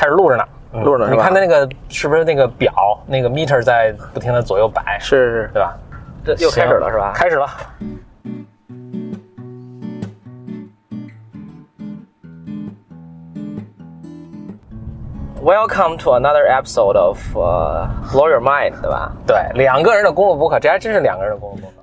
开始录着呢，嗯录着呢你看它那个是不是那个表那个 meter 在不停的左右摆，是是对吧？这又开始了是吧？开始了。Welcome to another episode of、uh, Blow Your Mind，对吧？对，两个人的公路博客，这还真是两个人的公路博客。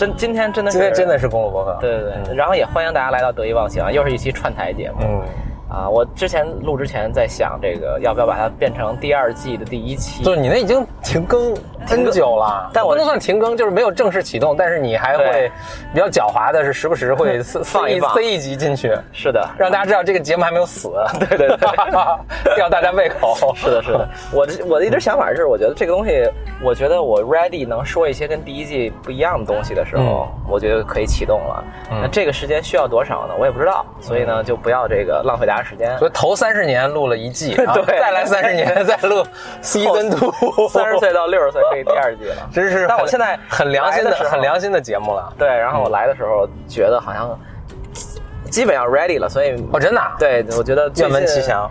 真今天真的是今天真的是公路博客。对对对，然后也欢迎大家来到得意忘形，又是一期串台节目。嗯，啊，我之前录之前在想，这个要不要把它变成第二季的第一期？就是你那已经停更很久了，但我不能算停更，就是没有正式启动，但是你还会比较狡猾的是，时不时会 塞放一放塞一集进去，是的，让大家知道这个节目还没有死。对对对 吊大家胃口。是的，是的。我的我的一直想法是，我觉得这个东西，我觉得我 ready 能说一些跟第一季不一样的东西的时候，我觉得可以启动了。嗯那这个时间需要多少呢？我也不知道，所以呢，就不要这个浪费大家时间。所以头三十年录了一季，然后对再来三十年 再录 season two，三十岁到六十岁可以第二季了。真是。但我现在很良心的的很良心的节目了。对，然后我来的时候觉得好像基本要 ready 了，所以哦，真的啊，对，我觉得愿闻其详。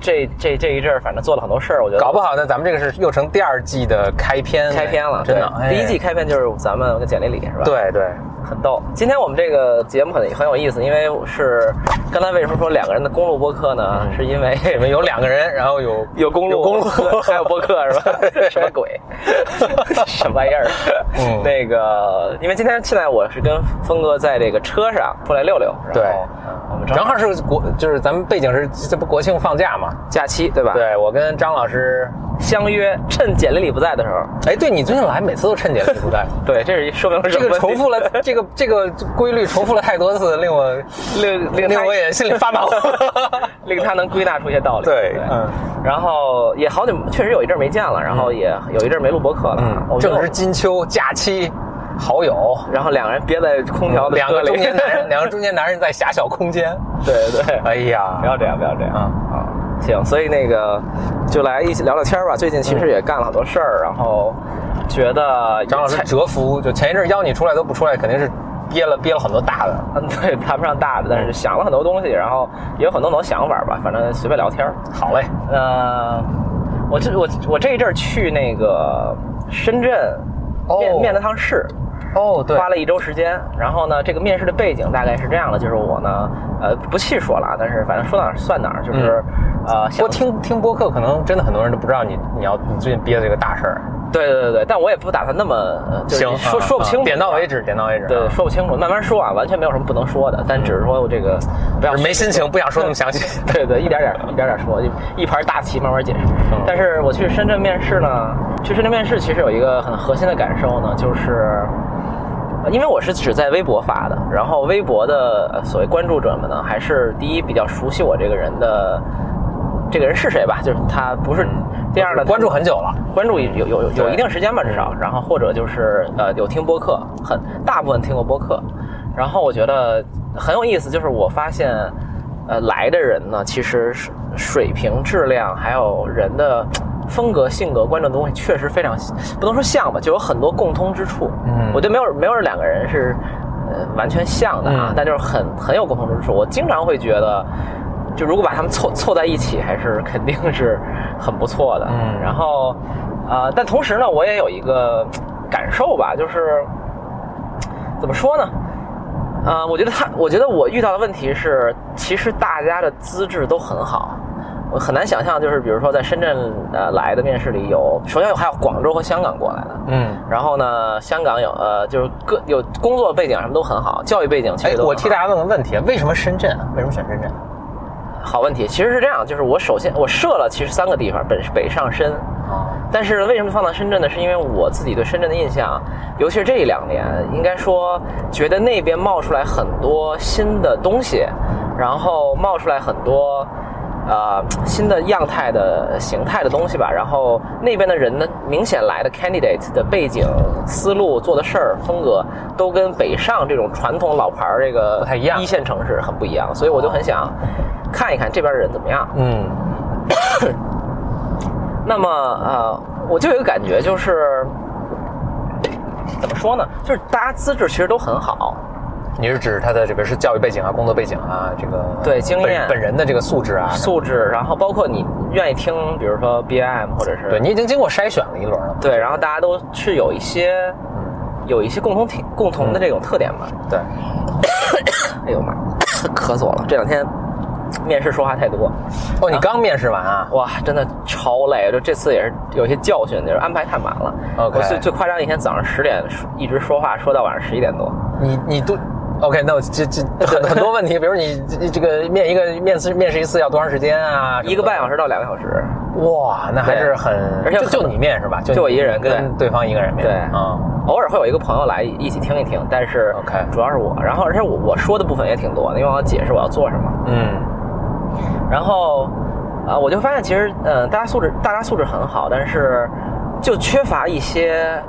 这这这一阵儿，反正做了很多事儿，我觉得搞不好呢，咱们这个是又成第二季的开篇，开篇了，真的。哎第一季开篇就是咱们跟简历里是吧？，对对，很逗。今天我们这个节目很很有意思，因为是刚才为什么说两个人的公路播客呢？是因为 我们有两个人，然后有 有公路，有公路 还有播客是吧？什么鬼？什么玩意儿？嗯那个，因为今天现在我是跟峰哥在这个车上出来溜溜，然后对我们正好是国，就是咱们背景是这不国庆放假嘛？假期对吧？，对我跟张老师，相约趁简历里不在的时候，哎，对你最近来每次都趁简历不在，对，这是说明了这个什么问题重复了，这个这个规律重复了太多次，令我令令他令我也心里发毛。令他能归纳出一些道理。对嗯，然后也好久，确实有一阵儿没见了，然后也有一阵儿没录播客了。嗯，正值金秋假期，好友，然后两个人憋在空调的 两个中年男人，两个中年男人在狭小空间。对对，哎呀，不要这样，不要这样啊啊！行，所以那个就来一起聊聊天儿吧。最近其实也干了很多事儿，然后觉得张老师才蛰伏，就前一阵邀你出来都不出来，肯定是憋了憋了很多大的。嗯，对，谈不上大的，但是想了很多东西，然后也有很多很多想法吧，反正随便聊天儿。好嘞，呃，我这我我这一阵儿去那个深圳哦面、面了趟试，哦，对花了一周时间。然后呢，这个面试的背景大概是这样的，就是我呢，呃，不细说了啊，但是反正说哪儿算哪儿，就是、呃，不过想听听播客，可能真的很多人都不知道你你要你最近憋的这个大事儿。对对对对，但我也不打算那么行，说说不清楚，点到为止，点到为止。对，啊说不清楚，慢慢说啊，完全没有什么不能说的，但只是说我这个不要没心情，不想说那么详细。对对，一点点一点点说，一一盘大棋慢慢解释。嗯但是我去深圳面试呢，去深圳面试其实有一个很核心的感受呢，就是。呃因为我是只在微博发的，然后微博的呃所谓关注者们呢，还是第一比较熟悉我这个人的，这个人是谁吧？就是他不是。第二呢，关注很久了，关注有有有有一定时间吧，至少，然后或者就是呃有听播客，很大部分听过播客，然后我觉得很有意思，就是我发现，呃来的人呢，其实是水平、质量还有人的风格、性格、关注的东西，确实非常不能说像吧，就有很多共通之处。嗯我觉得没有没有两个人是呃完全像的啊，嗯但就是很很有共同之处。我经常会觉得。就如果把他们凑凑在一起，还是肯定是很不错的。嗯然后，呃，但同时呢，我也有一个感受吧，就是怎么说呢？呃，我觉得他，我觉得我遇到的问题是，其实大家的资质都很好。我很难想象，就是比如说在深圳呃来的面试里有，首先有还有广州和香港过来的，嗯。然后呢，香港有呃就是各有工作背景什么都很好，教育背景其哎实都，很好我替大家问个问题，为什么深圳啊？为什么选深圳？好问题，其实是这样，就是我首先我设了其实三个地方，北北上深，啊，但是为什么放到深圳呢？是因为我自己对深圳的印象，尤其是这一两年，应该说觉得那边冒出来很多新的东西，然后冒出来很多。呃，新的样态的形态的东西吧，然后那边的人呢，明显来的 candidate 的背景、思路、做的事儿、风格，都跟北上这种传统老牌儿这个不太一样一线城市很不一样，所以我就很想看一看这边的人怎么样。嗯 那么呃，我就有一个感觉，就是怎么说呢？就是大家资质其实都很好，你是指他的这个是教育背景啊、工作背景啊，这个对经验本本人的这个素质啊，素质，然后包括你愿意听，比如说 BIM 或者是对你已经经过筛选了一轮了。对，然后大家都是有一些有一些共同体共同的这种特点吧。对，哎呦妈，咳嗽了，这两天面试说话太多，哦，你刚面试完啊？哇，真的超累，就这次也是有些教训，就是安排太满了。OK 我最最夸张一天早上十点一直说话说到晚上十一点多。你你都 OK？那我这这 很很多问题，比如你这这个面一个面试面试一次要多长时间啊？一个半小时。到两个小时，哇，那还是很，而且就就你面是吧？就就我一个人跟对方一个人面。对啊，偶尔会有一一个朋友来一起听一听，但是 OK 主要是我，然后而且我我说的部分也挺多的，因为我要解释我要做什么。嗯然后，啊、我就发现其实，嗯，大家素质大家素质很好，但是就缺乏一些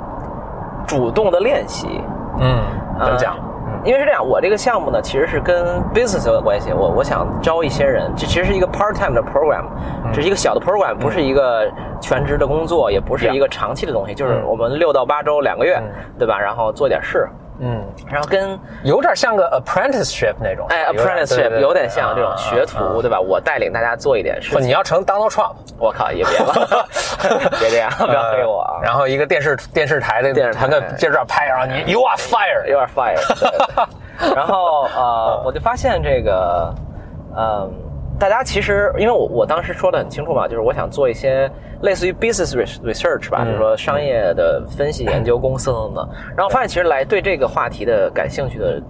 主动的练习。嗯，怎么讲？呃因为是这样，我这个项目呢，其实是跟 business 有关系。我我想招一些人，这其实是一个 part time 的 program，这是一个小的 program，不是一个全职的工作，也不是一个长期的东西，就是我们六到八周两个月，对吧？然后做点事，嗯，然后跟有点像个 apprenticeship 那种。哎 apprenticeship 对有点像这种啊学徒，啊对吧？我带领大家做一点事，情。你要成 Donald Trump，我靠，也别了，别这样，不要黑我啊！然后一个电视电视台的电视台团队接着这儿拍，然后你 You are fired。有点 fire 对。对对 然后呃，我就发现这个，嗯、大家其实因为我我当时说的很清楚嘛，就是我想做一些类似于 business res- research 吧，就是说商业的分析研究公司等等。然后发现其实来对这个话题的感兴趣的。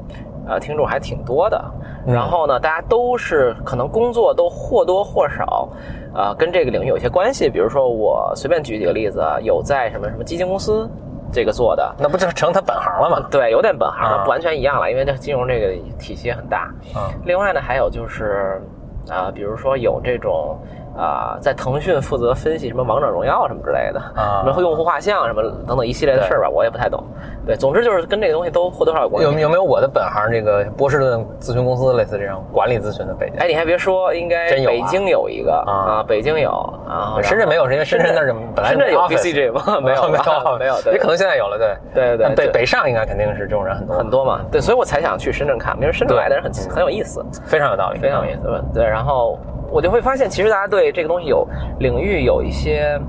呃，听众还挺多的，然后呢，大家都是可能工作都或多或少，呃，跟这个领域有一些关系。比如说，我随便举几个例子啊，有在什么什么基金公司 这个做的，那不就成他本行了吗？对，有点本行，啊不完全一样了，因为这金融这个体系也很大。嗯另外呢，还有就是啊、比如说有这种啊、在腾讯负责分析什么王者荣耀什么之类的，啊什么用户画像什么等等一系列的事儿吧，我也不太懂。对，总之就是跟这个东西都或多或少有关系。有有没有我的本行这个波士顿咨询公司类似这种管理咨询的背景？哎，你还别说，应该北京有一个啊啊，北京有啊，深圳没有，是因为深圳那儿本来深圳有 BCG 吗？没有没有没有，也可能现在有了，对对对对北上应该肯定是这种人很多很多嘛。对，所以我才想去深圳看，因为深圳来的人很很有意思。非常有道理，非常有意思。对，然后我就会发现，其实大家对这个东西有领域有一些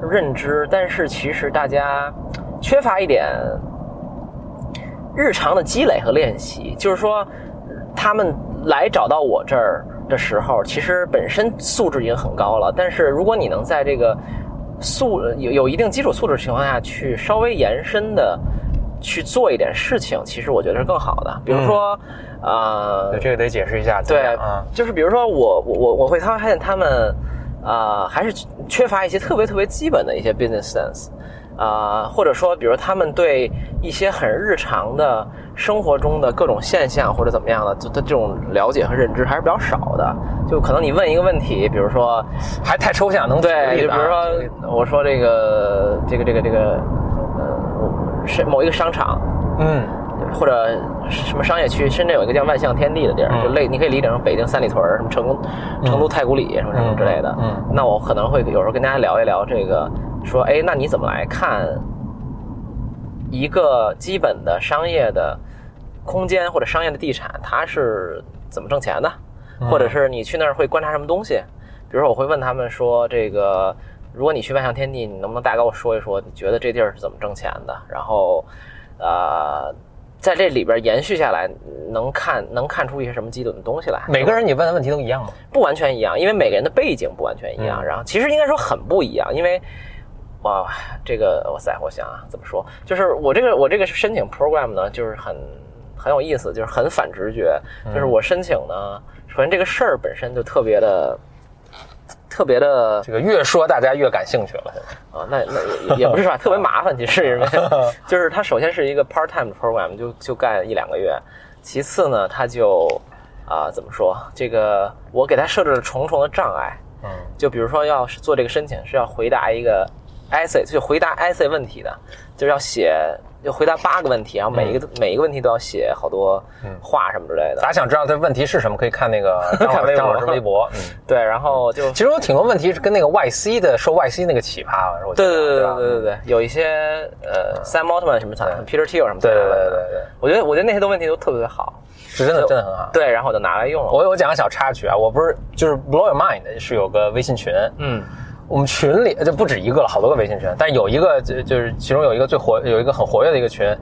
认知，但是其实大家缺乏一点日常的积累和练习。就是说，他们来找到我这儿的时候，其实本身素质已经很高了，但是如果你能在这个素有有一定基础素质情况下去稍微延伸的。去做一点事情，其实我觉得是更好的。比如说，呃，对这个得解释一下，对样啊，就是比如说我我我我会发现他们，啊，还是缺乏一些特别特别基本的一些 business sense，啊、或者说，比如他们对一些很日常的生活中的各种现象或者怎么样的，就的这种了解和认知还是比较少的。就可能你问一个问题，比如说，还太抽象，能对，比如说我说这个这个这个这个，呃，是某一个商场，嗯或者什么商业区，深圳有一个叫万象天地的地儿，嗯就类你可以理解成北京三里屯儿什么成功、成都太古里什么什么之类的。嗯那我可能会有时候跟大家聊一聊这个，说，哎，那你怎么来看一个基本的商业的空间或者商业的地产，它是怎么挣钱的？嗯或者是你去那儿会观察什么东西？比如说，我会问他们说，这个如果你去万象天地，你能不能大概跟我说一说，你觉得这地儿是怎么挣钱的？然后，呃，在这里边延续下来，能看能看出一些什么基本的东西来？每个人你问的问题都一样吗？不完全一样，因为每个人的背景不完全一样。嗯然后其实应该说很不一样，因为哇，这个哇塞，我想啊，怎么说？就是我这个我这个申请 program 呢，就是很很有意思，就是很反直觉。就是我申请呢，首先这个事儿本身就特别的。特别的这个越说大家越感兴趣了。啊，那那也也不是吧，特别麻烦，其实因为 就是它首先是一个 part time 的 program，就就干一两个月。其次呢，它就啊、怎么说？这个我给它设置了重重的障碍。嗯就比如说，要是做这个申请是要回答一个 essay，就回答 essay 问题的，就是要写就回答八个问题，然后每一个、每一个问题都要写好多话什么之类的。大家想知道这问题是什么，可以看那个张 张老师微博。嗯，对，然后就其实有挺多问题是跟那个 YC 的受 YC 那个启发，我觉得对对对对对对对，有一些呃，Sam Altman 什么的，Peter Thiel 什么的，对对对对对，我觉得我觉得那些的问题都特别好，是真的真的很好。对，然后我就拿来用了。我我讲个小插曲啊，我不是就是 Blow Your Mind 是有个微信群，嗯我们群里就不止一个了，好多个微信群，但有一个就就是其中有一个最活有一个很活跃的一个群，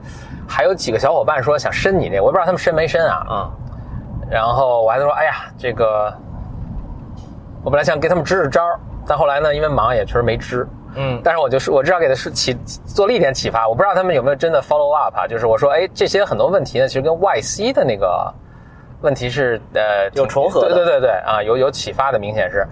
还有几个小伙伴说想申你那个，我也不知道他们申没申啊。啊然后我还说，哎呀，这个我本来想给他们支支招，但后来呢，因为忙也确实没支。嗯但是我就是我至少给他是启做了一点启发，我不知道他们有没有真的 follow up 啊？就是我说，哎，这些很多问题呢，其实跟 YC 的那个问题是呃有重合的对对对对啊，有有启发的，明显是。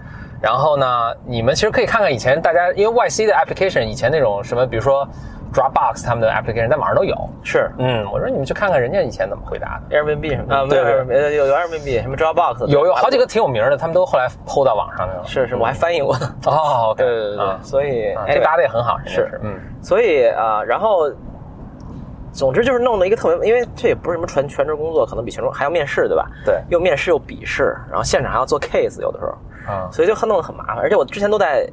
然后呢，你们其实可以看看以前大家，因为 YC 的 application 以前那种什么，比如说 Dropbox 他们的 application 在网上都有。是嗯，我说你们去看看人家以前怎么回答的。Airbnb 什么的啊，没对有呃有有 Airbnb 什么 Dropbox 有有好几个挺有名的，他们都后来 PO 到网上去了。是是，我还翻译过。哦对对对所以这答的也很好，是是，嗯，所以啊、然后，总之就是弄了一个特别，因为这也不是什么全全职工作，可能比全职还要面试，对吧？对又面试又笔试，然后现场还要做 case，有的时候，啊，所以就很弄得很麻烦。而且我之前都在，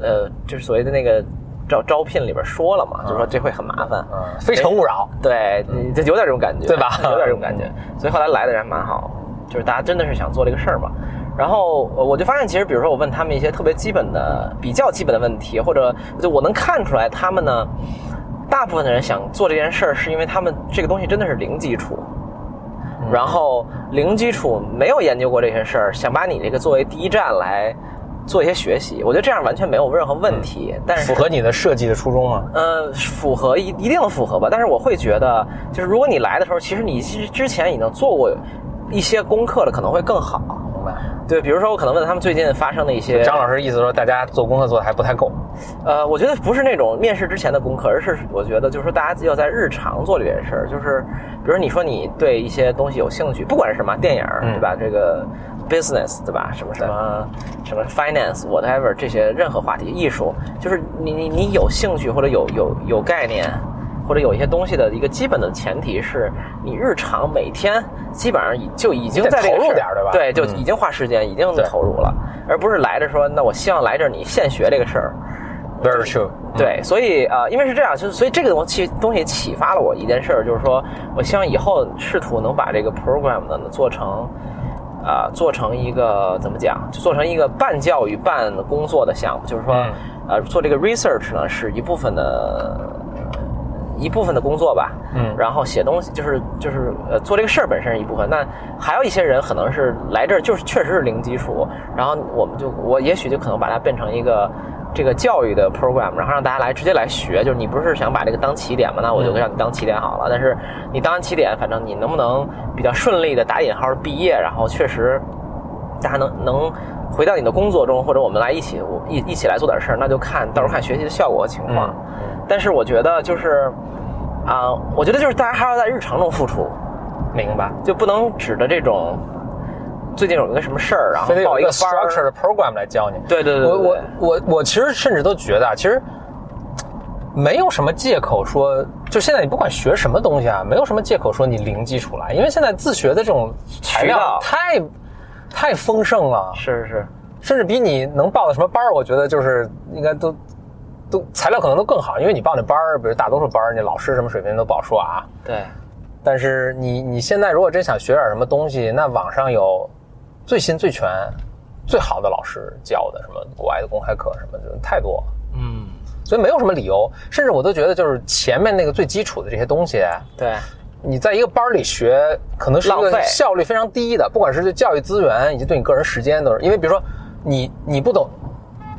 呃，就是所谓的那个招招聘里边说了嘛，就说这会很麻烦。嗯，非诚勿扰。对，你这有点这种感觉，对吧有点这种感觉。所以后来来的人还蛮好，就是大家真的是想做这个事儿嘛。然后呃我就发现，其实比如说我问他们一些特别基本的、比较基本的问题，或者就我能看出来他们呢，大部分的人想做这件事儿，是因为他们这个东西真的是零基础。然后零基础没有研究过这些事儿，想把你这个作为第一站来做一些学习，我觉得这样完全没有任何问题。但是符合你的设计的初衷吗？呃，符合一一定符合吧，但是我会觉得，就是如果你来的时候，其实你其实之前已经做过一些功课了，可能会更好。明白。对，比如说我可能问他们最近发生的一些，张老师意思说，大家做功课做的还不太够。呃，我觉得不是那种面试之前的功课，而是我觉得就是说大家要在日常做这件事儿，就是比如说你说你对一些东西有兴趣，不管是什么电影对吧？这个 business 对吧？什么什么什么 finance whatever 这些任何话题，艺术，就是你你你有兴趣或者有有有概念。或者有一些东西的一个基本的前提是你日常每天基本上已就已经在这个投入点对吧对，就嗯已经花时间，已经对投入了，而不是来着说，那我希望来这儿你现学这个事儿。Very true。对，所以啊、呃因为是这样，就是所以这个东西东西启发了我一件事儿，就是说我希望以后试图能把这个 program 呢做成啊、做成一个怎么讲，就做成一个半教育半工作的项目，就是说、嗯呃做这个 research 呢是一部分的。一部分的工作吧，嗯。然后写东西就是就是呃做这个事儿本身是一部分，那还有一些人可能是来这儿就是确实是零基础，然后我们就我也许就可能把它变成一个这个教育的 program，然后让大家来直接来学，就是你不是想把这个当起点吗？那我就让你当起点好了，但是你当完起点，反正你能不能比较顺利的打引号毕业，然后确实大家能能回到你的工作中，或者我们来一起我一一起来做点事儿，那就看到时候看学习的效果和情况。嗯但是我觉得就是啊、我觉得就是大家还要在日常中付出，明白。就不能指着这种最近有一个什么事儿，然后报一个 structure 儿。的 program 来教你。对对对对我我对我我其实甚至都觉得啊，其实没有什么借口说，就现在你不管学什么东西啊，没有什么借口说你零基础来，因为现在自学的这种材料渠道太太丰盛了，是是是，甚至比你能报的什么班儿，我觉得就是应该都都材料可能都更好，因为你报那班儿，比如大多数班儿，那老师什么水平都不好说啊。对但是你你现在如果真想学点什么东西，那网上有最新最全、最好的老师教的，什么国外的公开课什么的太多，嗯所以没有什么理由。甚至我都觉得，就是前面那个最基础的这些东西，对你在一个班儿里学，可能是一个效率非常低的，不管是对教育资源以及对你个人时间都是。因为比如说你你不懂。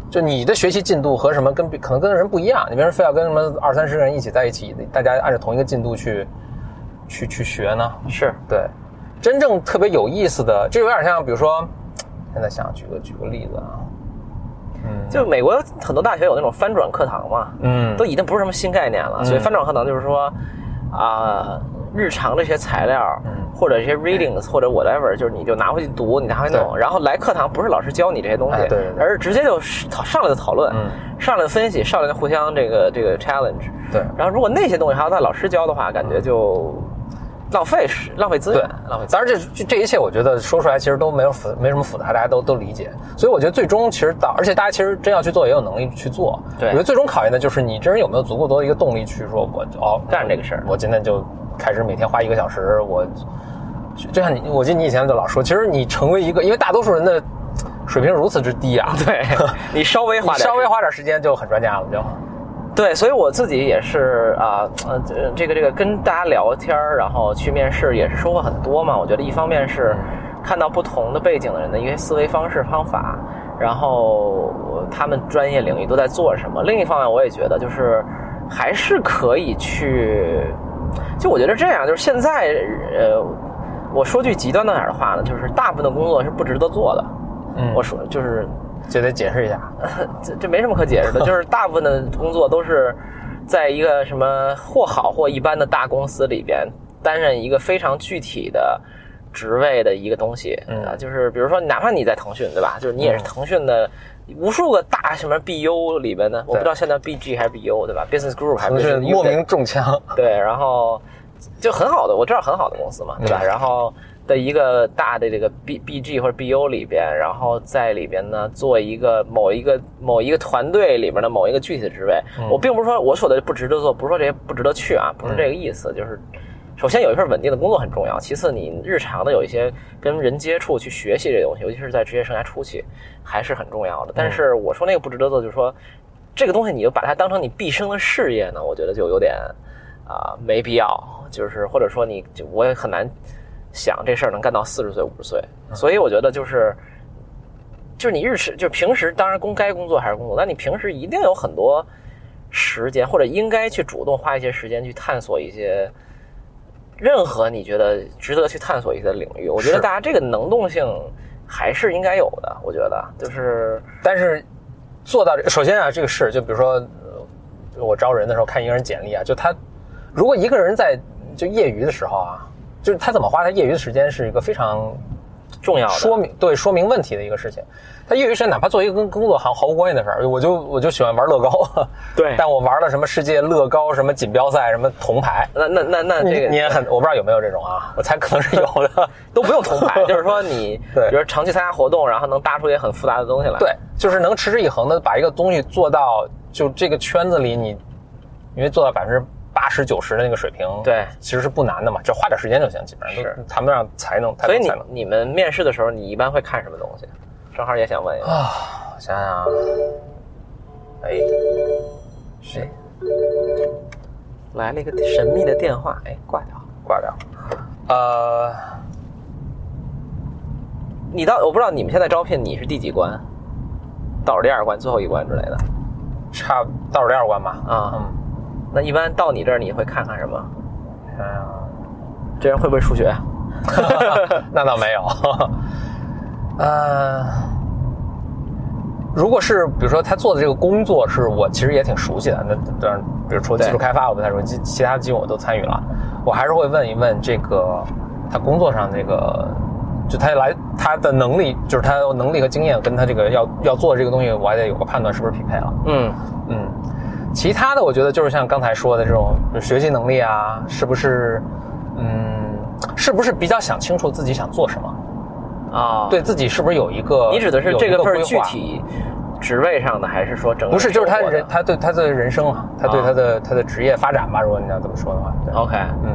就你的学习进度和什么跟可能跟人不一样，你为什么非要跟什么二三十个人一起在一起，大家按照同一个进度去去去学呢？是。对，真正特别有意思的，这有点像，比如说，现在想举个举个例子啊，嗯，就美国很多大学有那种翻转课堂嘛，嗯。都已经不是什么新概念了。所以翻转课堂就是说，啊、日常这些材料，嗯。或者一些 readings 或者 whatever，就是你就拿回去读，你拿回去弄，然后来课堂不是老师教你这些东西，哎对对对。而是直接就讨上来就讨论，嗯。上来就分析，上来就互相这个这个 challenge。对。然后如果那些东西还要在老师教的话，感觉就浪费时浪费资对源，，浪费资当然这这这一切，我觉得说出来其实都没有复没什么复杂，大家都都理解。所以我觉得最终其实到，而且大家其实真要去做，也有能力去做。对我觉得最终考验的就是你这人有没有足够多的一个动力去说，我哦干这个事儿我今天就开始每天花一个小时，我就像你，我记得你以前就老说，其实你成为一个，因为大多数人的水平如此之低啊，对 你稍微花点稍微花点时间就很专家了，就。对，所以我自己也是啊，呃，这这个这个跟大家聊天儿然后去面试也是收获很多嘛。我觉得一方面是看到不同的背景的人的一些思维方式方法，然后呃他们专业领域都在做什么。另一方面，我也觉得就是还是可以去，就我觉得这样，就是现在呃，我说句极端到点儿的话呢，就是大部分的工作是不值得做的。嗯我说就是就得解释一下，这这没什么可解释的，就是大部分的工作都是在一个什么或好或一般的大公司里边担任一个非常具体的职位的一个东西嗯啊，就是比如说，哪怕你在腾讯，对吧？就是你也是腾讯的无数个大什么 BU 里边的，我不知道现在 BG 还是 BU 对吧？Business Group 还是莫名中枪，对，然后就很好的，我知道很好的公司嘛，对吧？嗯然后的一个大的这个 B B G 或者 B U 里边，然后在里边呢做一个某一个某一个团队里边的某一个具体的职位。嗯我并不是说我说的不值得做，不是说这些不值得去啊，不是这个意思，就是。首先有一份稳定的工作很重要，其次你日常的有一些跟人接触去学习这东西，尤其是在职业生涯初期，还是很重要的。但是我说那个不值得做，就是说这个东西你就把它当成你毕生的事业呢，我觉得就有点啊、没必要，就是或者说你我也很难想这事儿能干到四十岁五十岁，所以我觉得就是就是你日时就是平时当然工该工作还是工作，但你平时一定有很多时间或者应该去主动花一些时间去探索一些。任何你觉得值得去探索一些领域，我觉得大家这个能动性还是应该有的。我觉得就是但是做到这，首先啊，这个事就比如说，呃我招人的时候看一个人简历啊，就他如果一个人在就业余的时候啊，就是他怎么花他业余的时间是一个非常重要的。说明对说明问题的一个事情。他业余时间哪怕做一个跟工作毫毫无关系的事儿，我就我就喜欢玩乐高，对 但我玩了什么世界乐高什么锦标赛什么铜牌。那那那那这个你也很，我不知道有没有这种啊，我猜可能是有的。都不用铜牌，就是说你，对比如长期参加活动，然后能搭出一些很复杂的东西来。对，就是能持之以恒的把一个东西做到，就这个圈子里你，因为做到百分之八十九十的那个水平，对其实是不难的嘛，只花点时间就行，基本上都是谈不上才能，所以你你们面试的时候，你一般会看什么东西？正好也想问一下。啊，我想想啊，哎，谁来了一个神秘的电话，哎，挂掉。挂掉？呃，你到我不知道你们现在招聘你是第几关？倒数第二关、最后一关之类的差倒数第二关吧。啊？嗯，那一般到你这儿你会看看什么？啊这人会不会数学？那倒没有。呃，如果是比如说他做的这个工作是我其实也挺熟悉的，那当然，比如除了技术开发我不太熟悉，其其他的技术我都参与了，我还是会问一问这个他工作上那个。就他来他的能力，就是他的能力和经验跟他这个要要做的这个东西，我还得有个判断是不是匹配了。嗯，嗯，其他的我觉得就是像刚才说的这种学习能力啊，是不是，嗯，是不是比较想清楚自己想做什么？啊，对，自己是不是有一个？你指的是这个份具体职位上的，还是说整个不是，就是他人，他对他的人生啊，他对啊他的他的职业发展吧，如果你要这么说的话，对，OK？嗯，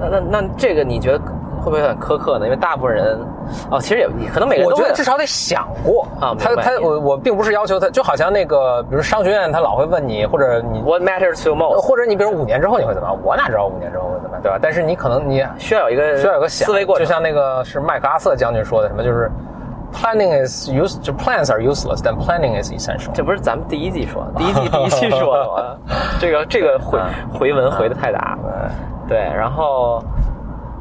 那那那这个你觉得会不会有点苛刻呢？因为大部分人，哦，其实也可能每个人我觉得至少得想过啊他他我我并不是要求他，就好像那个，比如商学院，他老会问你，或者你 What matters to most？或者你比如五年之后你会怎么样？我哪知道五年之后会怎么样，对吧？但是你可能你需要有一个需要有个思维过程，就像那个是麦克阿瑟将军说的什么，就是 planning is use 就 plans are useless, then planning is essential。这不是咱们第一季说的，第一季第一期说的吗？这个这个回回文回的太大了。对，然后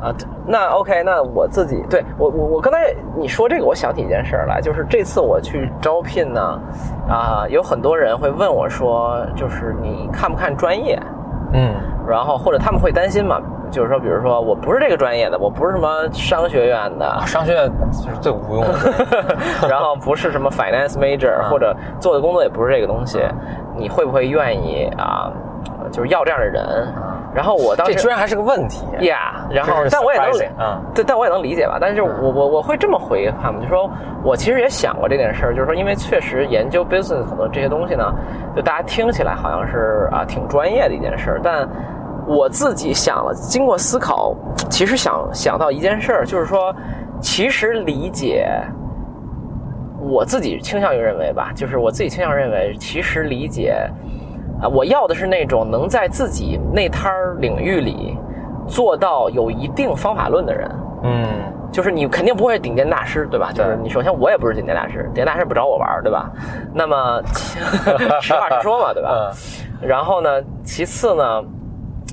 啊，那 OK，那我自己对我我我刚才你说这个，我想起一件事儿来，就是这次我去招聘呢，啊，有很多人会问我说，就是你看不看专业？嗯然后或者他们会担心嘛，就是说，比如说我不是这个专业的，我不是什么商学院的，啊商学院就是最无用的。然后不是什么 finance major，、嗯或者做的工作也不是这个东西，你会不会愿意啊？就是要这样的人？然后我当时这居然还是个问题。Yeah，然后但我也能 surprising，嗯对，但我也能理解吧。但是我我我会这么回他们，就说我其实也想过这件事儿，就是说，因为确实研究 business 很多这些东西呢，就大家听起来好像是啊挺专业的一件事儿，但我自己想了，经过思考，其实想想到一件事儿，就是说，其实理解。我自己倾向于认为吧，就是我自己倾向于认为，其实理解啊，我要的是那种能在自己那摊儿领域里做到有一定方法论的人。嗯，就是你肯定不会是顶尖大师，对吧？就是你首先我也不是顶尖大师，顶尖大师不找我玩儿，对吧？那么 实话实说嘛，对吧？然后呢，其次呢，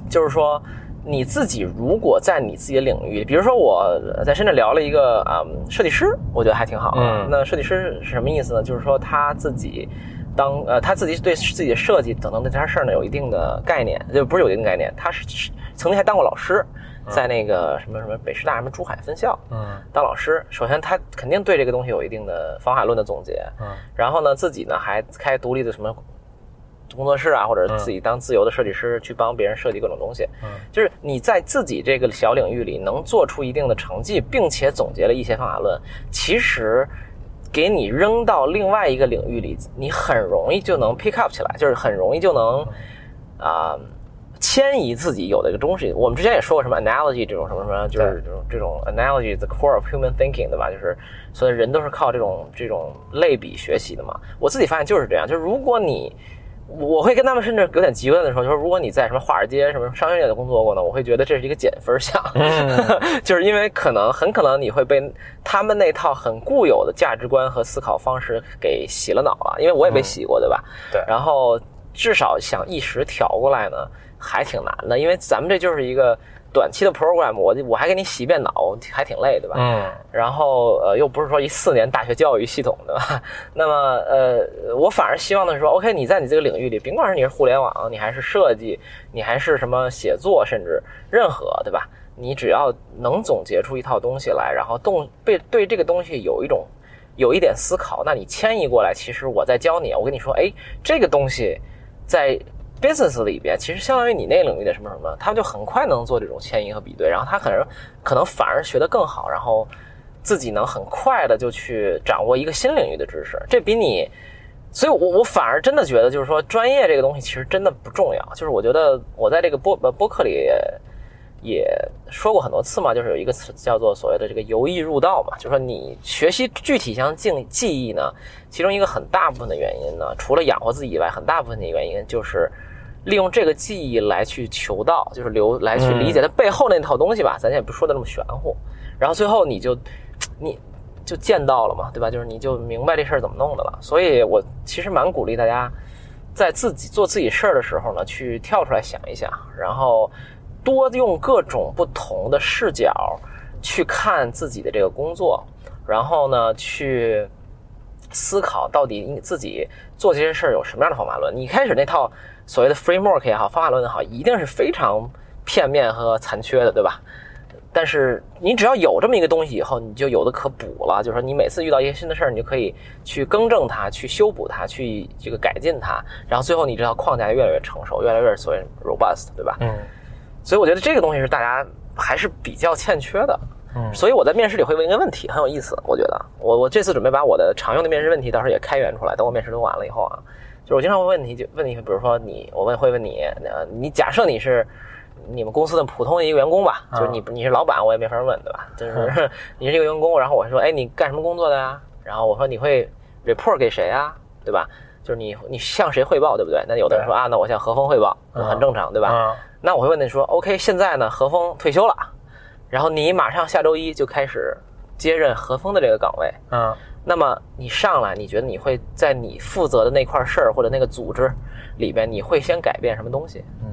就是说你自己如果在你自己的领域，比如说我在深圳聊了一个啊、嗯设计师，我觉得还挺好的。嗯那设计师是什么意思呢？就是说他自己。当呃他自己对自己的设计等等这件事儿呢有一定的概念，就不是有一定概念，他是曾经还当过老师，在那个什么什么北师大什么珠海分校，嗯。当老师，首先他肯定对这个东西有一定的方法论的总结，嗯。然后呢，自己呢还开独立的什么工作室啊，或者自己当自由的设计师去帮别人设计各种东西。嗯。就是你在自己这个小领域里能做出一定的成绩，并且总结了一些方法论，其实给你扔到另外一个领域里，你很容易就能 pick up 起来，就是很容易就能啊。迁移自己有的一个东西，我们之前也说过什么 analogy 这种什么什么，就是这种这种 analogy the core of human thinking，对吧？就是所以人都是靠这种这种类比学习的嘛。我自己发现就是这样，就是如果你我会跟他们甚至有点极端的时候，就是如果你在什么华尔街、什么商业界工作过呢，我会觉得这是一个减分项，就是因为可能很可能你会被他们那套很固有的价值观和思考方式给洗了脑了，因为我也被洗过，对吧？对。然后至少想一时调过来呢，还挺难的，因为咱们这就是一个短期的 program，我我还给你洗一遍脑，还挺累，对吧？嗯然后呃，又不是说一四年大学教育系统，对吧？那么呃，我反而希望的是说，OK，你在你这个领域里，甭管是你是互联网，你还是设计，你还是什么写作，甚至任何，对吧？你只要能总结出一套东西来，然后动被对这个东西有一种有一点思考，那你迁移过来，其实我在教你，我跟你说，哎，这个东西在 business 里边，其实相当于你那领域的什么什么，他们就很快能做这种迁移和比对，然后他可能可能反而学得更好，然后自己能很快的就去掌握一个新领域的知识，这比你。所以我，我反而真的觉得，就是说，专业这个东西其实真的不重要。就是我觉得我在这个播呃播客里也说过很多次嘛，就是有一个词叫做所谓的这个由易入道嘛，就是说你学习具体项记记忆呢，其中一个很大部分的原因呢，除了养活自己以外，很大部分的原因就是利用这个记忆来去求道，就是留来去理解它背后那套东西吧，咱也不说的那么玄乎。然后最后你就你就见到了嘛，对吧？就是你就明白这事儿怎么弄的了。所以我其实蛮鼓励大家在自己做自己事儿的时候呢，去跳出来想一想，然后多用各种不同的视角去看自己的这个工作，然后呢去思考到底你自己做这些事儿有什么样的方法论。你开始那套所谓的 framework 也好，方法论也好，一定是非常片面和残缺的，对吧？但是你只要有这么一个东西以后，你就有的可补了。就是说，你每次遇到一些新的事儿，你就可以去更正它、去修补它、去这个改进它，然后最后你这套框架越来越成熟，越来越所谓 robust，对吧？嗯所以我觉得这个东西是大家还是比较欠缺的。嗯所以我在面试里会问一个问题，很有意思。我觉得我我这次准备把我的常用的面试问题到时候也开源出来，等我面试都完了以后啊，就是我经常会问题就问你，比如说你，我问会问你，呃，你假设你是你们公司的普通的一个员工吧，啊就是你你是老板，我也没法问，对吧？就是 你是一个员工，然后我说，哎，你干什么工作的呀？然后我说你会 report 给谁啊？对吧？就是你你向谁汇报，对不对？那有的人说啊，那我向何峰汇报，嗯很正常，对吧？啊那我会问你说，OK，现在呢，何峰退休了，然后你马上下周一就开始接任何峰的这个岗位，嗯那么你上来，你觉得你会在你负责的那块事儿或者那个组织里边，你会先改变什么东西？嗯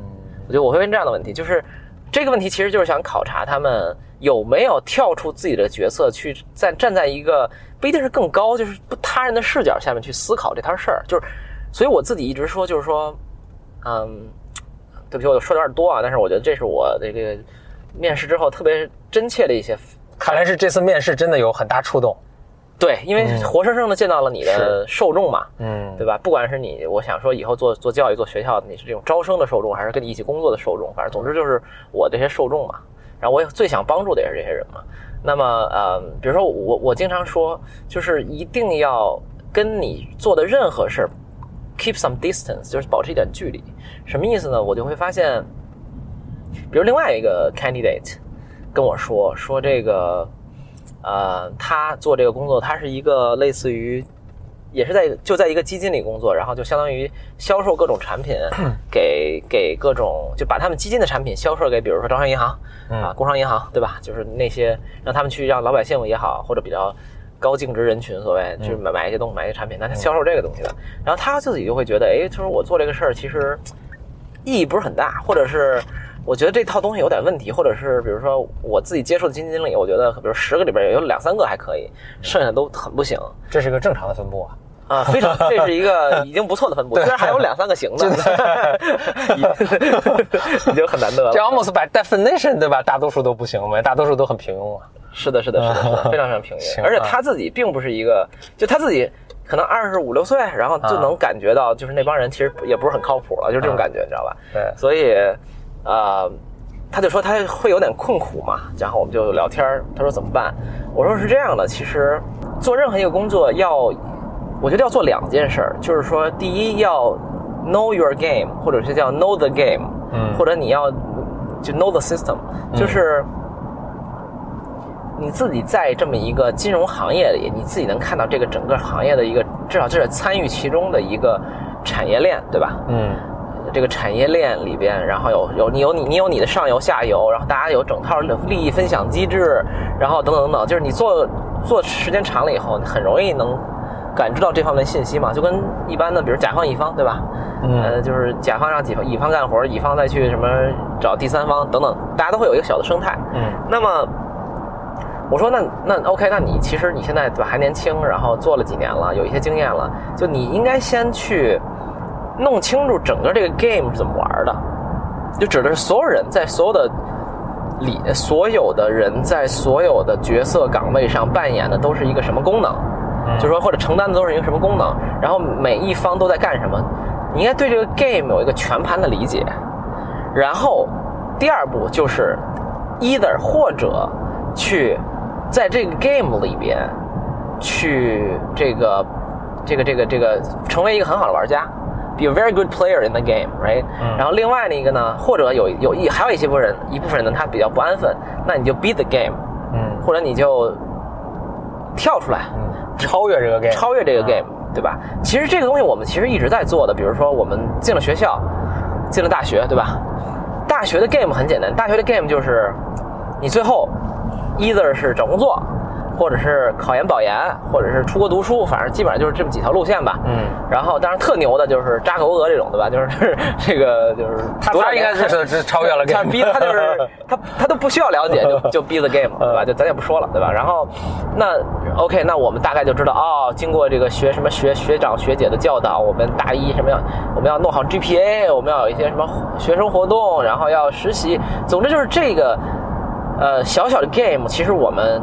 我觉得我会问这样的问题，就是这个问题其实就是想考察他们有没有跳出自己的角色，去在站在一个不一定是更高，就是不他人的视角下面去思考这摊事儿。就是，所以我自己一直说，就是说，嗯，对不起，我说的有点多啊，但是我觉得这是我这个面试之后特别真切的一些看来是这次面试真的有很大触动。对，因为活生生的见到了你的受众嘛，嗯对吧？不管是你，我想说以后做做教育、做学校，你是这种招生的受众，还是跟你一起工作的受众，反正总之就是我这些受众嘛。然后我也最想帮助的也是这些人嘛。那么呃，比如说我我经常说，就是一定要跟你做的任何事儿 keep some distance，就是保持一点距离。什么意思呢？我就会发现，比如另外一个 candidate 跟我说说这个。呃，他做这个工作，他是一个类似于，也是在就在一个基金里工作，然后就相当于销售各种产品，给给各种就把他们基金的产品销售给，比如说招商银行啊、工商银行，对吧？就是那些让他们去让老百姓也好，或者比较高净值人群，所谓就是买买一些东西，买一些产品，那他销售这个东西的，然后他自己就会觉得，哎，他说我做这个事儿其实意义不是很大，或者是。我觉得这套东西有点问题，或者是比如说我自己接触的基金经理，我觉得比如十个里边有两三个还可以，剩下都很不行这是个正常的分布啊。啊，非常这是一个 已经不错的分布，虽然还有两三个行的，已 已经很难得了这。almost by definition 对吧？大多数都不行呗，大多数都很平庸啊。是的，是的，是的，非常非常平庸。而且他自己并不是一个，就他自己可能二十五六岁，然后就能感觉到，就是那帮人其实也不是很靠谱了，就是这种感觉，你知道吧？对所以，呃，他就说他会有点困苦嘛，然后我们就聊天儿他说怎么办？我说是这样的，其实做任何一个工作要，我觉得要做两件事儿，就是说第一要 know your game，或者是叫 know the game，嗯或者你要就 know the system，就是。你自己在这么一个金融行业里，你自己能看到这个整个行业的一个，至少这是参与其中的一个产业链，对吧？嗯这个产业链里边，然后有有你有你你有你的上游下游，然后大家有整套的利益分享机制，然后等等等等，就是你做做时间长了以后，你很容易能感知到这方面信息嘛，就跟一般的比如甲方乙方，对吧？嗯呃，就是甲方让乙方乙方干活，乙方再去什么找第三方等等，大家都会有一个小的生态。嗯那么我说那那 OK，那你其实你现在对吧还年轻，然后做了几年了，有一些经验了，就你应该先去弄清楚整个这个 game 是怎么玩的，就指的是所有人在所有的里，所有的人在所有的角色岗位上扮演的都是一个什么功能，就是说或者承担的都是一个什么功能，然后每一方都在干什么，你应该对这个 game 有一个全盘的理解，然后第二步就是 either 或者去在这个 game 里边去这个这个这个这个成为一个很好的玩家，be a very good player in the game，right？、嗯然后另外那一个呢，或者有有一还有一些部分人一部分人呢，他比较不安分，那你就 beat the game，嗯或者你就跳出来，嗯，超越这个 game，超越这个 game，、对吧？其实这个东西我们其实一直在做的，比如说我们进了学校，进了大学，对吧？大学的 game 很简单，大学的 game 就是你最后 either 是找工作，或者是考研保研，或者是出国读书，反正基本上就是这么几条路线吧。嗯，然后当然特牛的就是扎克伯格这种，对吧？就是这个就是他 他应该是是超越了他 game，逼他就是 他他都不需要了解就 就 be the game 对吧？就咱也不说了对吧？然后那 OK，那我们大概就知道哦，经过这个学什么学学长学姐的教导，我们大一什么样我们要弄好 GPA，我们要有一些什么学生活动，然后要实习，总之就是这个呃小小的 game，其实我们。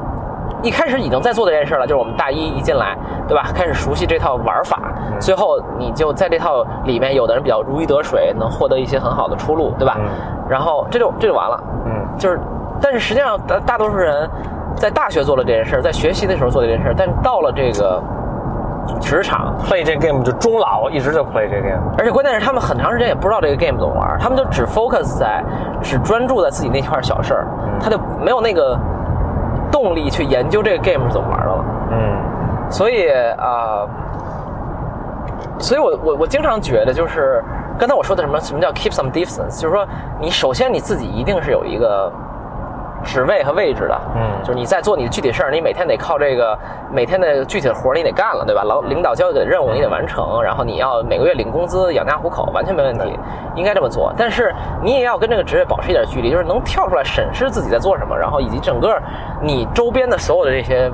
一开始已经在做这件事了，就是我们大一一进来，对吧？开始熟悉这套玩法，最后你就在这套里面，有的人比较如鱼得水，能获得一些很好的出路，对吧？嗯然后这就这就完了，嗯就是，但是实际上大大多数人在大学做了这件事，在学习的时候做这件事，但到了这个职场，play 这 game 就终老，一直就 play 这 game。而且关键是他们很长时间也不知道这个 game 怎么玩，他们就只 focus 在只专注在自己那块小事儿，他就没有那个动力去研究这个 game 是怎么玩的了。嗯所以啊、所以我我我经常觉得，就是刚才我说的什么什么叫 keep some distance，就是说你首先你自己一定是有一个职位和位置的，嗯就是你在做你的具体事儿，你每天得靠这个每天的具体的活儿你得干了，对吧？老领导交给的任务你得完成，然后你要每个月领工资养家糊口，完全没问题，应该这么做。但是你也要跟这个职业保持一点距离，就是能跳出来审视自己在做什么，然后以及整个你周边的所有的这些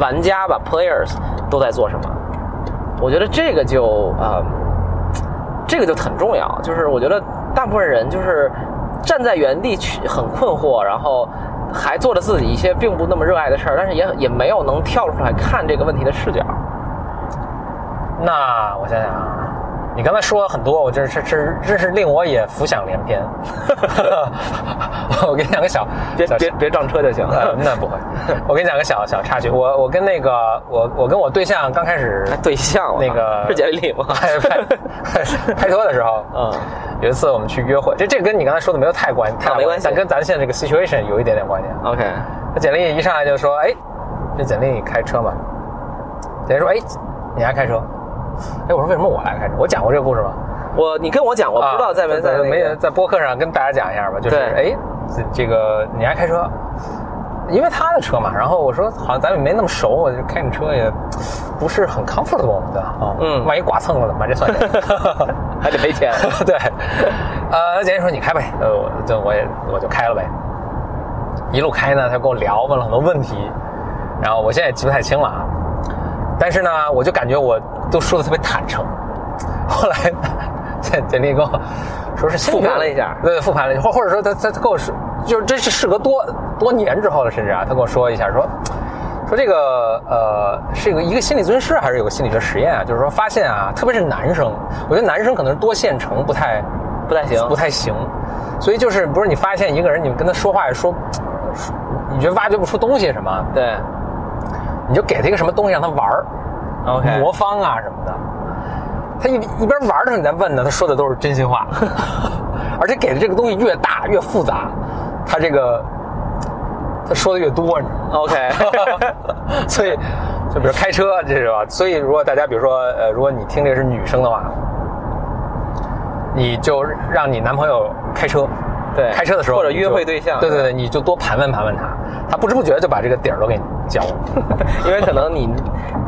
玩家吧 players 都在做什么。我觉得这个就啊、呃这个就很重要。就是我觉得大部分人就是站在原地去很困惑，然后还做着自己一些并不那么热爱的事儿，但是也也没有能跳出来看这个问题的视角。那我想想啊，你刚才说了很多，我真是是真是令我也浮想联翩。我给你讲个小，小别别别撞车就行。了，那不会。我给你讲个小小插曲，我我跟那个我我跟我对象刚开始对象那个是简历里吗？拍 拍拍拖的时候，嗯，有一次我们去约会，这这跟你刚才说的没有太关太大没关系但跟咱现在这个 situation 有一点点关系。OK，那简历一上来就说，哎，这简历开车吗？简历说，哎，你还开车？哎，我说为什么我来开车？我讲过这个故事吗？我你跟我讲，我不知道在没在、那个、没在播客上跟大家讲一下吧？就是对哎，这这个你爱开车，因为他的车嘛。然后我说好像咱们没那么熟，我就开你车也不是很 comfortable 的啊。嗯万一剐蹭了怎么办？这算钱 还得赔钱。对，呃，简姐说你开呗，呃，我就我也我就开了呗。一路开呢，他跟我聊，问了很多问题，然后我现在也记不太清了啊。但是呢，我就感觉我都说的特别坦诚。后来简简历跟我说是复盘了一下对，复盘了一下，或或者说他他他跟我说，就是这是事隔多多年之后了，甚至啊，他跟我说一下说。说这个呃是一个一个心理咨询师还是有个心理学实验啊，就是说发现啊，特别是男生，我觉得男生可能是多线程不太不太行不太行，所以就是不是你发现一个人，你跟他说话说，说你觉得挖掘不出东西什么，对你就给他一个什么东西让他玩儿，OK，魔方啊什么的。他一一边玩的时候你在问呢，他说的都是真心话，而且给的这个东西越大越复杂，他这个他说的越多，你知道吗 OK 所以就比如开车这是吧？所以如果大家比如说呃，如果你听这个是女生的话，你就让你男朋友开车。对开车的时候或者约会对象对对对，你就多盘问盘问他，他不知不觉就把这个底儿都给你教了。因为可能你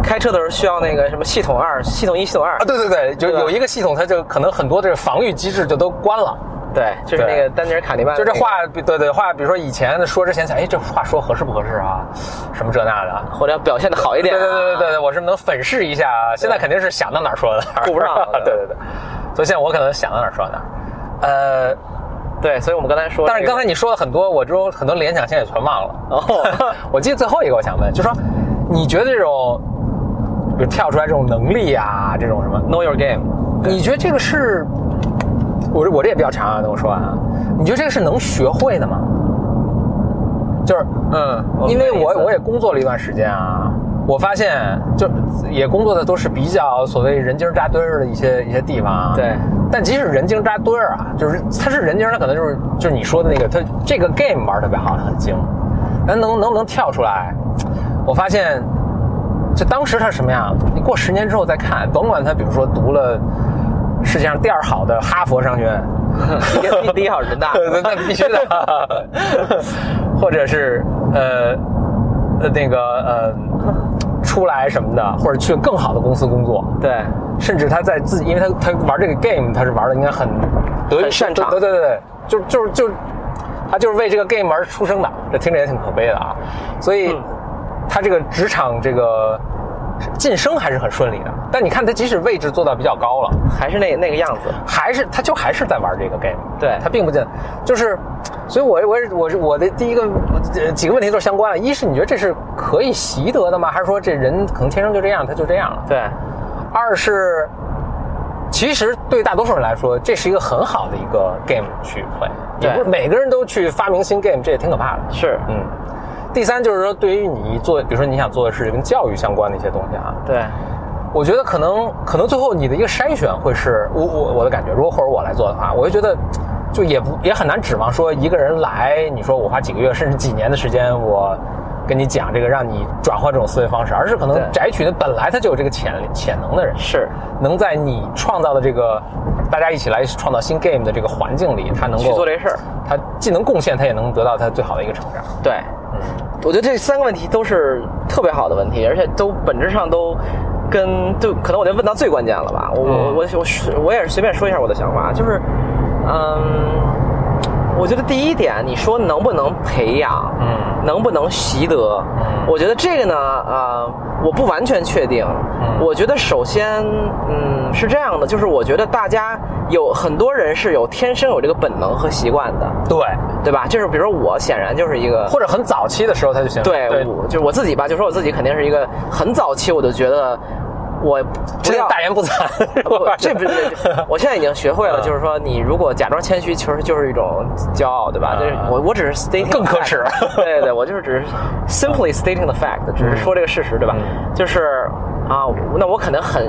开车的时候需要那个什么系统二、系统一、系统二啊，对对对，就有一个系统，它就可能很多这个防御机制就都关了。对，就是那个丹尼尔卡尼曼，就这话，对对话，比如说以前说之前想，哎，这话说合适不合适啊？什么这那的。或者要表现的好一点、啊，对对对对对，我是能粉饰一下啊？现在肯定是想到哪儿说到哪儿，顾不上了 对对对，所以现在我可能想到哪儿说到哪儿。呃，对，所以我们刚才说、但是刚才你说了很多，我之后很多联想现在也全忘了。哦 我记得最后一个我想问，就说你觉得这种，比如跳出来这种能力啊，这种什么 know your game，你觉得这个是，我这我这也比较长啊，等我说完啊。你觉得这个是能学会的吗？就是，嗯，因为我我也工作了一段时间啊，我发现就也工作的都是比较所谓人精扎堆儿的一些一些地方啊。对。但即使人精扎堆儿啊，就是他是人精，他可能就是就是你说的那个，他这个 game 玩得特别好，很精，但能能不能跳出来？我发现，就当时他是什么样，你过十年之后再看，甭管他比如说读了世界上第二好的哈佛商学院，第一第一好人大，那 那必须的，或者是呃呃那个呃出来什么的，或者去更好的公司工作，对，甚至他在自己，因为他他玩这个 game，他是玩的应该很得很擅长对对对就，就就就他就是为这个 game 而出生的，这听着也挺可悲的啊。所以、嗯。他这个职场这个晋升还是很顺利的。但你看他即使位置做到比较高了，还是那那个样子，还是他就还是在玩这个 game。对他并不进，就是，所以我我我是我的第一个呃几个问题都是相关的。一是你觉得这是可以习得的吗？还是说这人可能天生就这样，他就这样了？对，二是，其实对大多数人来说，这是一个很好的一个 game 去 play，也不是每个人都去发明新 game，这也挺可怕的。是，嗯。第三就是说，对于你做，比如说你想做的是跟教育相关的一些东西啊，对，我觉得可能可能最后你的一个筛选会是我我我的感觉，如果或者我来做的话，我就觉得就也不也很难指望说一个人来，你说我花几个月甚至几年的时间，我跟你讲这个让你转换这种思维方式，而是可能对摘取的本来他就有这个潜力潜能的人，是能在你创造的这个大家一起来创造新 game 的这个环境里，他能够去做这事儿，他既能贡献，他也能得到他最好的一个成长。对，嗯我觉得这三个问题都是特别好的问题，而且都本质上都跟就可能我就问到最关键了吧。我我嗯我我我也是随便说一下我的想法，就是嗯，我觉得第一点，你说能不能培养，嗯能不能习得？我觉得这个呢，呃，我不完全确定。嗯我觉得首先，嗯，是这样的，就是我觉得大家有很多人是有天生有这个本能和习惯的，对，对吧？就是比如说我显然就是一个或者很早期的时候他就行。对，对，我就是我自己吧，就说我自己肯定是一个很早期我就觉得我不要大言不惭。不，这不是，我现在已经学会了，嗯就是说，你如果假装谦虚，其实就是一种骄傲，对吧？嗯就是我，我只是 stating 更可耻 对对对，我就是只是 simply stating the fact，只是说这个事实，对吧？嗯就是啊，那我可能很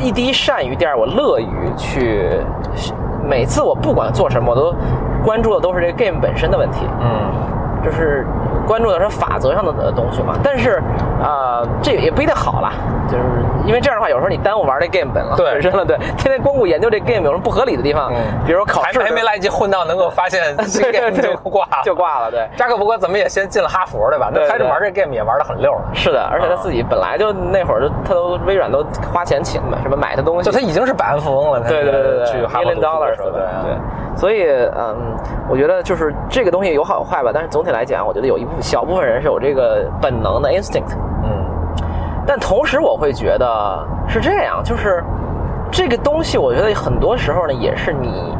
一第一善于，第二我乐于去，每次我不管做什么，我都关注的都是这个 game 本身的问题。嗯，就是关注的是法则上的呃东西嘛。但是，呃，这也不一定好啦，就是因为这样的话，有时候你耽误玩这 game 本了，对。本身了，对，天天光顾研究这 game 有什么不合理的地方，嗯。比如说考还试还没来得及混到能够发现新 对 game 就挂了，就挂了，对。扎克伯格怎么也先进了哈佛，对吧？那开始玩这 game 也玩的很溜了，是的，而且他自己本来就那会儿就他都微软都花钱请嘛，什么买他东西，就他已经是百万富翁了。他对对对对哈佛，million 读书的 dollars 时候，对。对，所以嗯，我觉得就是这个东西有好有坏吧，但是总体来讲，我觉得有一部分小部分人是有这个本能的 instinct，嗯。但同时我会觉得是这样，就是这个东西，我觉得很多时候呢，也是你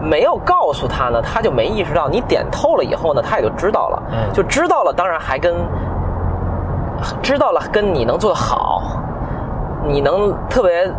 没有告诉他呢，他就没意识到；你点透了以后呢，他也就知道了。嗯。就知道了，当然还跟知道了跟你能做得好，你能特别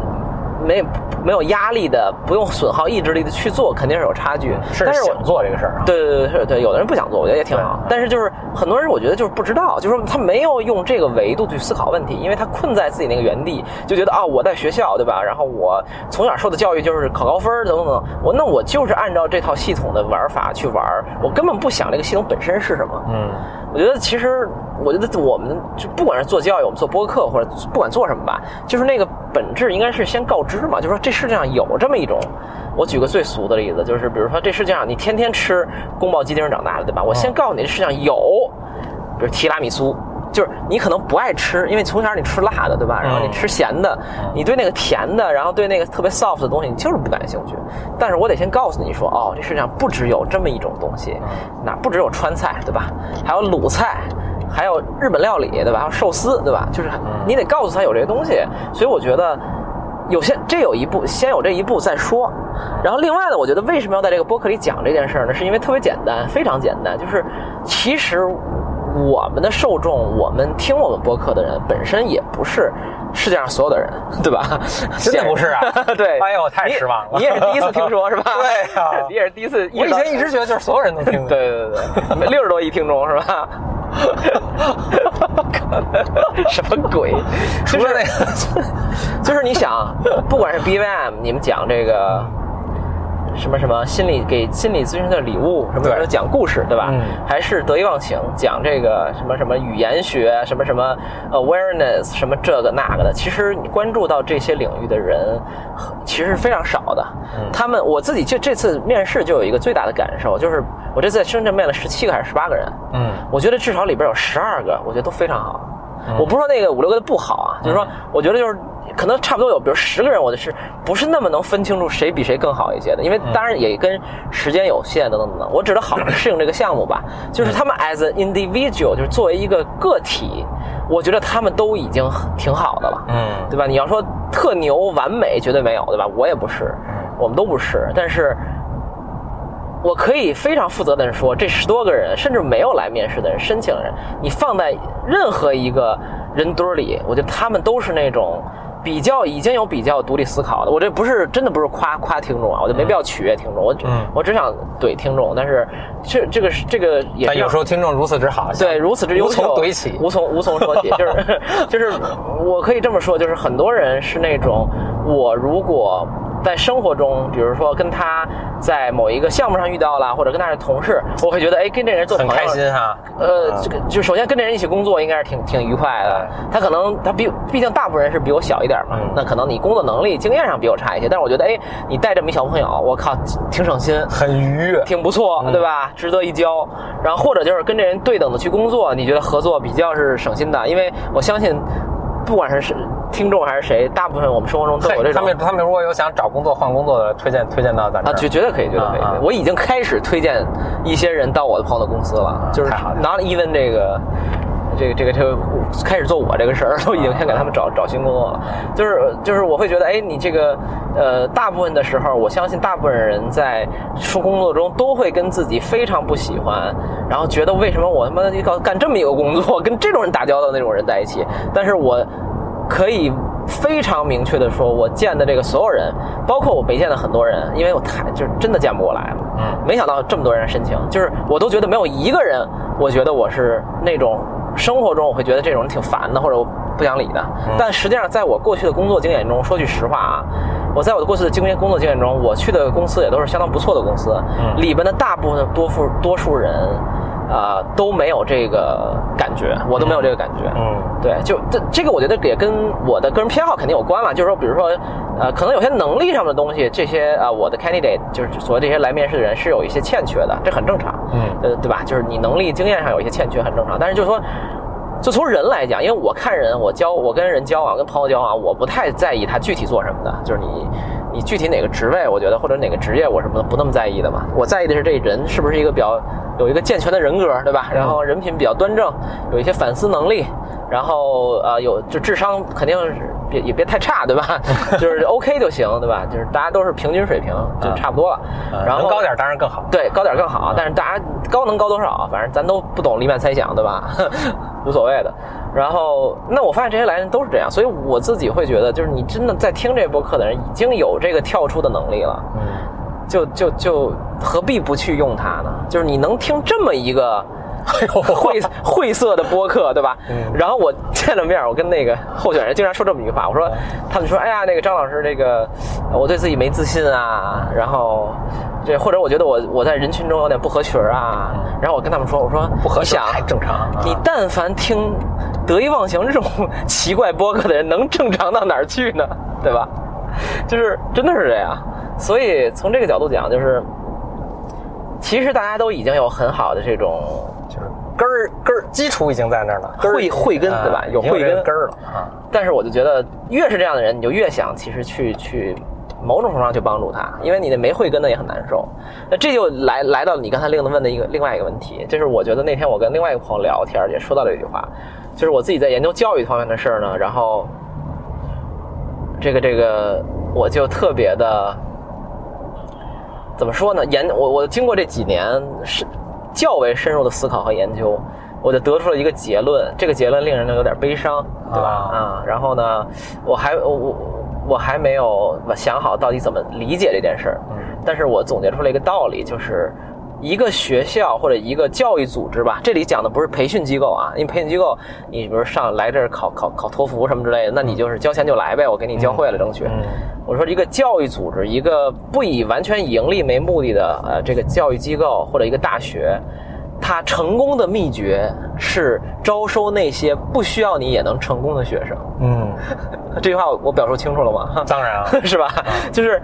没没有压力的，不用损耗意志力的去做，肯定是有差距。但是我想做这个事儿啊。对对对是对，有的人不想做，我觉得也挺好。但是就是很多人，我觉得就是不知道，就是说他没有用这个维度去思考问题，因为他困在自己那个原地，就觉得啊，我在学校对吧？然后我从小受的教育就是考高分儿等等等，我那我就是按照这套系统的玩法去玩，我根本不想这个系统本身是什么。嗯我觉得其实，我觉得我们就不管是做教育，我们做播客或者不管做什么吧，就是那个本质应该是先告知嘛，就说这世界上有这么一种。我举个最俗的例子，就是比如说这世界上你天天吃宫保鸡丁长大的，对吧？我先告诉你，这世界上有，比如提拉米苏。就是你可能不爱吃，因为从小你吃辣的，对吧？然后你嗯吃咸的，你对那个甜的，然后对那个特别 soft 的东西，你就是不感兴趣。但是我得先告诉你说，哦，这世界上不只有这么一种东西，哪不只有川菜，对吧？还有鲁菜，还有日本料理，对吧？还有寿司，对吧？就是你得告诉他有这些东西。所以我觉得。有些这有一步，先有这一步再说。然后另外呢，我觉得为什么要在这个播客里讲这件事儿呢？是因为特别简单，非常简单，就是其实我们的受众，我们听我们播客的人本身也不是世界上所有的人，对吧？真的不是啊 对，哎呦我太失望了你你也是第一次听说是吧？对啊你也是第一次。我以前一直觉得就是所有人都听。对对对对，六十多亿听众是吧？什么鬼？就是那个，就是你想，不管是 BVM，你们讲这个什么什么心理给心理咨询的礼物，什么对什么讲故事，对吧？嗯还是得意忘形讲这个什么什么语言学，什么什么 awareness，什么这个那个的。其实你关注到这些领域的人，其实是非常少的。嗯他们我自己就这次面试就有一个最大的感受，就是我这次在深圳面了十七个还是十八个人，嗯我觉得至少里边有十二个，我觉得都非常好。嗯我不是说那个五六个的不好啊，就是说，我觉得就是可能差不多有，比如十个人，我就是不是那么能分清楚谁比谁更好一些的，因为当然也跟时间有限等等等等。我指的好是适应这个项目吧，就是他们 as an individual，就是作为一个个体，我觉得他们都已经挺好的了。嗯对吧？你要说特牛、完美，绝对没有，对吧？我也不是，我们都不是。但是，我可以非常负责的说，这十多个人，甚至没有来面试的人、申请人，你放在任何一个人堆里，我觉得他们都是那种。比较已经有比较独立思考的，我这不是真的不是夸夸听众啊，我就没必要取悦听众，我我只想怼听众，但是这这个是这个也是但有时候听众如此之好，对，如此之优无从秀，怼起。无从无从说起，就是 就是，我可以这么说，就是很多人是那种，我如果在生活中，比如说跟他在某一个项目上遇到了，或者跟他是同事，我会觉得，哎，跟这人做朋友很开心哈。呃，啊这个就首先跟这人一起工作应该是挺挺愉快的。他可能他比毕竟大部分人是比我小一点嘛，嗯那可能你工作能力、经验上比我差一些，但是我觉得，哎，你带这么一小朋友，我靠，挺省心，很愉悦。挺不错，对吧？值得一交。然后或者就是跟这人对等的去工作，你觉得合作比较是省心的，因为我相信。不管是谁听众还是谁，大部分我们生活中都有这种他们他们如果有想找工作换工作的，推荐推荐到咱这。绝绝对可以，绝对可以。啊啊我已经开始推荐一些人到我的朋友的公司了，就是拿了 not even 这个。这个这个这个开始做我这个事儿，都已经先给他们找找新工作了，就是就是我会觉得，哎，你这个呃，大部分的时候，我相信大部分人在说工作中都会跟自己非常不喜欢，然后觉得为什么我他妈要干这么一个工作，跟这种人打交道那种人在一起，但是我可以非常明确的说，我见的这个所有人，包括我没见的很多人，因为我太就是真的见不过来了。嗯没想到这么多人申请，就是我都觉得没有一个人，我觉得我是那种生活中我会觉得这种人挺烦的，或者我不讲理的。但实际上，在我过去的工作经验中，说句实话啊，我在我的过去的经验工作经验中，我去的公司也都是相当不错的公司，嗯里边的大部分多数多数人，啊、都没有这个感觉，我都没有这个感觉。嗯对，就这这个，我觉得也跟我的个人偏好肯定有关了。就是说，比如说，呃，可能有些能力上的东西，这些啊、呃我的 candidate 就是所谓这些来面试的人是有一些欠缺的，这很正常。嗯呃，对吧？就是你能力、经验上有一些欠缺，很正常。但是就是说，就从人来讲，因为我看人，我交我跟人交往，跟朋友交往，我不太在意他具体做什么的，就是你。你具体哪个职位，我觉得或者哪个职业，我是不不那么在意的嘛。我在意的是这人是不是一个比较有一个健全的人格，对吧？然后人品比较端正，有一些反思能力，然后呃有就智商肯定是别也别太差，对吧？就是 OK 就行，对吧？就是大家都是平均水平，就差不多了。呃然后能高点当然更好。对，高点更好，但是大家高能高多少，反正咱都不懂黎曼猜想，对吧？无所谓的。然后，那我发现这些来人都是这样，所以我自己会觉得，就是你真的在听这播客的人，已经有这个跳出的能力了，嗯，就就就何必不去用它呢？就是你能听这么一个。晦晦涩的播客，对吧？嗯然后我见了面，我跟那个候选人经常说这么一句话，我说，他们说，哎呀，那个张老师，这个呃我对自己没自信啊，然后这或者我觉得我我在人群中有点不合群啊，然后我跟他们说，我说不合适你想太正常啊。你但凡听得意忘形这种奇怪播客的人，能正常到哪儿去呢？对吧？就是真的是这样。所以从这个角度讲，就是其实大家都已经有很好的这种就是根儿根儿基础已经在那儿了，根儿慧慧根对吧有慧根根儿了啊。但是我就觉得，越是这样的人，你就越想其实去去某种程度上去帮助他，因为你的没慧根的也很难受。那这就来来到你刚才另问的一个另外一个问题，就是我觉得那天我跟另外一个朋友聊天也说到了一句话，就是我自己在研究教育方面的事儿呢，然后这个这个我就特别的怎么说呢？研我我经过这几年是较为深入的思考和研究，我就得出了一个结论。这个结论令人有点悲伤，对吧？啊啊，然后呢，我还我我我还没有想好到底怎么理解这件事儿。嗯但是我总结出了一个道理，就是一个学校或者一个教育组织吧，这里讲的不是培训机构啊，因为培训机构，你比如上来这儿考考考托福什么之类的，那你就是交钱就来呗，我给你教会了，争取。嗯我说一个教育组织，一个不以完全盈利为目的的呃这个教育机构或者一个大学，它成功的秘诀是招收那些不需要你也能成功的学生。嗯，这句话我我表述清楚了吗？当然啊，是吧？就是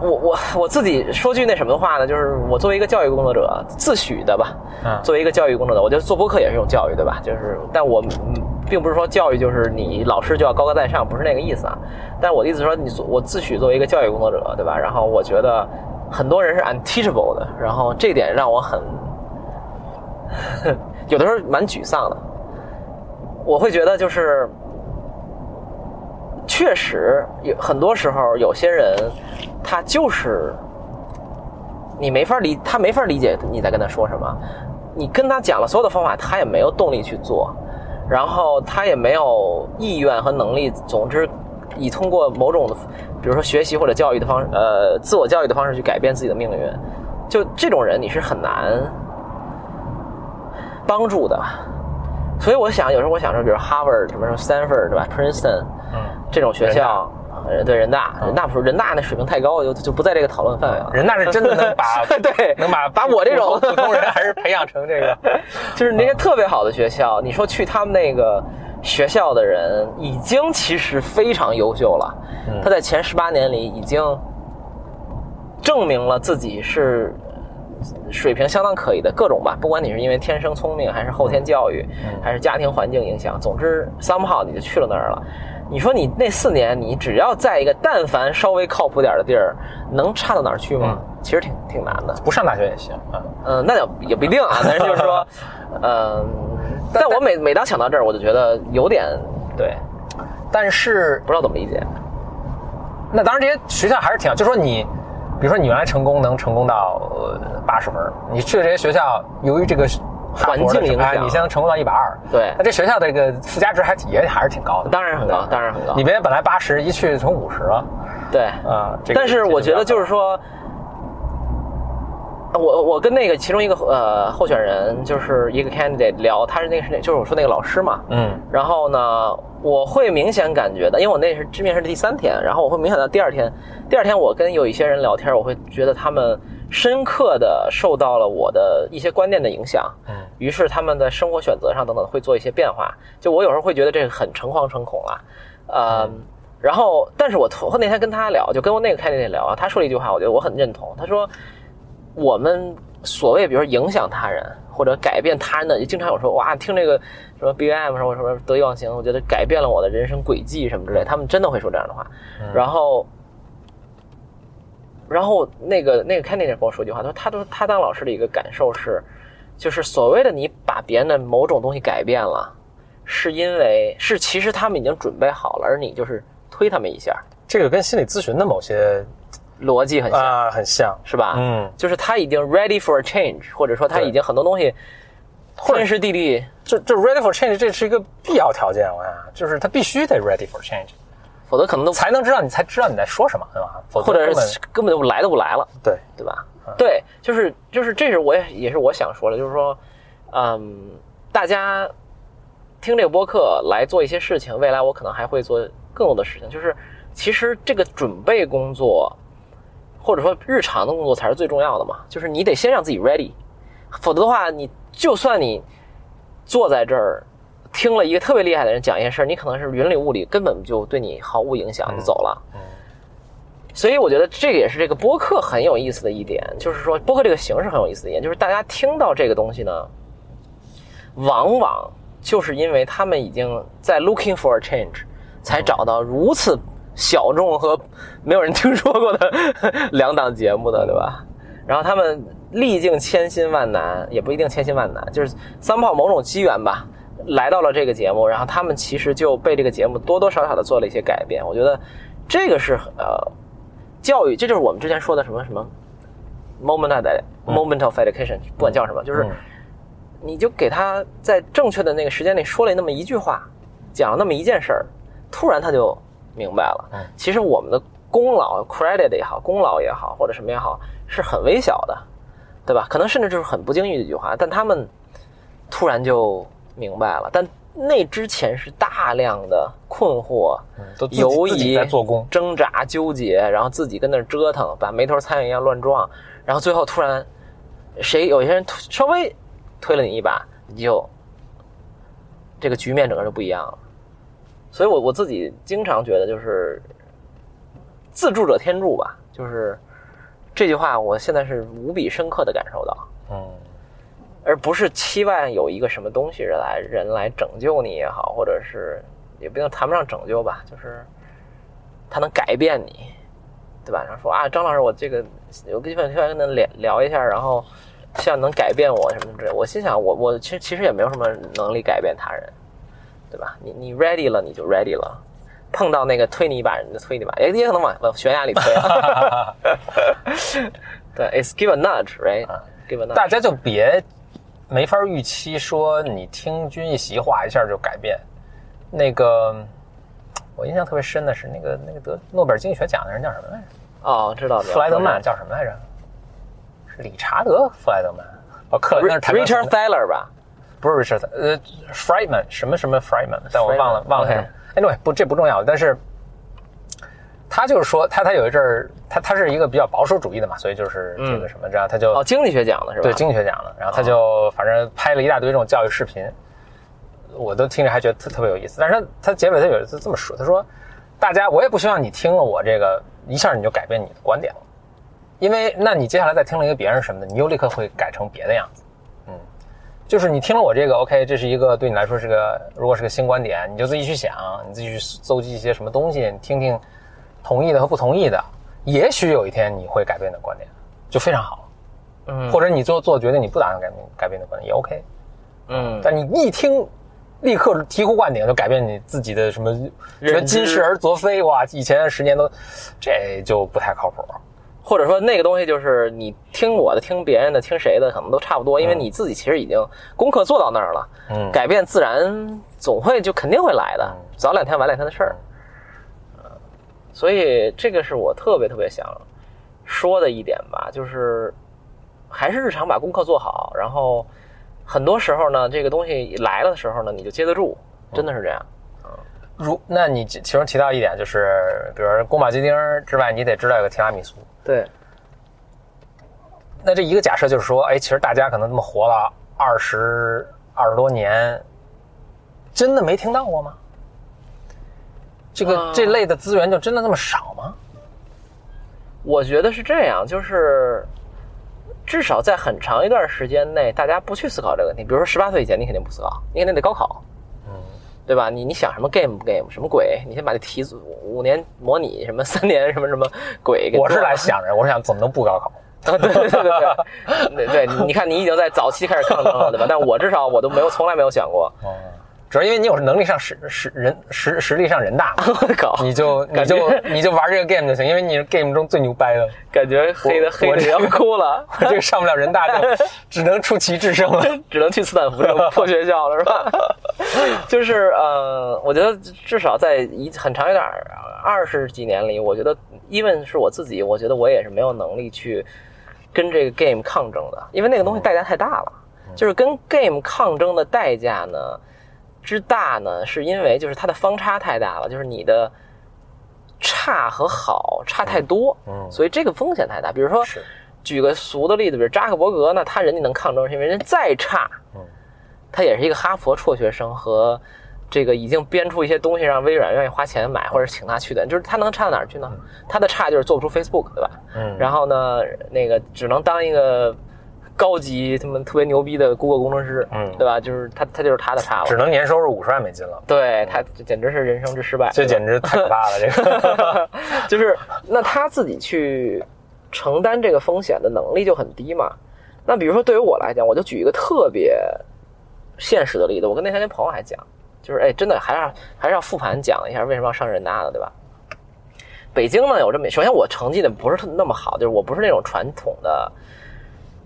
我我我自己说句那什么的话呢，就是我作为一个教育工作者，自诩的吧，嗯作为一个教育工作者，我觉得做播客也是一种教育，对吧？就是，但我嗯并不是说教育就是你老师就要高高在上，不是那个意思啊。但是我的意思说，你做我自诩作为一个教育工作者，对吧？然后我觉得很多人是 unteachable 的，然后这点让我很 有的时候蛮沮丧的。我会觉得就是。确实有很多时候，有些人他就是你没法理，他没法理解你在跟他说什么。你跟他讲了所有的方法，他也没有动力去做，然后他也没有意愿和能力。总之，以通过某种，比如说学习或者教育的方，呃，自我教育的方式去改变自己的命运，就这种人你是很难帮助的。所以我想，有时候我想说，比如 Harvard 什么什么 Stanford 对吧，Princeton，嗯，这种学校，呃，对人大，人大不是人大那水平太高，就就不在这个讨论范围了。人大是真的能把 对能把把我这种普通人还是培养成这个，就是那些特别好的学校，你说去他们那个学校的人，已经其实非常优秀了。嗯他在前十八年里已经证明了自己是水平相当可以的各种吧，不管你是因为天生聪明，还是后天教育，嗯还是家庭环境影响，总之 somehow 你就去了那儿了。你说你那四年，你只要在一个但凡稍微靠谱点的地儿，能差到哪儿去吗？其实挺挺难的。不上大学也行啊。嗯，那也也不一定啊，但是就是说，嗯，但我每每当想到这儿，我就觉得有点对，但是不知道怎么理解。那当然，这些学校还是挺好。就说你，比如说你原来成功能成功到八十分，你去的这些学校，由于这个环境影响哎你现在能成功到一百二。对那这学校的这个附加值还也还是挺高的。当然很高当然很高你别本来八十，一去成五十了对，啊。这个但是我觉得就是说，我我跟那个其中一个呃候选人，就是一个 candidate 聊，他是那个是那就是我说那个老师嘛，嗯然后呢，我会明显感觉到，因为我那是面试的第三天，然后我会明显到第二天，第二天我跟有一些人聊天，我会觉得他们深刻的受到了我的一些观念的影响，嗯。于是他们在生活选择上等等会做一些变化。就我有时候会觉得这个很诚惶诚恐了，呃，然后但是我头那天跟他聊，就跟我那个 candidate 聊啊，他说了一句话，我觉得我很认同，他说我们所谓比如说影响他人或者改变他人的，就经常有说哇听这个什么 BM 什么什么得意忘形，我觉得改变了我的人生轨迹什么之类，他们真的会说这样的话。然后，然后那个那个 candidate 跟我说一句话，他说他都他当老师的一个感受是，就是所谓的你把别人的某种东西改变了，是因为是其实他们已经准备好了，而你就是推他们一下，这个跟心理咨询的某些逻辑很像，啊很像。是吧？嗯，就是他已经 ready for a change，或者说他已经很多东西天时地利，就就 ready for change，这是一个必要条件，我看就是他必须得 ready for change，否则可能都才能知道你才知道你在说什么，对吧？否则或者是根本就来都不来了。对，对吧？对，就是就是，这是我也也是我想说的，就是说，嗯，大家听这个播客来做一些事情，未来我可能还会做更多的事情。就是其实这个准备工作，或者说日常的工作才是最重要的嘛。就是你得先让自己 ready，否则的话，你就算你坐在这儿听了一个特别厉害的人讲一件事儿，你可能是云里雾里，根本就对你毫无影响，就走了。所以我觉得这个也是这个播客很有意思的一点，就是说播客这个形式很有意思的一点，就是大家听到这个东西呢，往往就是因为他们已经在 looking for a change，才找到如此小众和没有人听说过的 两档节目的，对吧？然后他们历尽千辛万难，也不一定千辛万难，就是三炮某种机缘吧，来到了这个节目，然后他们其实就被这个节目多多少少的做了一些改变。我觉得这个是呃教育，这就是我们之前说的什么什么 moment of moment of education，不管叫什么，就是嗯你就给他在正确的那个时间内说了那么一句话，讲了那么一件事儿，突然他就明白了。嗯其实我们的功劳 credit 也好，功劳也好，或者什么也好，是很微小的，对吧？可能甚至就是很不经意的一句话，但他们突然就明白了。但那之前是大量的困惑、犹疑、在做工挣扎、纠结，然后自己跟那折腾，把没头苍蝇一样乱撞，然后最后突然谁有些人推稍微推了你一把，你就这个局面整个就不一样了。所以我我自己经常觉得就是自助者天助吧，就是这句话，我现在是无比深刻的感受到。嗯而不是期望有一个什么东西来人来拯救你也好，或者是也不能谈不上拯救吧，就是他能改变你，对吧？然后说啊，张老师，我这个我跟跟跟他聊聊一下，然后希望能改变我什么之类。我心想，我我其实其实也没有什么能力改变他人，对吧？你你 ready 了，你就 ready 了。碰到那个推你一把人就推你一把，也也可能往往悬崖里推。对，it's give a nudge，right？give a nudge。大家就别没法预期说你听君一席话一下就改变。那个我印象特别深的是那个那个得诺贝尔经济学奖的人叫什么来着？哦，知道。弗莱德曼叫什么来着？是理查德·弗莱德曼。哦，克那是 Richard Thaler 吧？不是 Richard，呃，Friedman 什么什么 Friedman，但我忘了忘了是什么。Anyway，不，这不重要，但是他就是说，他他有一阵儿，他他是一个比较保守主义的嘛，所以就是这个什么，这样他就哦，经济学奖的是吧？对经济学奖的，然后他就反正拍了一大堆这种教育视频，我都听着还觉得特特别有意思。但是他他结尾他有一次这么说，他说：“大家，我也不希望你听了我这个一下你就改变你的观点了，因为那你接下来再听了一个别人什么的，你又立刻会改成别的样子。嗯，就是你听了我这个，OK，这是一个对你来说是个，如果是个新观点，你就自己去想，你自己去搜集一些什么东西，你听听同意的和不同意的，也许有一天你会改变你的观点，就非常好。嗯或者你做做决定，你不打算改变改变的观点也 OK。嗯，但你一听，立刻醍醐灌顶，就改变你自己的什么，觉得今世而昨非，哇，以前十年都，这就不太靠谱。或者说那个东西就是你听我的、听别人的、听谁的，可能都差不多，因为你自己其实已经功课做到那儿了，嗯改变自然总会就肯定会来的，早两天晚两天的事儿。呃所以这个是我特别特别想说的一点吧，就是还是日常把功课做好，然后很多时候呢，这个东西来了的时候呢，你就接得住，真的是这样。如那你其中提到一点就是，比如宫保鸡丁之外，你得知道有个提拉米苏。对，那这一个假设就是说，哎，其实大家可能这么活了二十二十多年，真的没听到过吗？这个、啊这类的资源就真的那么少吗？我觉得是这样，就是至少在很长一段时间内，大家不去思考这个问题。比如说十八岁以前，你肯定不思考，你肯定得高考，嗯，对吧？你你想什么 game 不 game 什么鬼？你先把这题五年模拟什么三年什么什么鬼给我是来想着，我是想怎么能不高考？啊，对对对对对，对对，你看你已经在早期开始抗争了，对吧？但我至少我都没有从来没有想过，哦，主要因为你有能力上实实人实实力上人大嘛，我靠，你就你就你就玩这个 game 就行，因为你是 game 中最牛掰的。感觉黑的黑的要哭了，我这个上不了人大，就 只能出奇制胜了。只能去斯坦福这种破学校了，是吧？就是呃，我觉得至少在一很长一点儿二十几年里，我觉得，even 是我自己，我觉得我也是没有能力去跟这个 game 抗争的，因为那个东西代价太大了。就是跟 game 抗争的代价呢之大呢，是因为就是它的方差太大了，就是你的差和好差太多，嗯所以这个风险太大。比如说，举个俗的例子，比如扎克伯格呢，他人家能抗争，是因为人再差，嗯他也是一个哈佛辍学生和这个已经编出一些东西让微软愿意花钱买或者请他去的，就是他能差到哪儿去呢？他的差就是做不出 Facebook，对吧？嗯，然后呢，那个只能当一个高级他们特别牛逼的 Google 工程师，嗯对吧？就是他他就是他的差了，只能年收入五十万美金了，对他这简直是人生之失败，这简直太可怕了。这个，就是那他自己去承担这个风险的能力就很低嘛。那比如说对于我来讲，我就举一个特别现实的例子，我跟那天跟朋友还讲，就是哎，真的还是要还是要复盘讲一下为什么要上人大的，对吧？北京呢有这么，首先我成绩呢不是特那么好，就是我不是那种传统的。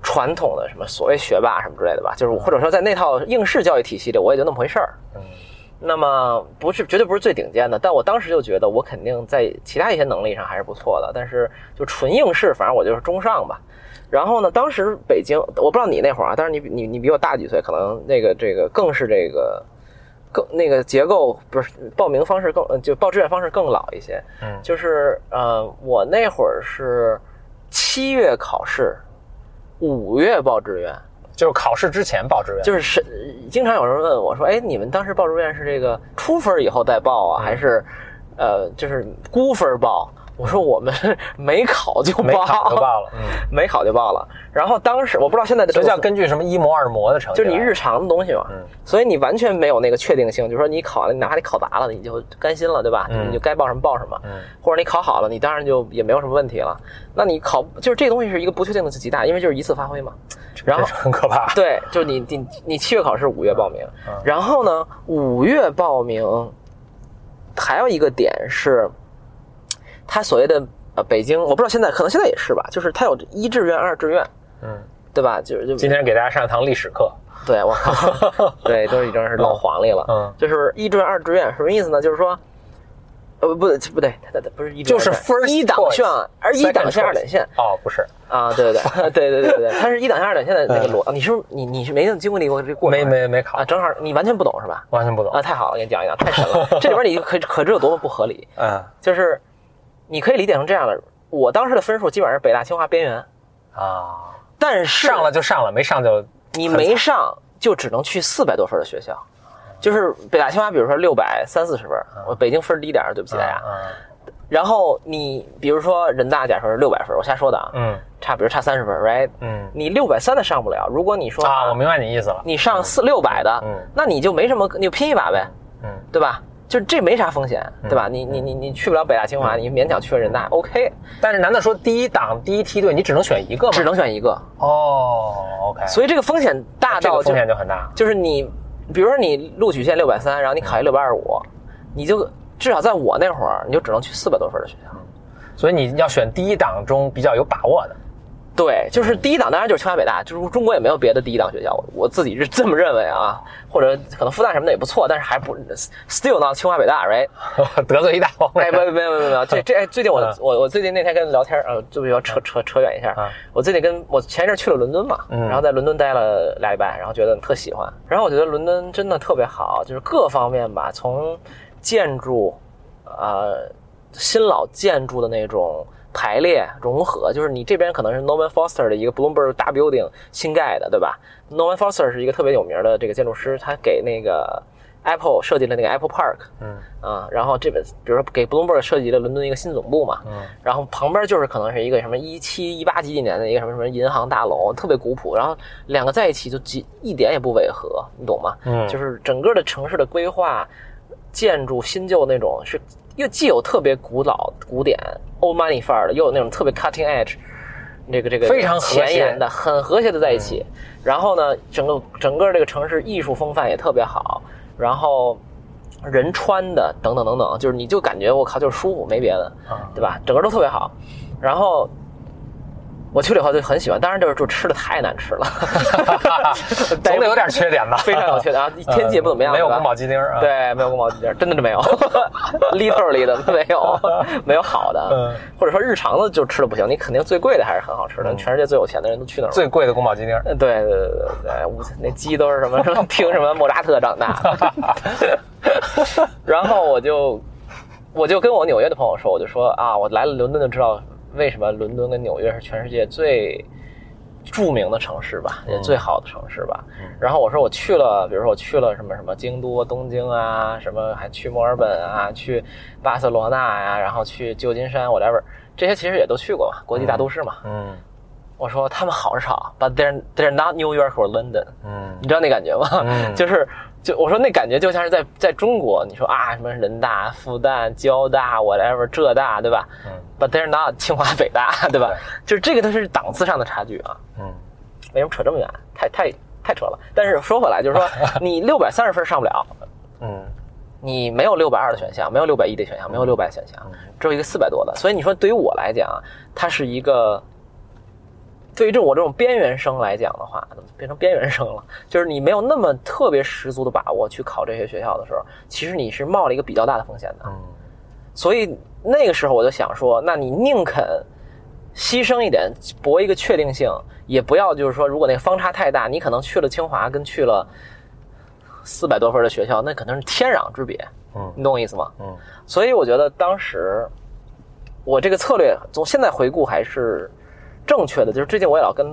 传统的什么所谓学霸什么之类的吧，就是或者说在那套应试教育体系里，我也就那么回事儿。嗯那么不是绝对不是最顶尖的，但我当时就觉得我肯定在其他一些能力上还是不错的，但是就纯应试，反正我就是中上吧。然后呢，当时北京，我不知道你那会儿啊，但是你你你比我大几岁，可能那个这个更是这个更那个结构不是报名方式更呃就报志愿方式更老一些。嗯就是呃，我那会儿是七月考试，五月报志愿。就是考试之前报志愿，就是是经常有人问我说：“哎，你们当时报志愿是这个出分以后再报啊，还是呃就是估分报？”我说：“我们 没考就报，没考就报了。嗯，没考就报了。”然后当时我不知道现在的这叫根据什么一模二模的成绩，就是你日常的东西嘛，嗯所以你完全没有那个确定性，就是说你考了，你哪怕你考砸了，你就甘心了，对吧？嗯你就该报什么报什么，嗯或者你考好了，你当然就也没有什么问题了。那你考就是这东西是一个不确定的极大，因为就是一次发挥嘛。然后很可怕。对，就是你你你七月考试，五月报名，嗯然后呢，五月报名，还有一个点是，他所谓的呃，北京，我不知道现在可能现在也是吧，就是他有一志愿、二志愿，嗯，对吧？就就今天给大家上一堂历史课，对，我靠，对，都已经是老黄历了。嗯，就是一志愿、二志愿什么意思呢？就是说，呃，不，不对，他的不是一就是分一档线，而一档线、二等线哦，不是啊，对对对对对对，它是一档线、二等线的那个逻，你是不是你你是没经历过这个过没没没考啊？正好你完全不懂是吧？完全不懂啊，太好了，给你讲一讲，太神了，这里边你可可知有多么不合理？嗯，就是。你可以理解成这样的：我当时的分数基本上是北大清华边缘，啊，但是上了就上了，没上就你没上就只能去四百多分的学校，就是北大清华，比如说六百三四十分，我北京分低点儿，对不起大家。啊然后你比如说人大，假设是六百分，我瞎说的啊，嗯差比如差三十分，right？嗯你六百三的上不了，如果你说啊，我明白你意思了。你上四六百的，嗯那你就没什么，你就拼一把呗，嗯对吧？就这没啥风险，对吧？你你你你去不了北大清华，你勉强去了人大，OK，但是难道说第一档第一梯队你只能选一个吗？只能选一个，哦，OK，所以这个风险大到就这个风险就很大。就是你，比如说你录取线六百三，然后你考一六百二十五，你就至少在我那会儿，你就只能去四百多分的学校。所以你要选第一档中比较有把握的。对，就是第一档当然就是清华北大，就是中国也没有别的第一档学校，我我自己是这么认为啊，或者可能复旦什么的也不错，但是还不 still not 清华北大，right？得罪一大帮哎，人。没有没有没有没有，这这哎，最近我嗯我我最近那天跟人聊天，呃，就比较扯扯扯远一下嗯，我最近跟我前一阵去了伦敦嘛，嗯然后在伦敦待了俩礼拜，然后觉得特喜欢，然后我觉得伦敦真的特别好，就是各方面吧，从建筑，呃，新老建筑的那种。排列融合，就是你这边可能是 Norman Foster 的一个 Bloomberg 大 building 新盖的，对吧？Norman Foster 是一个特别有名的这个建筑师，他给那个 Apple 设计了那个 Apple Park，嗯啊，然后这边比如说给 Bloomberg 设计了伦敦一个新总部嘛，嗯然后旁边就是可能是一个什么一七一八几几年的一个什么什么银行大楼，特别古朴，然后两个在一起就几一点也不违和，你懂吗？嗯就是整个的城市的规划、建筑新旧那种是又既有特别古老古典 old money 范儿的，又有那种特别 cutting edge 这个这个非常前沿的，很和谐的在一起。然后呢，整个整个这个城市艺术风范也特别好，然后人穿的等等等等，就是你就感觉我靠就是舒服，没别的，啊对吧？整个都特别好。然后我去了以后就很喜欢，当然就是就吃的太难吃了，总得有点缺点吧？非常有缺点啊，天气也不怎么样，没有宫保鸡丁啊。，对，没有宫保鸡丁，真的是没有，literally 的没有，没有好的，嗯或者说日常的就吃的不行，你肯定最贵的还是很好吃的，全世界最有钱的人都去哪儿玩。最贵的宫保鸡丁。对对对对对，我那鸡都是什么什么听什么莫扎特长大，然后我就我就跟我纽约的朋友说，我就说啊，我来了伦敦就知道为什么伦敦跟纽约是全世界最著名的城市吧，也最好的城市吧。然后我说我去了，比如说我去了什么什么京都、东京啊，什么还去墨尔本啊，去巴塞罗那呀、然后去旧金山，whatever，这些其实也都去过嘛，国际大都市嘛。嗯我说他们好是好，but they're they're not New York or London，嗯你知道那感觉吗？嗯 就是就我说那感觉就像是在在中国，你说啊什么人大、复旦、交大 whatever 浙大对吧？嗯 But they're not 清华北大 对吧？就是这个都是档次上的差距啊。嗯为什么扯这么远？太太太扯了。但是说回来，就是说 你六百三十分上不了，嗯你没有六百二的选项，没有六百一的选项，没有六百选项，只有一个四百多的。所以你说对于我来讲，它是一个。对于这种我这种边缘生来讲的话，怎么变成边缘生了？就是你没有那么特别十足的把握去考这些学校的时候，其实你是冒了一个比较大的风险的。嗯所以那个时候我就想说，那你宁肯牺牲一点，搏一个确定性，也不要就是说，如果那个方差太大，你可能去了清华跟去了四百多分的学校，那可能是天壤之别。嗯你懂我意思吗？嗯所以我觉得当时我这个策略从现在回顾还是正确的。就是最近我也老跟，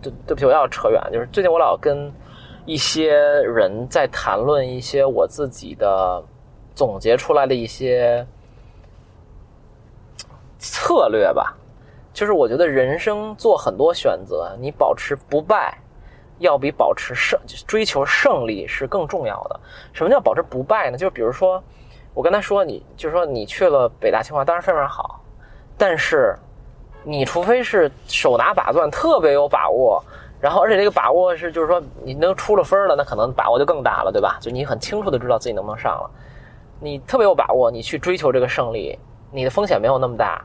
对对不起，我要扯远，就是最近我老跟一些人在谈论一些我自己的总结出来的一些策略吧。就是我觉得人生做很多选择，你保持不败，要比保持胜追求胜利是更重要的。什么叫保持不败呢？就是比如说，我跟他说你，就是说你去了北大清华，当然非常好，但是你除非是手拿把钻，特别有把握，然后而且这个把握是就是说你能出了分了，那可能把握就更大了，对吧？就你很清楚的知道自己能不能上了，你特别有把握，你去追求这个胜利，你的风险没有那么大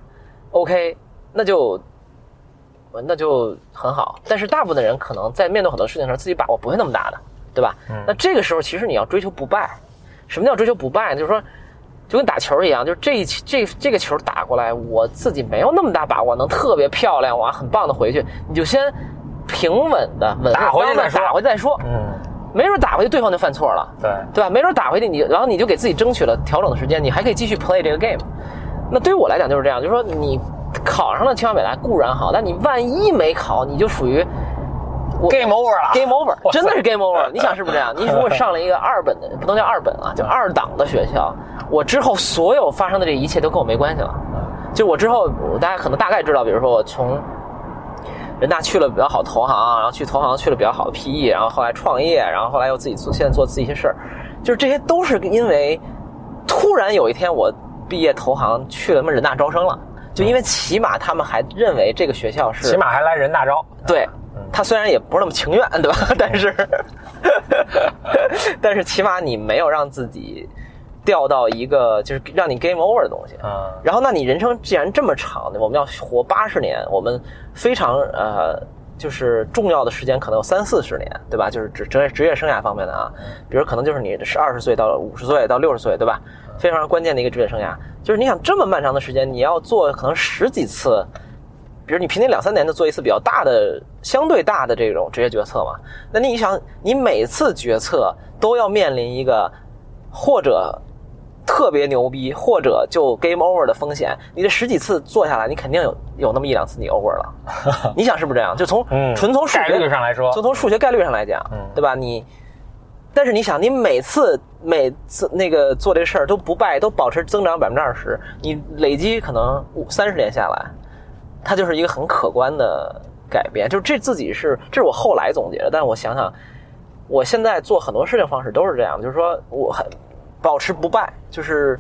，OK，那就。那就很好，但是大部分的人可能在面对很多事情的时候，自己把握不会那么大的，对吧？那这个时候其实你要追求不败。什么叫追求不败呢？就是说，就跟打球一样，就是这一这这个球打过来，我自己没有那么大把握能特别漂亮哇，很棒的回去，你就先平稳的稳打回去再说打回去再说，嗯，没准打回去对方就犯错了，对，对吧？没准打回去你，然后你就给自己争取了调整的时间，你还可以继续 play 这个 game。那对于我来讲就是这样，就是说你考上了清华北大固然好，但你万一没考，你就属于我 game over 了 game over，真的是 game over。你想是不是这样？你如果上了一个二本的，不能叫二本啊，叫二档的学校，我之后所有发生的这一切都跟我没关系了。就我之后，大家可能大概知道，比如说我从人大去了比较好的投行，然后去投行去了比较好的 PE，然后后来创业，然后后来又自己做，现在做自己一些事儿，就是这些都是因为突然有一天我毕业投行去了什么人大招生了，就因为起码他们还认为这个学校是起码还来人大招。对，他虽然也不是那么情愿，对吧？但是，但是起码你没有让自己掉到一个就是让你 game over 的东西。嗯然后，那你人生既然这么长，我们要活八十年，我们非常呃，就是重要的时间可能有三四十年，对吧？就是职职业职业生涯方面的啊，比如可能就是你是二十岁到五十岁到六十岁，对吧？非常关键的一个职业生涯，就是你想这么漫长的时间，你要做可能十几次，比如你平均两三年就做一次比较大的、相对大的这种职业决策嘛，那你想，你每次决策都要面临一个或者特别牛逼，或者就 game over 的风险。你这十几次做下来，你肯定有有那么一两次你 over 了。你想是不是这样？就从嗯纯从数学概率上来说就从数学概率上来讲，嗯对吧？你，但是你想，你每次每次那个做这事儿都不败，都保持增长百分之二十，你累积可能五三十年下来，它就是一个很可观的改变。就这自己是，这是我后来总结的，但是我想想，我现在做很多事情方式都是这样，就是说我很保持不败，就是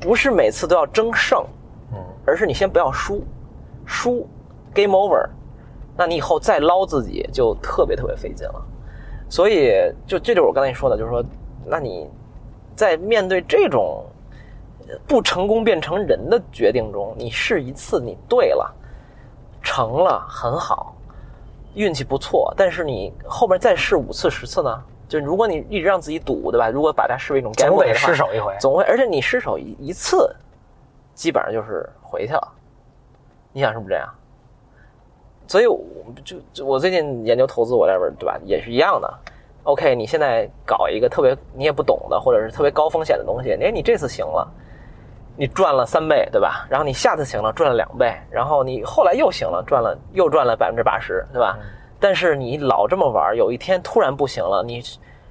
不是每次都要争胜，嗯而是你先不要输，输 game over，那你以后再捞自己就特别特别费劲了。所以就这就是我刚才说的，就是说，那你在面对这种呃不成功变成人的决定中，你试一次你对了，成了很好，运气不错，但是你后边再试五次十次呢？就如果你一直让自己赌，对吧？如果把它视为一种总话失手一回。总会，而且你失手一一次，基本上就是回去了。你想是不是这样？所以我就就我最近研究投资，whatever，对吧？也是一样的。OK，你现在搞一个特别你也不懂的，或者是特别高风险的东西，哎，你这次行了，你赚了三倍，对吧？然后你下次行了，赚了两倍，然后你后来又行了，赚了又赚了百分之八十，对吧？但是你老这么玩，有一天突然不行了，你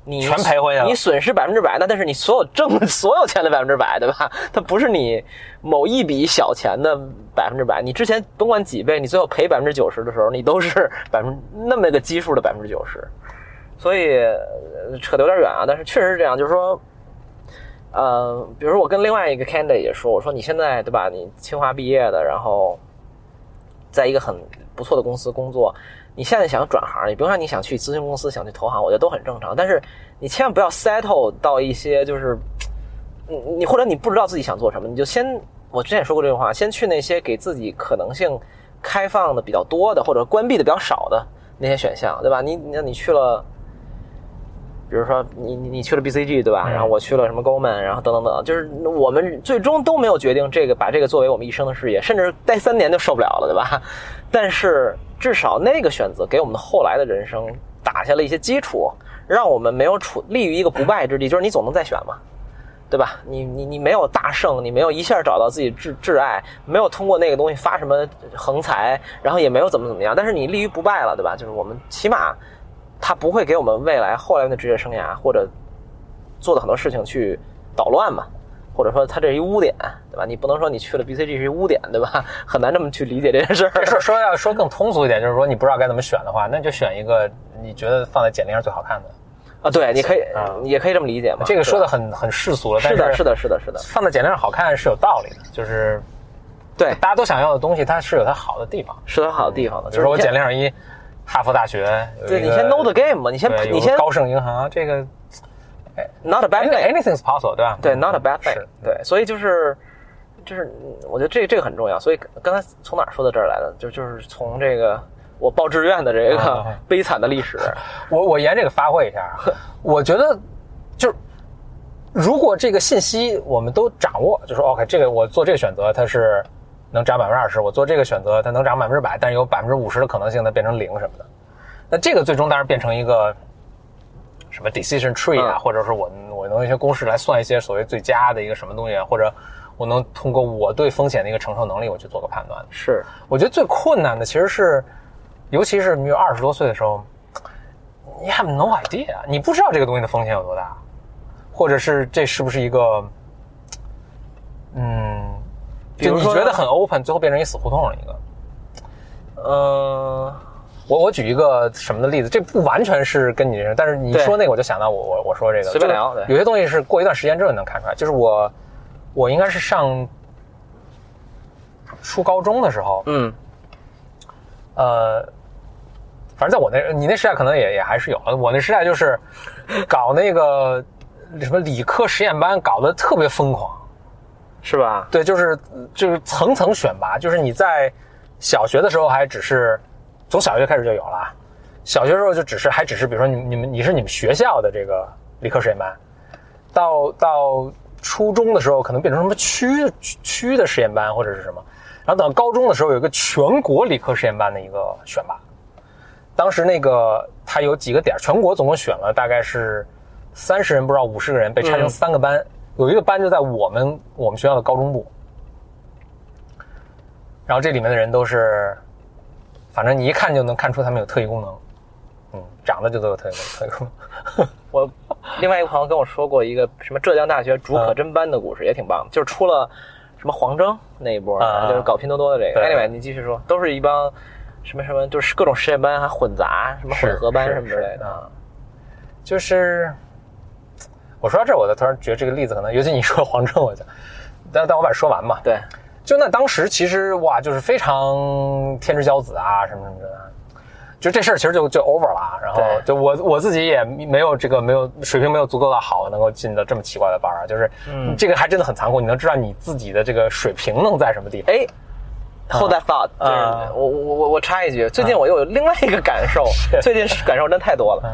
你全赔回去了你损失百分之百，那但是你所有挣 所有钱的百分之百，对吧？它不是你某一笔小钱的百分之百，你之前甭管几倍，你最后赔百分之九十的时候，你都是百分那么个基数的百分之九十。所以呃扯得有点远啊，但是确实是这样，就是说，呃，比如说我跟另外一个 candidate 也说，我说你现在对吧？你清华毕业的，然后在一个很不错的公司工作，你现在想转行，你比如说你想去咨询公司，想去投行，我觉得都很正常。但是你千万不要 settle 到一些就是，你你或者你不知道自己想做什么，你就先我之前也说过这句话，先去那些给自己可能性开放的比较多的，或者关闭的比较少的那些选项，对吧？你那你去了。比如说你你你去了 BCG 对吧？嗯然后我去了什么 Goldman，然后等等等，就是我们最终都没有决定这个把这个作为我们一生的事业，甚至待三年就受不了了，对吧？但是至少那个选择给我们的后来的人生打下了一些基础，让我们没有处立于一个不败之地，就是你总能再选嘛，对吧？你你你没有大胜，你没有一下找到自己挚挚爱，没有通过那个东西发什么横财，然后也没有怎么怎么样，但是你立于不败了，对吧？就是我们起码。它不会给我们未来后来的职业生涯或者做的很多事情去捣乱嘛，或者说它这是一污点，对吧？你不能说你去了 BCG 是一污点，对吧？很难这么去理解这件事儿。说说要说更通俗一点，就是说你不知道该怎么选的话，那就选一个你觉得放在简历上最好看的。啊，对，你可以也可以这么理解嘛。这个说的很很世俗了，但是的，是的，是的，是的，放在简历上好看是有道理的，就是对，大家都想要的东西，它是有它好的地方。是有好的地方的。比如说我简，历上一哈佛大学，对你先 know the game 嘛，你先你先高盛银行，这个 not a bad thing，anything's possible，对吧？对，not a bad thing，对，所以就是就是，嗯我觉得这这个很重要。所以刚才从哪儿说到这儿来的？就就是从这个我报志愿的这个啊 悲惨的历史。我我沿这个发挥一下啊，我觉得就是如果这个信息我们都掌握，就说 OK，这个我做这个选择它是能涨百分之二十，我做这个选择它能涨百分之百，但是有百分之五十的可能性它变成零什么的。那这个最终当然变成一个什么 decision tree 啊，嗯或者是我我能用一些公式来算一些所谓最佳的一个什么东西啊，或者我能通过我对风险的一个承受能力，我去做个判断。是，我觉得最困难的其实是，尤其是你有二十多岁的时候，你 have no idea，你不知道这个东西的风险有多大，或者是这是不是一个，嗯，比如说就你觉得很 open，最后变成一死胡同了一个。嗯，我我举一个什么的例子，这不完全是跟你这，但是你对说那个我就想到我我我说这个，随便聊对有些东西是过一段时间之后能看出来，就是我我应该是上初高中的时候，嗯呃，反正在我那你那时代可能也也还是有，我那时代就是搞那个什么理科实验班，搞得特别疯狂。是吧？对，就是就是层层选拔，就是你在小学的时候还只是从小学开始就有了，小学时候就只是还只是比如说你你们你是你们学校的这个理科实验班，到到初中的时候可能变成什么区区区的实验班或者是什么，然后等到高中的时候有一个全国理科实验班的一个选拔，当时那个它有几个点，全国总共选了大概是三十人，不知道五十个人，被拆成嗯三个班，有一个班就在我们我们学校的高中部，然后这里面的人都是，反正你一看就能看出他们有特异功能，嗯，长得就都有特异特异功能，我另外一个朋友跟我说过一个什么浙江大学竺可桢班的故事，也挺棒的，就是出了什么黄峥那一波，啊就是搞拼多多的这个。对。Anyway，你继续说，都是一帮什么什么，就是各种实验班还混杂，什么混合班什么之类的。就是我说到这儿，我就突然觉得这个例子可能，尤其你说黄峥，我就，但但我把它说完嘛，对，就那当时其实哇，就是非常天之骄子啊，什么什么的，就这事儿其实就就 over 了啊。然后就我我自己也没有这个没有水平没有足够的好，能够进到这么奇怪的班儿。就是嗯这个还真的很残酷，你能知道你自己的这个水平能在什么地方。哎。Hold that thought，就是啊我我我我插一句，最近我又有另外一个感受，最近感受真太多了嗯。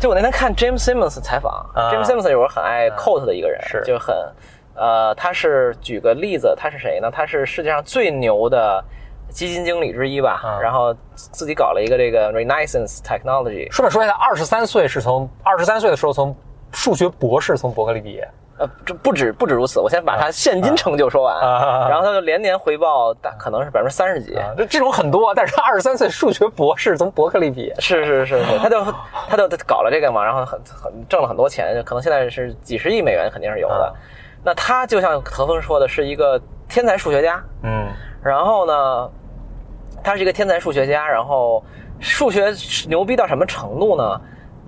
就我那天看 James Simmons 采访啊，James Simmons 是我很爱 quote 的一个人，是。就很，呃，他是举个例子，他是谁呢？他是世界上最牛的基金经理之一吧，啊。然后自己搞了一个这个 Renaissance Technology，顺便说一下，二十三岁是从二十三岁的时候从数学博士从伯克利毕业呃，这不止不止如此，我先把他现金成就说完，啊然后他就连年回报大可能是百分之三十几，啊，这这种很多，但是他二十三岁数学博士从伯克利毕业，是是是是，他就他就搞了这个嘛，然后很很挣了很多钱，可能现在是几十亿美元肯定是有的。啊那他就像何峰说的，是一个天才数学家，嗯然后呢，他是一个天才数学家，然后数学牛逼到什么程度呢？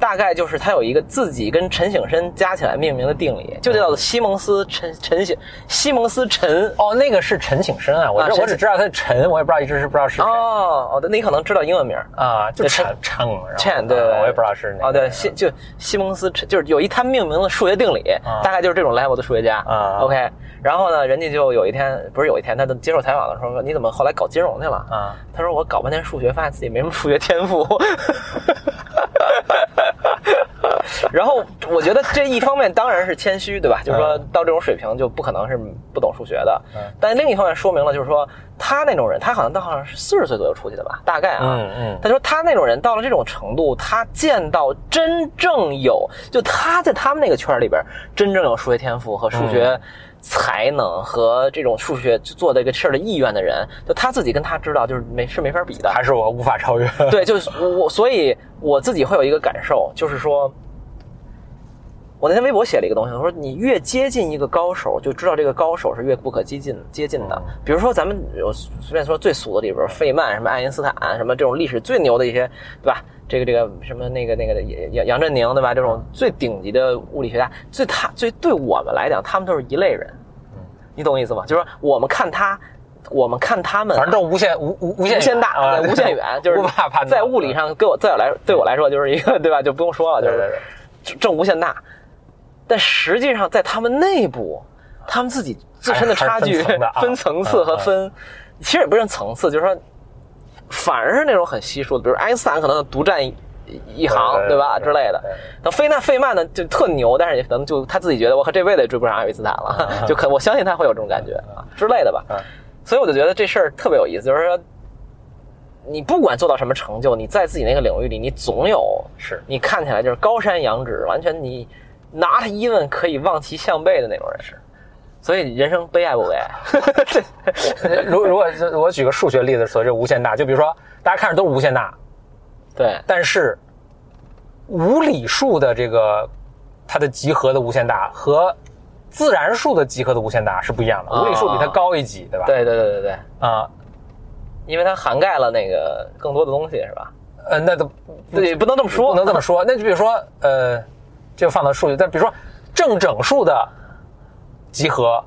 大概就是他有一个自己跟陈省身加起来命名的定理，就叫做西蒙斯陈陈省西蒙斯陈。哦，那个是陈省身啊，我我只知道他是陈，我也不知道一直是不知道是谁哦哦，那你可能知道英文名啊，就陈陈陈，对对我也不知道是哦，对，西就西蒙斯陈就是有一他命名的数学定理，啊大概就是这种 level 的数学家。啊 OK，然后呢，人家就有一天不是有一天，他就接受采访的时候说：“你怎么后来搞金融去了？”啊，他说：“我搞半天数学，发现自己没什么数学天赋。” 然后我觉得这一方面当然是谦虚，对吧？就是说嗯到这种水平就不可能是不懂数学的嗯。但另一方面说明了，就是说他那种人，他好像到好像是四十岁左右出去的吧，大概啊。嗯嗯他说他那种人到了这种程度，他见到真正有，就他在他们那个圈儿里边真正有数学天赋和数学才能和这种数学做这个事儿的意愿的人，就他自己跟他知道就是没是没法比的。还是我无法超越。对，就是我，所以我自己会有一个感受，就是说，我那天微博写了一个东西，我说你越接近一个高手，就知道这个高手是越不可接近接近的。比如说咱们我随便说最俗的里边，费曼、什么爱因斯坦、什么这种历史最牛的一些，对吧？这个这个什么那个那个杨杨振宁，对吧？这种最顶级的物理学家，最他最对我们来讲，他们都是一类人。你懂我意思吗？就是说我们看他，我们看他们，反正都无限无无无限无限大，无限远，就是无法判断。在物理上，给我在我来对我来说就是一个对吧？就不用说了，就是对正无限大。但实际上，在他们内部，他们自己自身的差距分层啊分层次和嗯嗯分，其实也不是层次，就是说，反而是那种很稀疏的，比如爱因斯坦可能独占一一行，对吧之类的对。等费曼费曼呢，就特牛，但是也可能就他自己觉得我靠这辈子也追不上爱因斯坦了，就可我相信他会有这种感觉啊之类的吧。嗯所以我就觉得这事儿特别有意思，就是说，你不管做到什么成就，你在自己那个领域里，你总有是你看起来就是高山仰止，完全你拿他一问可以望其项背的那种人。是，所以人生悲哀不悲哀？对 如如果我举个数学例子说这无限大，就比如说大家看着都是无限大，对但是无理数的这个它的集合的无限大和自然数的集合的无限大是不一样的，啊无理数比它高一级，对吧？对对对对对，啊，因为它涵盖了那个更多的东西，是吧？呃，那都也，不能这么说，不能这么说。那就比如说，呃，这个放到数据，但比如说正整数的集合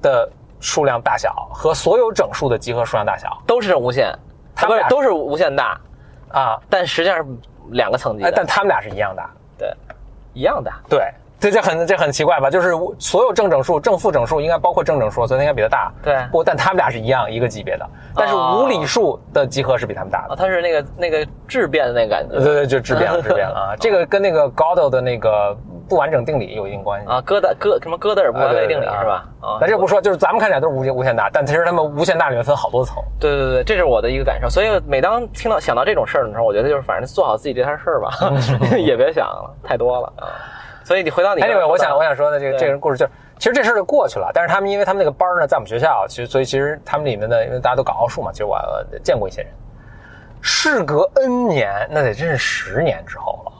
的数量大小和所有整数的集合数量大小都是无限，不它们俩是都是无限大，啊，但实际上是两个层级但它们俩是一样大。对，一样大。对，这这很这很奇怪吧？就是所有正整数、正负整数应该包括正整数，所以它应该比它大。对不，但它们俩是一样一个级别的，但是哦无理数的集合是比它们大啊，的。它是那个那个质变的那个感觉对对对，就质变了，质变了啊！这个跟那个 Gödel 的那个不完整定理有一定关系。啊，哥德哥什么哥德尔不完美定理是吧？啊，那这不说，就是咱们看起来都是无限无限大，但其实它们无限大里面分好多层。对对对，这是我的一个感受。所以每当听到想到这种事儿的时候，我觉得就是反正做好自己这摊事儿吧，也别想了太多了啊。所以你回到你 Anyway，我想我想说的这个这个故事就是，其实这事儿就过去了。但是他们因为他们那个班呢，在我们学校，其实所以其实他们里面的，因为大家都搞奥数嘛，其实我呃见过一些人。事隔 N 年，那得真是十年之后了。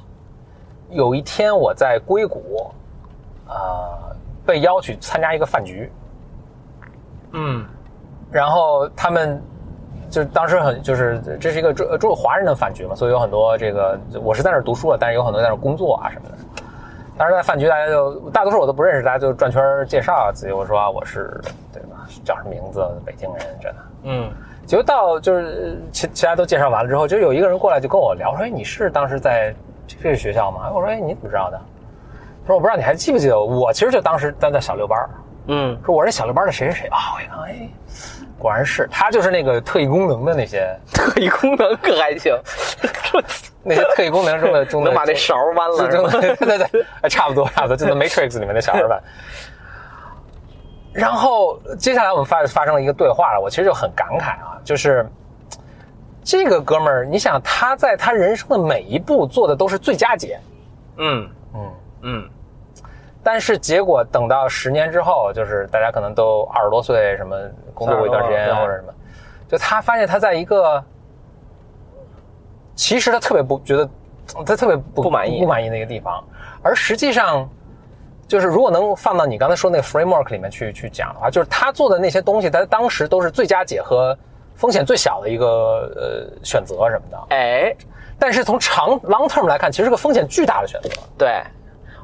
有一天我在硅谷，呃，被邀去参加一个饭局，嗯然后他们就当时很就是这是一个中中华人的饭局嘛，所以有很多这个我是在那儿读书了，但是有很多在那儿工作啊什么的。当时在饭局，大家就大多数我都不认识，大家就转圈介绍啊自己，我说啊我是对吧，叫什么名字，北京人真的。嗯。结果到就是呃其其他都介绍完了之后，就有一个人过来就跟我聊说，哎，你是当时在这个学校吗？哎我说，哎，你怎么知道的？他说我不知道你还记不记得我，我其实就当时在在小六班儿嗯，说我是小六班的谁谁谁。啊，我一看，哎，果然是。他，就是那个特异功能的那些特异功能可还行，那些特异功能中的 中的能把那勺弯了 对对对，哎差不多差不多，就那 Matrix 里面的小孩版。然后接下来我们发发生了一个对话了，我其实就很感慨啊，就是这个哥们儿，你想他在他人生的每一步做的都是最佳解，嗯嗯，嗯但是结果等到十年之后，就是大家可能都二十多岁，什么工作过一段时间或者什么，就他发现他在一个，其实他特别不觉得，他特别不不满意。不满意那个地方，而实际上，就是如果能放到你刚才说那个 framework 里面去去讲的话，就是他做的那些东西，他当时都是最佳解和风险最小的一个呃选择什么的，哎，但是从长 long term 来看，其实是个风险巨大的选择。对，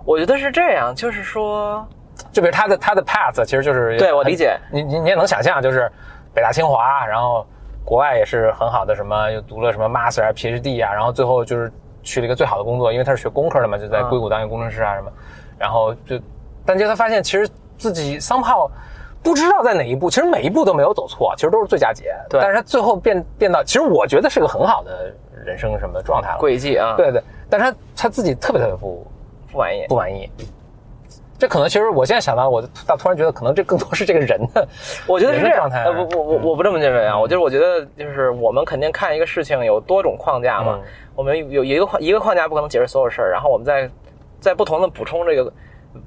我觉得是这样，就是说，就比如他的他的 path 其实就是对我理解。你你你也能想象，就是北大清华，然后国外也是很好的什么，又读了什么 master 啊 PhD 啊，然后最后就是去了一个最好的工作，因为他是学工科的嘛，就在嗯硅谷当一个工程师啊什么，然后就，但结果他发现其实自己 somehow 不知道在哪一步，其实每一步都没有走错，其实都是最佳解，对。但是他最后变变到，其实我觉得是个很好的人生什么状态了，轨迹啊，对对，但是他他自己特别特别不不满意。不满意。这可能其实我现在想到，我突突然觉得，可能这更多是这个人的，我觉得是这样人的状态。呃，不不我我不这么认为啊，我就是我觉得就是我们肯定看一个事情有多种框架嘛嗯，我们有一个框一个框架不可能解释所有事儿，然后我们在在不同的补充这个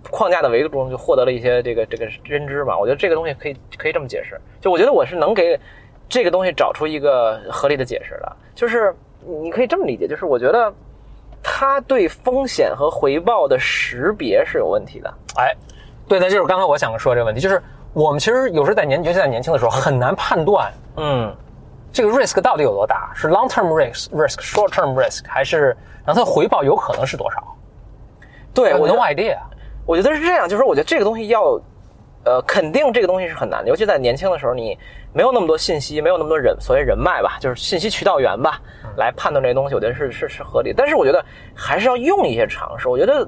框架的维度中就获得了一些这个这个认知嘛。我觉得这个东西可以可以这么解释，就我觉得我是能给这个东西找出一个合理的解释的，就是你可以这么理解，就是我觉得他对风险和回报的识别是有问题的。哎，对，那就是刚才我想说这个问题，就是我们其实有时候在年，尤其在年轻的时候，很难判断嗯，这个 risk 到底有多大，是 long term risk、risk、short term risk，还是然后它的回报有可能是多少？对，我 no idea。我觉得是这样，就是我觉得这个东西要，呃，肯定这个东西是很难的，尤其在年轻的时候，你没有那么多信息，没有那么多人所谓人脉吧，就是信息渠道源吧，来判断这些东西，我觉得是是是合理。但是我觉得还是要用一些常识。我觉得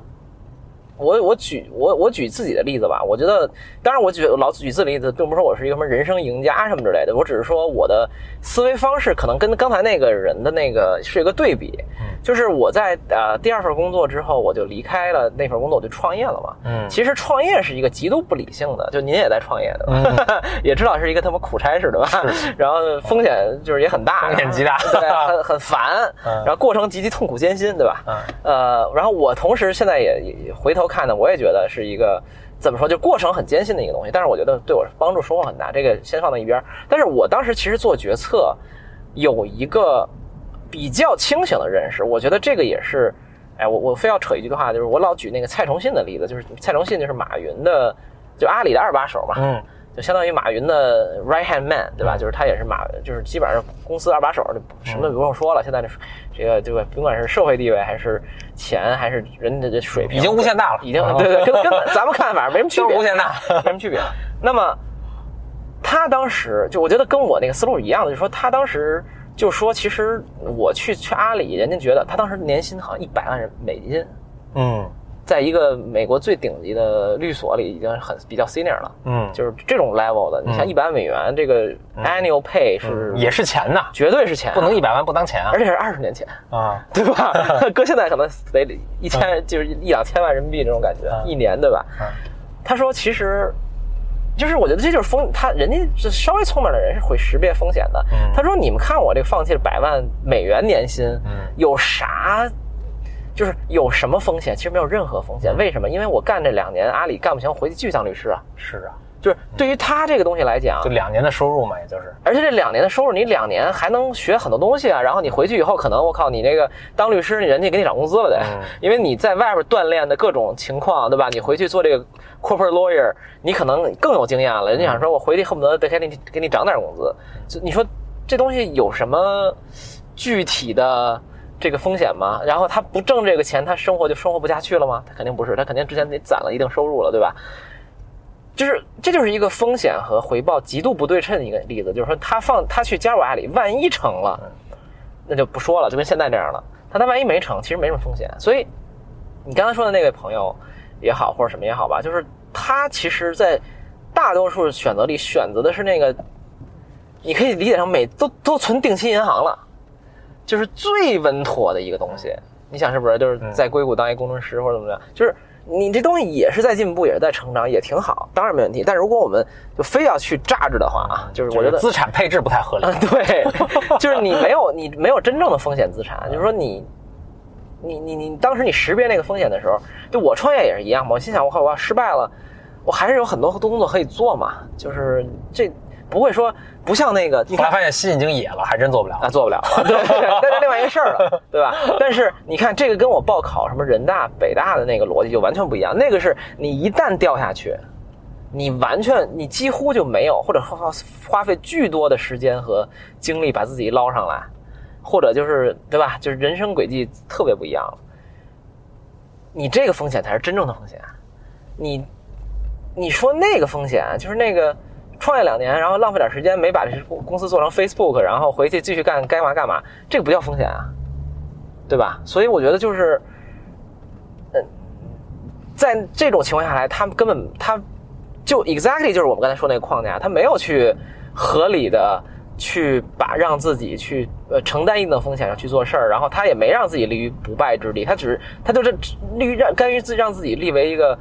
我我举我我举自己的例子吧，我觉得当然我举老举自己的例子，并不是说我是一个什么人生赢家什么之类的，我只是说我的思维方式可能跟刚才那个人的那个是一个对比。就是我在呃第二份工作之后，我就离开了那份工作，我就创业了嘛。嗯其实创业是一个极度不理性的，就您也在创业的吧，也知道是一个他妈苦差事对吧？然后风险就是也很大，风险极大对，很很烦，嗯然后过程极其痛苦艰辛，对吧？嗯呃，然后我同时现在也也回头看的，我也觉得是一个怎么说，就过程很艰辛的一个东西，但是我觉得对我帮助收获很大，这个先放到一边。但是我当时其实做决策有一个比较清醒的认识，我觉得这个也是哎，我我非要扯一句的话，就是我老举那个蔡崇信的例子，就是蔡崇信就是马云的，就阿里的二把手嘛，嗯，就相当于马云的 right hand man，对吧？就是他也是马，就是基本上公司二把手，什么都不用说了。现在这这个这个，甭管是社会地位还是钱，还是人家的水平，已经无限大了，已经对对，跟跟咱们看法没什么区别，就是无限大，没什么区别。那么他当时就我觉得跟我那个思路是一样的，就是说他当时就说，其实我去去阿里，人家觉得他当时年薪好像一百万美金，嗯在一个美国最顶级的律所里已经很比较 senior 了。嗯，就是这种 level 的，你像一百万美元，这个 annual pay 是也是钱呐，绝对是钱啊，不能一百万不当钱啊。而且是二十年前，啊，对吧？搁现在可能得一千，就是一两千万人民币这种感觉，嗯。一年，对吧？嗯？他说，其实就是我觉得这就是风，他人家是稍微聪明的人是会识别风险的。嗯。他说，你们看我这个放弃了百万美元年薪，嗯。有啥？就是有什么风险？其实没有任何风险。为什么？因为我干这两年阿里干不行，回去继续当律师啊。是啊，就是对于他这个东西来讲就，两年的收入嘛，也就是，而且这两年的收入，你两年还能学很多东西啊。然后你回去以后，可能我靠，你这个当律师，人家给你涨工资了得，嗯因为你在外边锻炼的各种情况，对吧？你回去做这个 corporate lawyer，你可能更有经验了。人家想说，我回去恨不得得给你给你涨点工资。就你说这东西有什么具体的？这个风险吗？然后他不挣这个钱，他生活就生活不下去了吗？他肯定不是，他肯定之前得攒了一定收入了，对吧？就是这就是一个风险和回报极度不对称的一个例子，就是说他放他去加入阿里，万一成了，那就不说了，就跟现在这样了。但他万一没成，其实没什么风险。所以你刚才说的那位朋友也好，或者什么也好吧，就是他其实，在大多数选择里选择的是那个，你可以理解成每都都存定期银行了，就是最稳妥的一个东西。你想是不是？就是在硅谷当一工程师或者怎么样，就是你这东西也是在进步，也是在成长，也挺好，当然没问题。但如果我们就非要去榨着的话啊，就是我觉得资产配置不太合理啊，，对，就是你没有你没有真正的风险资产，就是说你。你你你当时你识别那个风险的时候，就我创业也是一样嘛。我心想，我靠，我要失败了，我还是有很多工作可以做嘛。就是这不会说不像那个，你看后来发现心已经野了，还真做不了啊，。做不了了，对，那是另外一个事儿了，对吧？但是你看，这个跟我报考什么人大、北大的那个逻辑就完全不一样。那个是你一旦掉下去，你完全你几乎就没有，或者花花费巨多的时间和精力把自己捞上来，或者就是对吧？就是人生轨迹特别不一样了。你这个风险才是真正的风险，你你说那个风险就是那个创业两年，然后浪费点时间没把这公司做成 Facebook，然后回去继续干该嘛干嘛，这个不叫风险啊，对吧？所以我觉得就是，嗯，在这种情况下来，他根本他就 exactly 就是我们刚才说那个框架，他没有去合理的去把让自己去呃承担一定的风险上去做事儿，然后他也没让自己立于不败之地，他只是他就是立于让甘于自让自己立为一个。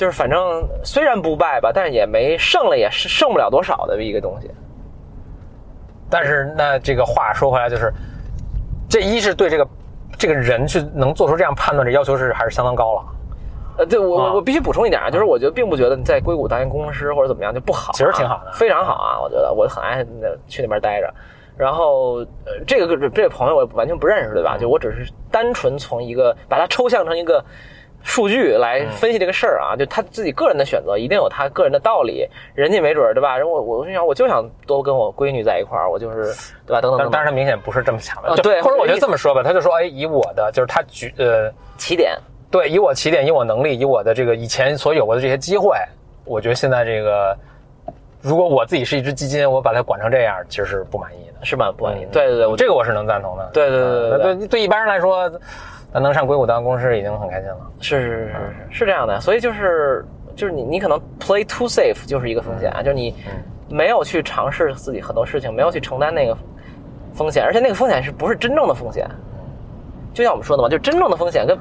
就是反正虽然不败吧，但是也没胜了，也是胜不了多少的一个东西。但是那这个话说回来，就是这一是对这个这个人去能做出这样判断，这要求是还是相当高了。呃，对我啊我我必须补充一点啊，就是我觉得并不觉得你在硅谷当一个工程师或者怎么样就不好啊，其实挺好的非常好啊，我觉得我很爱那去那边待着。然后呃，这个这个朋友我完全不认识，对吧？就我只是单纯从一个把它抽象成一个数据来分析这个事儿啊，就他自己个人的选择一定有他个人的道理，人家没准儿对吧？人我我就想我就想多跟我闺女在一块儿，我就是对吧？等等等等，但但是他明显不是这么想的，对或者我觉我的意思得这么说吧，他就说，哎，以我的就是他举呃，起点对，以我起点，以我能力，以我的这个以前所有过的这些机会，我觉得现在这个，如果我自己是一只基金，我把它管成这样，其实是不满意的。是吧不满意对对对，我这个我是能赞同的。对对对对对对一般人来说，那能上硅谷当工程师已经很开心了。是是是是是这样的，所以就是就是你你可能 play too safe 就是一个风险啊，就是你没有去尝试自己很多事情，没有去承担那个风险，而且那个风险是不是真正的风险？就像我们说的嘛，就真正的风险跟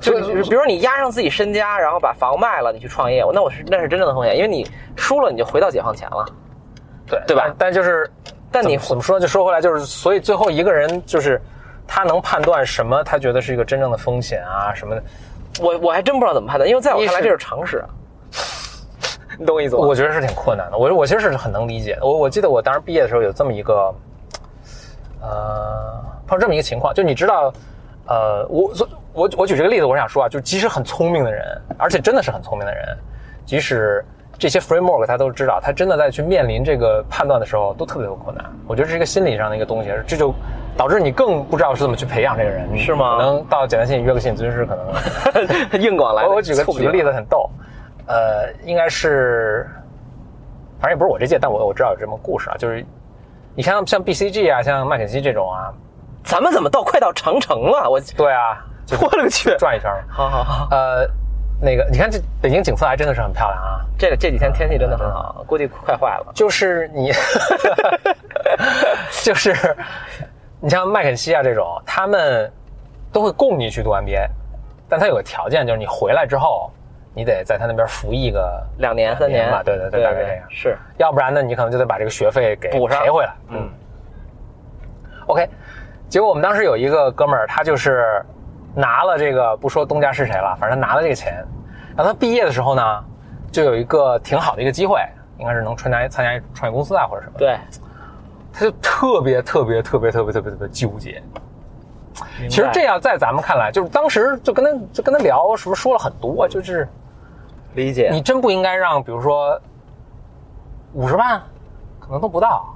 就就比如说你押上自己身家，然后把房卖了，你去创业，那我是那是真正的风险，因为你输了你就回到解放前了。对对吧但但就是，但你怎么说？就说回来，就是所以最后一个人就是他能判断什么，他觉得是一个真正的风险啊什么的。我我还真不知道怎么判断，因为在我看来这是常识啊。你懂我意思吗？我觉得是挺困难的。我我其实是很能理解的。我我记得我当时毕业的时候有这么一个，呃，碰这么一个情况，就你知道，呃，我我我举这个例子，我想说啊，就即使很聪明的人，而且真的是很聪明的人，即使这些 framework 他都知道，他真的在去面临这个判断的时候，都特别有困难。我觉得这是一个心理上的一个东西，这就导致你更不知道是怎么去培养这个人，是吗可能到简单心理约个心理咨询师，可能 硬广来了。我我举个举个例子很逗，呃，应该是，反正也不是我这届，但我我知道有这么故事啊，就是你看像 BCG 啊，像麦肯锡这种啊，咱们怎么到快到长城了？我对啊，就我勒个去！转一圈。好好好，呃，那个你看这北京景色还真的是很漂亮啊，这个这几天天气真的很好，估计快坏了。就是你，就是你像麦肯锡啊这种，他们都会供你去读 MBA，但他有个条件，就是你回来之后，你得在他那边服役个两年三年吧，对对对，大概这样。是要不然呢，你可能就得把这个学费给补上赔回来。嗯，OK。结果我们当时有一个哥们儿，他就是拿了这个，不说东家是谁了，反正他拿了这个钱。然后他毕业的时候呢，就有一个挺好的一个机会，应该是能参加参加创业公司啊或者什么。，对。他就特别特别特别特别特别特别纠结。其实这样在咱们看来，就是当时就跟他就跟他聊是不是说了很多，就是理解你真不应该让，比如说五十万，可能都不到。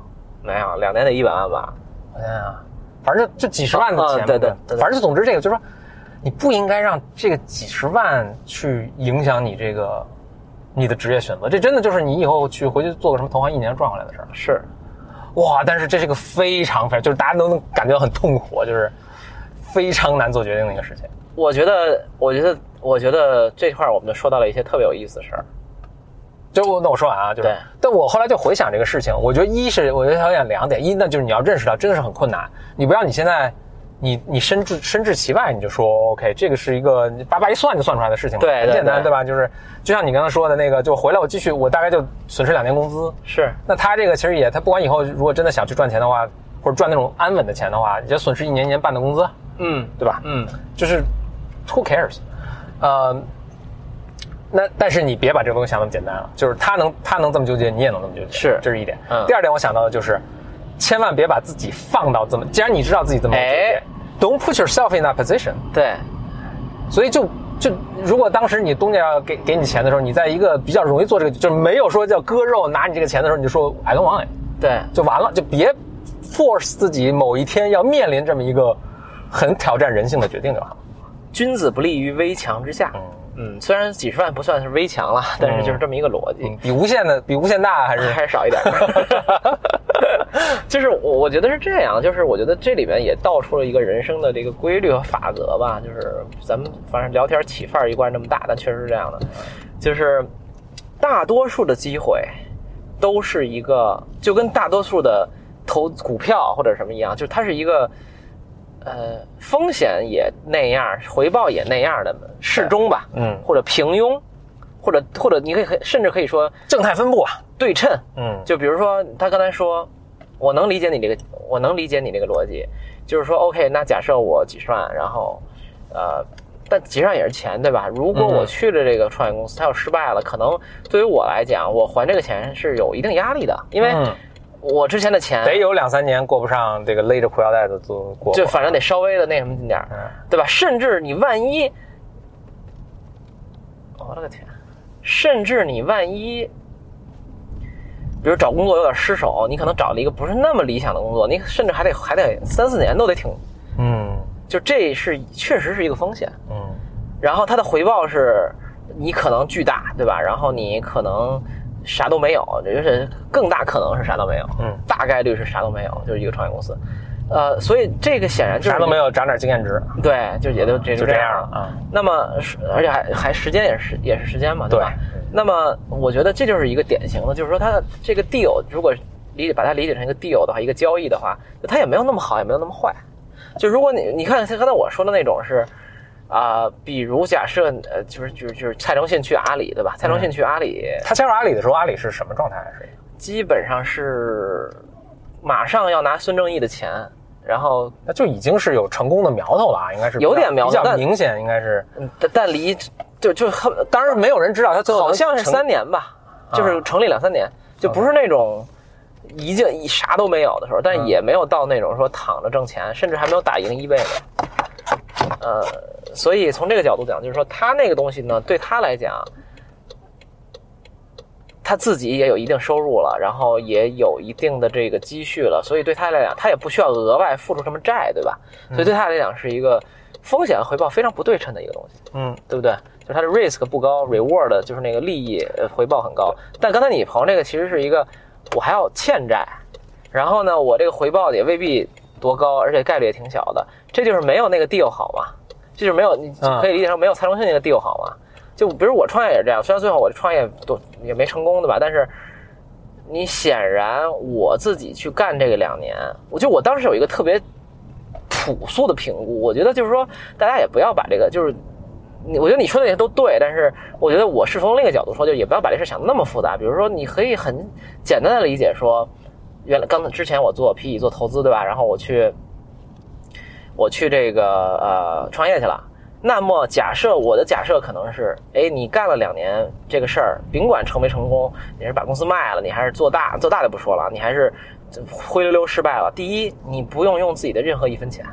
没有两年得一百万吧？好像啊，反正就就几十万的钱对对反正就总之这个就是说，你不应该让这个几十万去影响你这个你的职业选择。这真的就是你以后去回去做个什么投行一年赚回来的事儿。是，哇！但是这是个非常非常，就是大家都能感觉到很痛苦，就是非常难做决定的一个事情。我觉得，我觉得，我觉得这块儿我们就说到了一些特别有意思的事儿。就我那我说完啊，就是，但我后来就回想这个事情，我觉得一是我觉得想想两点，一那就是你要认识到真的是很困难，你不要你现在你你身至身至其外，你就说 OK，这个是一个你叭叭一算就算出来的事情嘛，对对很简单，对对吧？就是就像你刚才说的那个，就回来我继续，我大概就损失两年工资。是，那他这个其实也，他不管以后如果真的想去赚钱的话，或者赚那种安稳的钱的话，也就损失一年一年半的工资，嗯对吧？嗯，就是 who cares？呃，那但是你别把这个东西想那么简单了，就是他能他能这么纠结，你也能这么纠结，是这是一点。嗯第二点我想到的就是，千万别把自己放到这么，既然你知道自己这么纠结、哎 d o n t put yourself in that position。对，所以就就如果当时你东家要给给你钱的时候，你在一个比较容易做这个，就是没有说叫割肉拿你这个钱的时候，你就说 I don't want it，对，就完了，就别 force 自己某一天要面临这么一个很挑战人性的决定就好。君子不立于危墙之下。嗯，虽然几十万不算是微强了，但是就是这么一个逻辑。比无限的比无限大还是 还是少一点。就是我我觉得是这样，就是我觉得这里面也道出了一个人生的这个规律和法则吧。就是咱们反正聊天起范儿一贯这么大，但确实是这样的，就是大多数的机会都是一个，就跟大多数的投股票或者什么一样，就是它是一个。呃，风险也那样，回报也那样的适中吧，嗯或者平庸，或者或者你可以甚至可以说正态分布啊？对称，嗯，就比如说他刚才说，我能理解你这个，我能理解你这个逻辑，就是说，OK，那假设我几十万，然后，呃，但几十万也是钱，对吧？如果嗯我去了这个创业公司，它要失败了，可能对于我来讲，我还这个钱是有一定压力的，因为嗯我之前的钱得有两三年过不上这个勒着裤腰带的都过，就反正得稍微的那什么点儿，嗯对吧？甚至你万一，我勒个天，甚至你万一，比如找工作有点失手，你可能找了一个不是那么理想的工作，你甚至还得还得三四年都得挺，嗯就这是确实是一个风险。嗯然后它的回报是，你可能巨大，对吧？然后你可能啥都没有，就是更大可能是啥都没有，嗯，大概率是啥都没有，就是一个创业公司。呃，所以这个显然就是啥都没有，涨点经验值，对，就也就也就这样了啊。那么是，而且还还时间也是也是时间嘛，对吧？对那么我觉得这就是一个典型的，就是说它的这个 deal 如果理解把它理解成一个 deal 的话，一个交易的话，它也没有那么好，也没有那么坏。就如果你你看像刚才我说的那种是。啊、比如假设呃，就是就是就是蔡崇信去阿里，对吧？蔡崇信去阿里，他加入阿里的时候，阿里是什么状态？是基本上是马上要拿孙正义的钱，然后那就已经是有成功的苗头了啊，应该是有点苗头比较但明显，应该是。嗯但但离就就很当然没有人知道他最后好像是三年吧，就是成立两三年，就不是那种已经一啥都没有的时候，但也没有到那种说躺着挣钱，甚至还没有打赢一倍呢。呃，所以从这个角度讲，就是说他那个东西呢，对他来讲，他自己也有一定收入了，然后也有一定的这个积蓄了，所以对他来讲，他也不需要额外付出什么债，对吧？所以对他来讲是一个风险回报非常不对称的一个东西。嗯，对不对？就是它的 risk 不高，reward 就是那个利益呃回报很高。但刚才你朋友这个其实是一个，我还要欠债，然后呢，我这个回报也未必多高，而且概率也挺小的。这就是没有那个 deal 好嘛？这就是没有你嗯可以理解成没有蔡崇信那个 deal 好吗？就比如我创业也是这样，虽然最后我创业都也没成功，对吧？但是你显然我自己去干这个两年，我就我当时有一个特别朴素的评估，我觉得就是说大家也不要把这个就是。你我觉得你说的那些都对，但是我觉得我是从另一个角度说，就也不要把这事想得那么复杂。比如说，你可以很简单的理解说，原来刚才之前我做 PE 做投资，对吧？然后我去我去这个呃创业去了。那么假设我的假设可能是，哎，你干了两年这个事儿，甭管成没成功，你是把公司卖了，你还是做大，做大就不说了，你还是灰溜溜失败了。第一，你不用用自己的任何一分钱，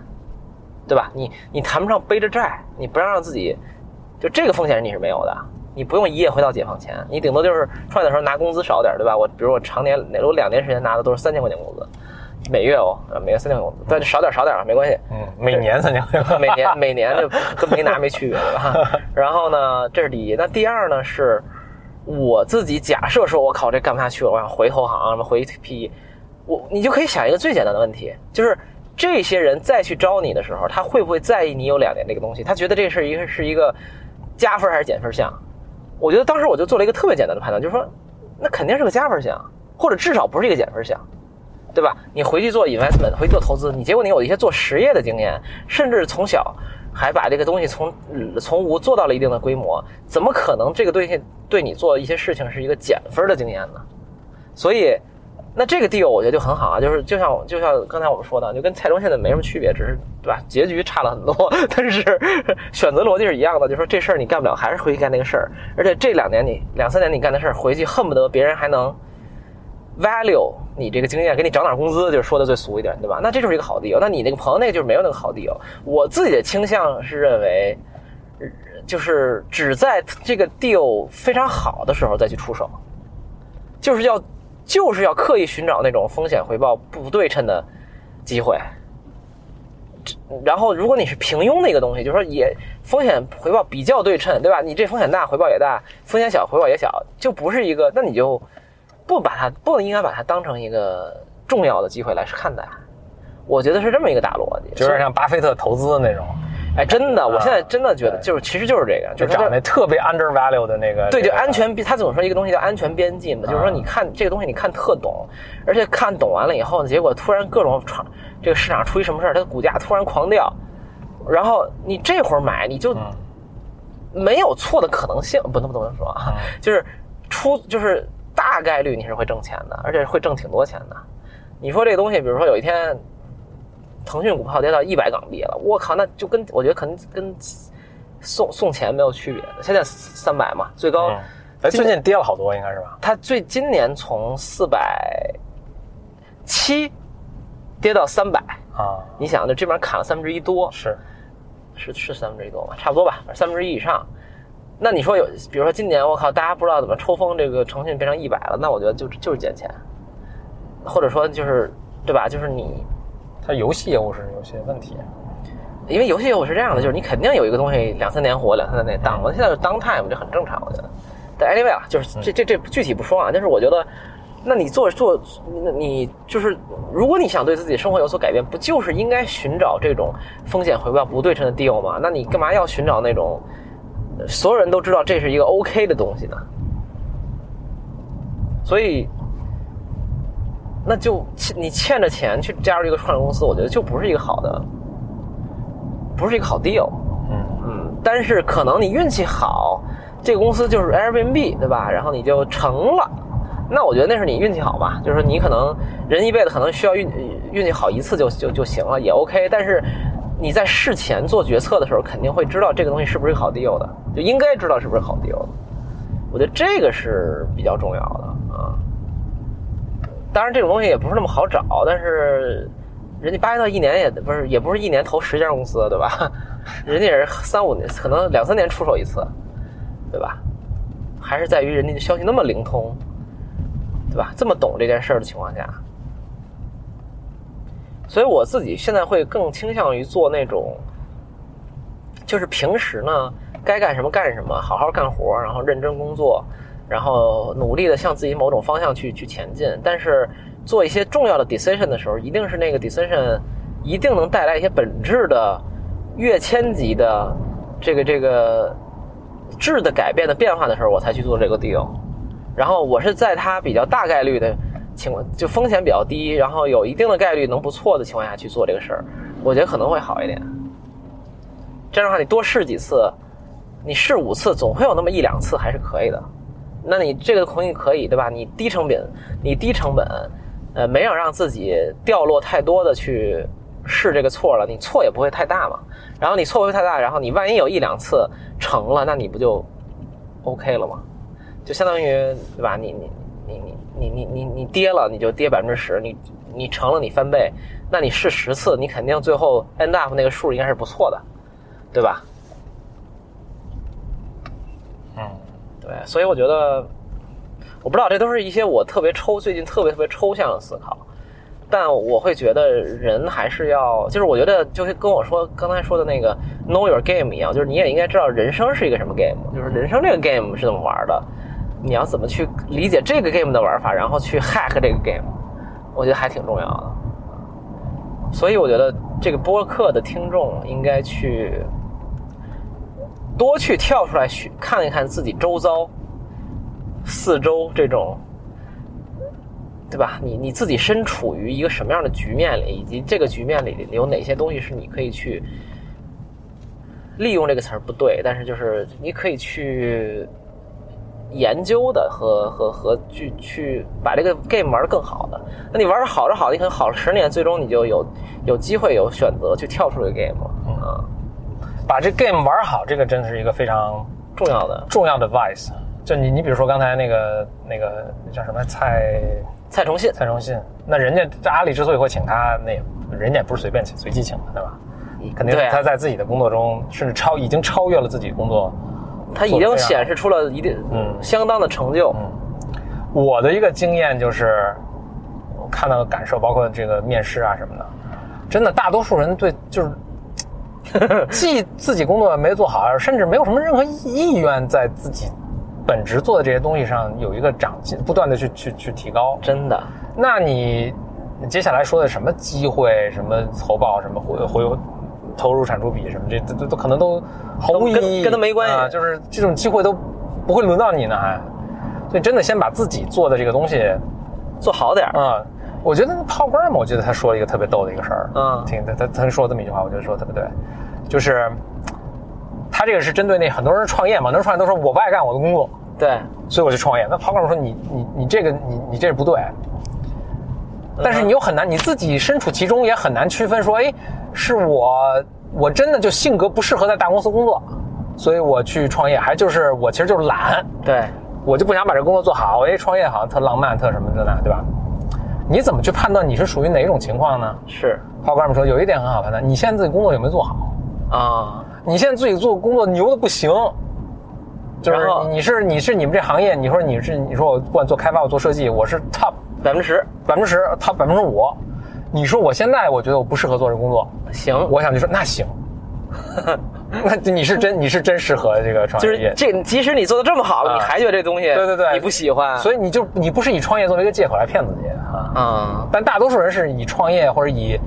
对吧？你你谈不上背着债，你不让让自己。就这个风险你是没有的，你不用一夜回到解放前，你顶多就是创业的时候拿工资少点，对吧？我比如我常年，我两年时间拿的都是三千块钱工资，每月哦，呃每月三千块工资，但少点少点没关系，嗯，每年三千每年每年就跟没拿没区别，对吧？然后呢，这是第一，那第二呢是我自己假设说，我靠，这干不下去了，我想回投行，什么回 PE，我你就可以想一个最简单的问题，就是。这些人再去招你的时候，他会不会在意你有两年这个东西？他觉得这是一个是一个加分还是减分项？我觉得当时我就做了一个特别简单的判断，就是说，那肯定是个加分项，或者至少不是一个减分项，对吧？你回去做 investment，回去做投资，你结果你有一些做实业的经验，甚至从小还把这个东西从从无做到了一定的规模，怎么可能这个东西对你做一些事情是一个减分的经验呢？所以。那这个 deal 我觉得就很好啊，就是就像就像刚才我们说的，就跟蔡中现在没什么区别，只是对吧？结局差了很多，但是选择逻辑是一样的，就说这事儿你干不了，还是回去干那个事儿。而且这两年你两三年你干的事儿，回去恨不得别人还能 value 你这个经验，给你涨点工资，就是说的最俗一点，对吧？那这就是一个好 deal。那你那个朋友那个就是没有那个好 deal。我自己的倾向是认为，就是只在这个 deal 非常好的时候再去出手，就是要。就是要刻意寻找那种风险回报不对称的机会，然后如果你是平庸的一个东西，就是说也风险回报比较对称，对吧？你这风险大，回报也大；风险小，回报也小，就不是一个，那你就不把它不应该把它当成一个重要的机会来看待。我觉得是这么一个大逻辑，就是像巴菲特投资那种。哎，真的，我现在真的觉得，就是其实就是这个，就是找那特别 undervalue 的那个。对，就安全，他总说一个东西叫安全边际嘛，就是说你看这个东西，你看特懂，而且看懂完了以后呢，结果突然各种场这个市场出一什么事儿，它的股价突然狂掉，然后你这会儿买，你就没有错的可能性，不能不能说啊，就是出就是大概率你是会挣钱的，而且会挣挺多钱的。你说这个东西，比如说有一天。腾讯股票跌到一百港币了，我靠，那就跟我觉得可能跟送送钱没有区别。现在三百嘛，最高，哎，最近跌了好多，应该是吧？它最今年从四百七跌到三百啊，你想，这这边砍了三分之一多，是是是三分之一多吧？差不多吧，三分之一以上。那你说有，比如说今年我靠，大家不知道怎么抽风，这个腾讯变成一百了，那我觉得就就是捡钱，或者说就是对吧？就是你。它游戏业务是有些问题，因为游戏业务是这样的，就是你肯定有一个东西两三年火，两三年内当。了现在是当 time，这很正常，我觉得。但 anyway 啊，就是这这这具体不说啊，但是我觉得，那你做做，你就是如果你想对自己生活有所改变，不就是应该寻找这种风险回报不对称的 deal 吗？那你干嘛要寻找那种所有人都知道这是一个 OK 的东西呢？所以。那就你欠着钱去加入一个创业公司，我觉得就不是一个好的，不是一个好 deal。嗯嗯，但是可能你运气好，这个公司就是 Airbnb，对吧？然后你就成了，那我觉得那是你运气好吧？就是说你可能人一辈子可能需要运运气好一次就就就行了，也 OK。但是你在事前做决策的时候，肯定会知道这个东西是不是好 deal 的，就应该知道是不是好 deal 的。我觉得这个是比较重要的啊。当然，这种东西也不是那么好找，但是人家巴菲特一年也不是也不是一年投十家公司，对吧？人家也是三五年，可能两三年出手一次，对吧？还是在于人家的消息那么灵通，对吧？这么懂这件事的情况下，所以我自己现在会更倾向于做那种，就是平时呢该干什么干什么，好好干活，然后认真工作，然后努力的向自己某种方向去去前进。但是做一些重要的 decision 的时候，一定是那个 decision 一定能带来一些本质的、跃迁级的这个这个质的改变的变化的时候，我才去做这个 deal。然后我是在它比较大概率的情况，就风险比较低，然后有一定的概率能不错的情况下去做这个事儿，我觉得可能会好一点。这样的话，你多试几次，你试五次，总会有那么一两次还是可以的。那你这个东西可以，对吧？你低成本，你低成本，呃，没有让自己掉落太多的去试这个错了，你错也不会太大嘛。然后你错不会太大，然后你万一有一两次成了，那你不就 OK 了吗？就相当于对吧？你你你你你你跌了，你就跌百分之十，你你成了你翻倍，那你试十次，你肯定最后 end up 那个数应该是不错的，对吧？嗯，对，所以我觉得，我不知道，这都是一些我特别抽最近特别特别抽象的思考，但我会觉得人还是要，就是我觉得就是跟我说刚才说的那个 know your game 一样，就是你也应该知道人生是一个什么 game，就是人生这个 game 是怎么玩的，你要怎么去理解这个 game 的玩法，然后去 hack 这个 game，我觉得还挺重要的。所以我觉得这个播客的听众应该去多去跳出来去看一看自己周遭、四周这种，对吧？你你自己身处于一个什么样的局面里，以及这个局面里有哪些东西是你可以去利用这个词儿不对，但是就是你可以去研究的和和和去去把这个 game 玩的更好的。那你玩的好着好，你可能好了十年，最终你就有有机会有选择去跳出这个 game 了啊，把这 game 玩好，这个真是一个非常重要的。重要的 vice。就你，你比如说刚才那个那个那叫什么蔡蔡崇信，蔡崇信，那人家这阿里之所以会请他，那人家也不是随便请，随机请的，对吧？肯定他在自己的工作中，甚至超已经超越了自己工作。他已经显示出了一定嗯相当的成就。嗯我的一个经验就是，我看到的感受，包括这个面试啊什么的，真的大多数人对就是。既自己工作没做好，甚至没有什么任何意愿在自己本职做的这些东西上有一个长进，不断的去去去提高。真的，那你你接下来说的什么机会、什么投报、什么回回投入产出比什么，这这都都可能都毫无意义，跟跟它没关系啊。就是这种机会都不会轮到你呢，还。所以真的先把自己做的这个东西做好点儿。啊、我觉得 Paul Graham，我觉得他说了一个特别逗的一个事儿，嗯听他他他说这么一句话，我觉得说得特别对，就是他这个是针对那很多人创业嘛，很多人创业都说我不爱干我的工作，对，所以我就创业。那 Paul Graham 说你你你这个你你这是不对，但是你又很难，你自己身处其中也很难区分说，哎，是我我真的就性格不适合在大公司工作，所以我去创业，还就是我其实就是懒，对，我就不想把这工作做好。哎，创业好像特浪漫，特什么的呢，对吧？你怎么去判断你是属于哪种情况呢？是花哥们说有一点很好判断，你现在自己工作有没有做好？啊，你现在自己做工作牛的不行，就是你你是你是你们这行业，你说你是你说我不管做开发我做设计，我是 top 百分之十，百分之十，top 百分之五。你说我现在我觉得我不适合做这工作，行，我想就说那行，那你是真你是真适合这个创业。就是。这，即使你做的这么好了，啊。你还觉得这东西，对对对。你不喜欢，所以你就你不是以创业作为一个借口来骗自己啊，啊，但大多数人是以创业或者以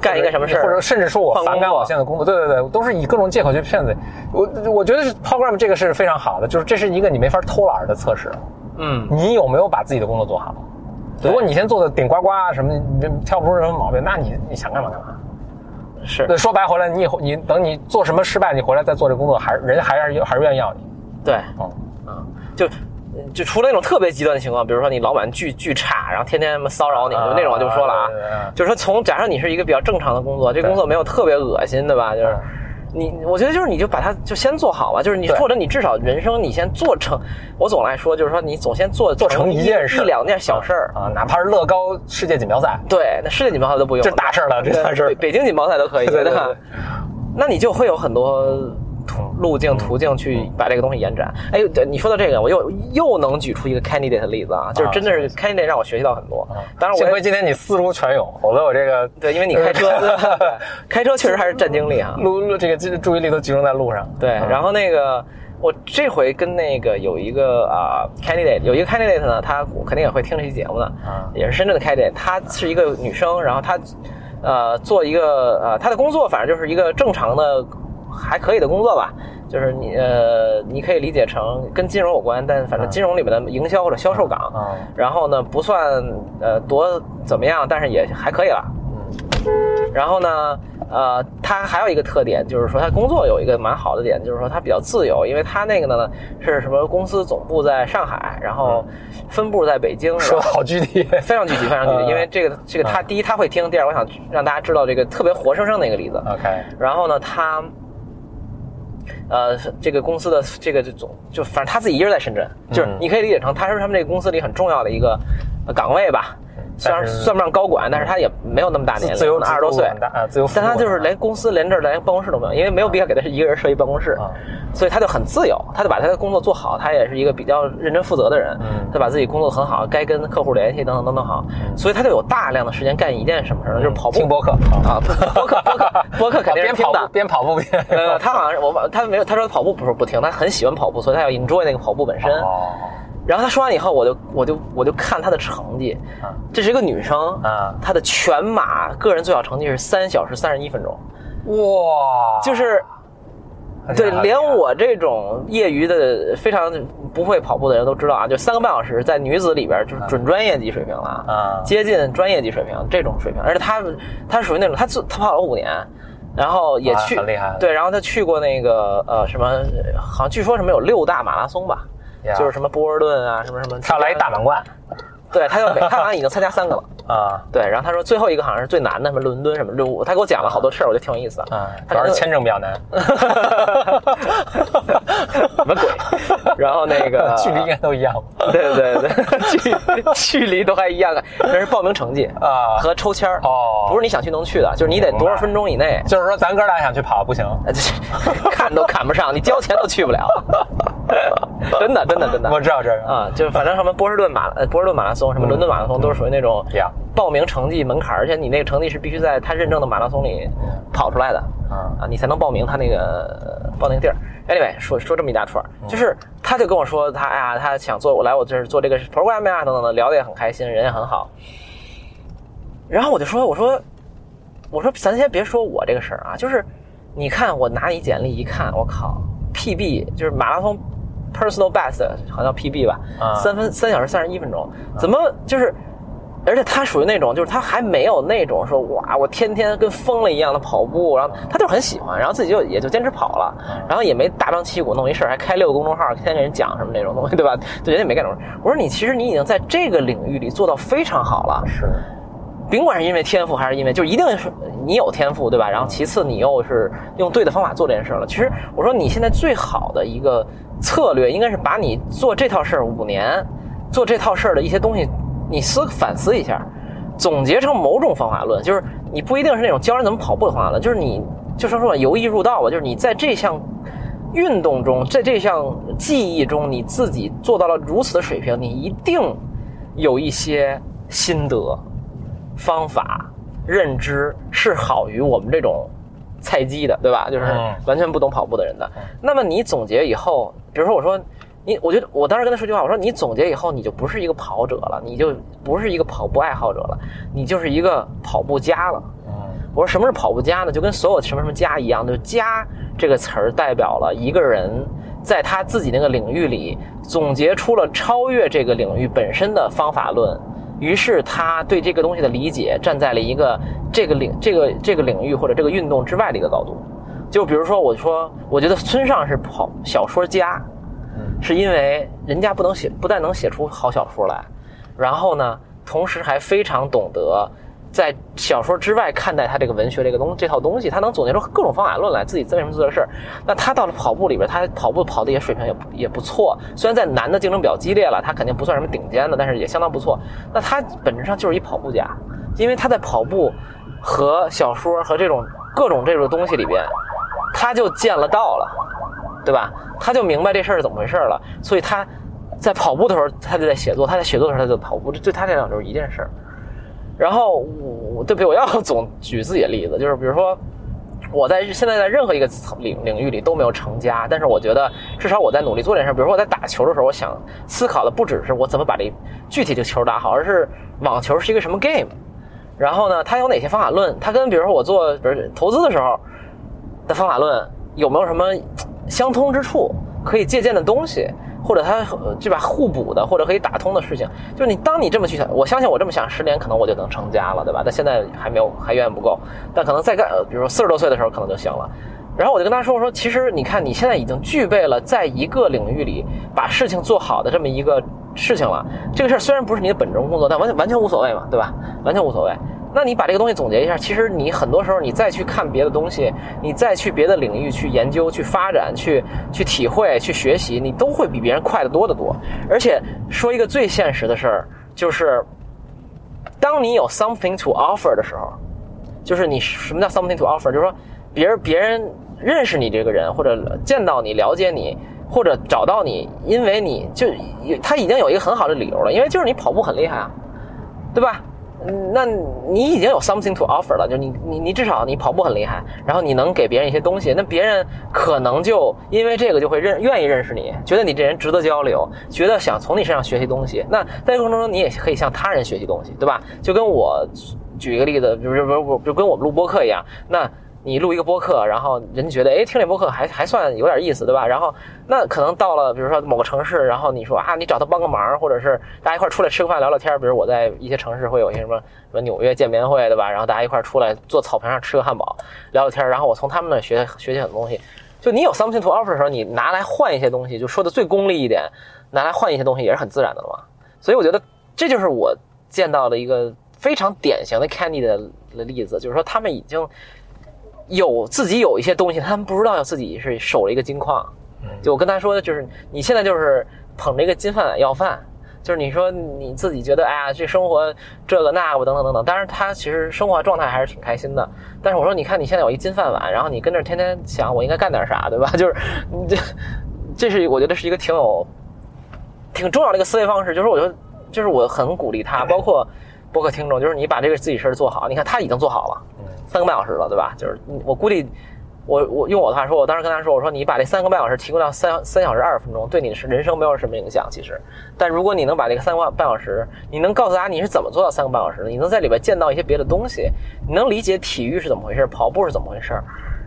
干一个什么事儿或者甚至说我反感我作现在的工作，对对对，都是以各种借口去骗自己。我我觉得是 program 这个是非常好的，就是这是一个你没法偷懒的测试，嗯，你有没有把自己的工作做好？对。如果你先做的顶呱呱什么，你这挑不出什么毛病，那你你想干嘛干嘛。是。那，说白回来，你以后你等你做什么失败，你回来再做这工作，还是人家还是还是愿意要你。对，嗯，啊，就就除了那种特别极端的情况，比如说你老板巨巨差，然后天天骚扰你，啊就那种就不说了啊对对对，就是说从假设你是一个比较正常的工作，这工作没有特别恶心，对吧？就是嗯你，我觉得就是你就把它就先做好吧，就是你或者你至少人生你先做成，我总来说就是说你总先做做成一一件事一两件小事儿。啊，哪怕是乐高世界锦标赛，对，那世界锦标赛都不用，这大事儿了这大事儿北北京锦标赛都可以，对对吧对那你就会有很多途路径、途径去把这个东西延展。哎，对，你说到这个，我又又能举出一个 candidate 的例子啊，就是真的是 candidate 让我学习到很多。当然，幸亏今天你思如泉涌，否则我这个 对，因为你开车，对 开车确实还是占精力啊。路路这个注注意力都集中在路上。对，然后那个我这回跟那个有一个啊、candidate，有一个 candidate 呢，他肯定也会听这期节目的，啊也是深圳的 candidate，她是一个女生，然后她呃做一个呃她的工作，反正就是一个正常的还可以的工作吧。就是你呃，你可以理解成跟金融有关，但反正金融里面的营销或者销售岗，啊然后呢不算呃多怎么样，但是也还可以了。然后呢，呃，他还有一个特点，就是说他工作有一个蛮好的点，就是说他比较自由，因为他那个呢是什么公司总部在上海，然后分部在北京，说然后的好具体。非常具体，非常具体。呃因为这个这个他第一他会听，第二我想让大家知道这个特别活生生的一个例子。OK，然后呢，他呃这个公司的这个这总就反正他自己一人在深圳，就是嗯你可以理解成他是他们这个公司里很重要的一个呃岗位吧。虽然算不上高管，但是他也没有那么大年龄，自由二十多岁啊，自由但他就是连公司连这儿连办公室都没有，因为没有必要给他一个人设一办公室啊，所以他就很自由，他就把他的工作做好，他也是一个比较认真负责的人嗯，他把自己工作很好，该跟客户联系等等等等好，所以他就有大量的时间干一件什么事儿呢？就是跑步听播客啊，播客播客播客肯定是 听的边跑步。边跑步边呃，他好像是我他没有，他说跑步不是不听，他很喜欢跑步，所以他要 enjoy 那个跑步本身。哦然后他说完以后，我就我就我就看他的成绩，啊。这是一个女生，啊。她的全马个人最好成绩是三小时三十一分钟，哇，就是对，连我这种业余的非常不会跑步的人都知道啊，就三个半小时在女子里边就是准专业级水平了啊。接近专业级水平这种水平，而且她她属于那种她自他跑了五年。然后也啊去、很厉害。对，然后她去过那个呃什么，好像据说什么有六大马拉松吧。呀就是什么波尔顿啊，什么什么。他要来一大满贯 对，他就每他好像已经参加三个了。啊对，然后他说最后一个好像是最难的，什么伦敦什么，就他给我讲了好多事儿，我觉得挺有意思的。啊，主要是签证比较难，什么鬼？然后那个距离应该都一样对对对，距距离都还一样，那是报名成绩啊和抽签儿哦不是你想去能去的，就是你得多少分钟以内，就是说咱哥俩想去跑不行，看都看不上，你交钱都去不了，真的真的真的。我知道这个啊，就是反正什么波士顿马呃波士顿马拉松，什么伦敦马拉松，都是属于那种报名成绩门槛，而且你那个成绩是必须在他认证的马拉松里跑出来的啊啊，你才能报名他那个呃报那个地儿。Anyway，说说这么一大串，就是他就跟我说他哎呀，他想做我来我这儿做这个 program 呀等等的，聊得也很开心，人也很好。然后我就说我说我说咱先别说我这个事儿啊，就是你看我拿你简历一看，我靠，PB 就是马拉松 personal best，好像 PB 吧，啊三分三小时三十一分钟，怎么就是？而且他属于那种，就是他还没有那种说哇，我天天跟疯了一样的跑步，然后他就很喜欢，然后自己就也就坚持跑了，然后也没大张旗鼓弄一事儿，还开六个公众号，天天给人讲什么那种东西，对吧？就，人也没干这种事。我说你其实你已经在这个领域里做到非常好了，是甭管是因为天赋还是因为，就一定是你有天赋，对吧？然后其次你又是用对的方法做这件事了。其实我说你现在最好的一个策略，应该是把你做这套事儿五年，做这套事儿的一些东西，你思反思一下，总结成某种方法论。就是你不一定是那种教人怎么跑步的方法论，就是你就说说由易入道吧，就是你在这项运动中，在这项技艺中，你自己做到了如此的水平，你一定有一些心得。方法、认知是好于我们这种菜鸡的，对吧？就是嗯完全不懂跑步的人的。那么你总结以后，比如说我说你，我觉得我当时跟他说句话，我说你总结以后，你就不是一个跑者了，你就不是一个跑步爱好者了，你就是一个跑步家了。嗯我说什么是跑步家呢？就跟所有什么什么家一样，就家这个词儿代表了一个人在他自己那个领域里总结出了超越这个领域本身的方法论，于是他对这个东西的理解站在了一个这个领这个这个领域或者这个运动之外的一个高度。就比如说，我说我觉得村上是好小说家，是因为人家不能写，不但能写出好小说来，然后呢，同时还非常懂得在小说之外看待他这个文学这个东这套东西，他能总结出各种方法论来，自己为什么做这事儿。那他到了跑步里边，他跑步跑的也水平也也不错，虽然在男的竞争比较激烈了，他肯定不算什么顶尖的，但是也相当不错。那他本质上就是一跑步家，因为他在跑步和小说和这种各种这种东西里边。他就见了道了，对吧？他就明白这事儿是怎么回事了，所以他在跑步的时候他就在写作，他在写作的时候他就跑步，这对他来讲就是一件事儿。然后我对不起，我要总举自己的例子，就是比如说我在现在在任何一个领领域里都没有成家，但是我觉得至少我在努力做这件事。比如说我在打球的时候，我想思考的不只是我怎么把这具体的球打好，而是网球是一个什么 game。然后呢，它有哪些方法论？它跟比如说我做比如投资的时候的方法论有没有什么相通之处，可以借鉴的东西？或者它呃这把互补的，或者可以打通的事情，就是你当你这么去想，我相信我这么想，十年可能我就能成家了，对吧？但现在还没有，还远远不够。但可能再干，比如说四十多岁的时候可能就行了。然后我就跟他说，我说其实你看你现在已经具备了在一个领域里把事情做好的这么一个事情了。这个事儿虽然不是你的本职工作，但完全完全无所谓嘛，对吧？完全无所谓。那你把这个东西总结一下，其实你很多时候你再去看别的东西，你再去别的领域去研究、去发展、去去体会、去学习，你都会比别人快得多得多。而且说一个最现实的事儿，就是当你有 something to offer 的时候，就是你什么叫 something to offer？就是说别人别人认识你这个人，或者见到你、了解你，或者找到你，因为你就他已经有一个很好的理由了，因为就是你跑步很厉害啊，对吧？那你已经有 something to offer 了，就你你你至少你跑步很厉害，然后你能给别人一些东西，那别人可能就因为这个就会认愿意认识你，觉得你这人值得交流，觉得想从你身上学习东西。那在过程中，你也可以向他人学习东西，对吧？就跟我举一个例子，比如比如比如就跟我们录播课一样，那。你录一个播客，然后人家觉得，哎，听这播客还还算有点意思，对吧？然后那可能到了，比如说某个城市，然后你说啊，你找他帮个忙，或者是大家一块儿出来吃个饭聊聊天。比如我在一些城市会有一些什么什么纽约见面会，对吧？然后大家一块儿出来坐草坪上吃个汉堡，聊聊天。然后我从他们那学学习很多东西。就你有 something to offer 的时候，你拿来换一些东西，就说的最功利一点，拿来换一些东西也是很自然的了嘛。所以我觉得这就是我见到的一个非常典型的 Candy 的例子，就是说他们已经。有自己有一些东西，他们不知道自己是守了一个金矿。就我跟他说的，就是你现在就是捧着一个金饭碗要饭，就是你说你自己觉得，哎呀，这生活这个那个等等等等。当然，他其实生活状态还是挺开心的。但是我说，你看你现在有一金饭碗，然后你跟这天天想我应该干点啥，对 吧？就是你这，这是我觉得是一个挺有挺重要的一个思维方式。就是我觉得，就是我很鼓励他，包括播客听众，就是你把这个自己事儿做好。你看他已经做好了。三个半小时了，对吧？就是我估计，我我用我的话说，我当时跟他说，我说你把这三个半小时提供到三三小时二十分钟，对你的人生没有什么影响。其实，但如果你能把这个三个半小时，你能告诉大家你是怎么做到三个半小时的，你能在里边见到一些别的东西，你能理解体育是怎么回事，跑步是怎么回事，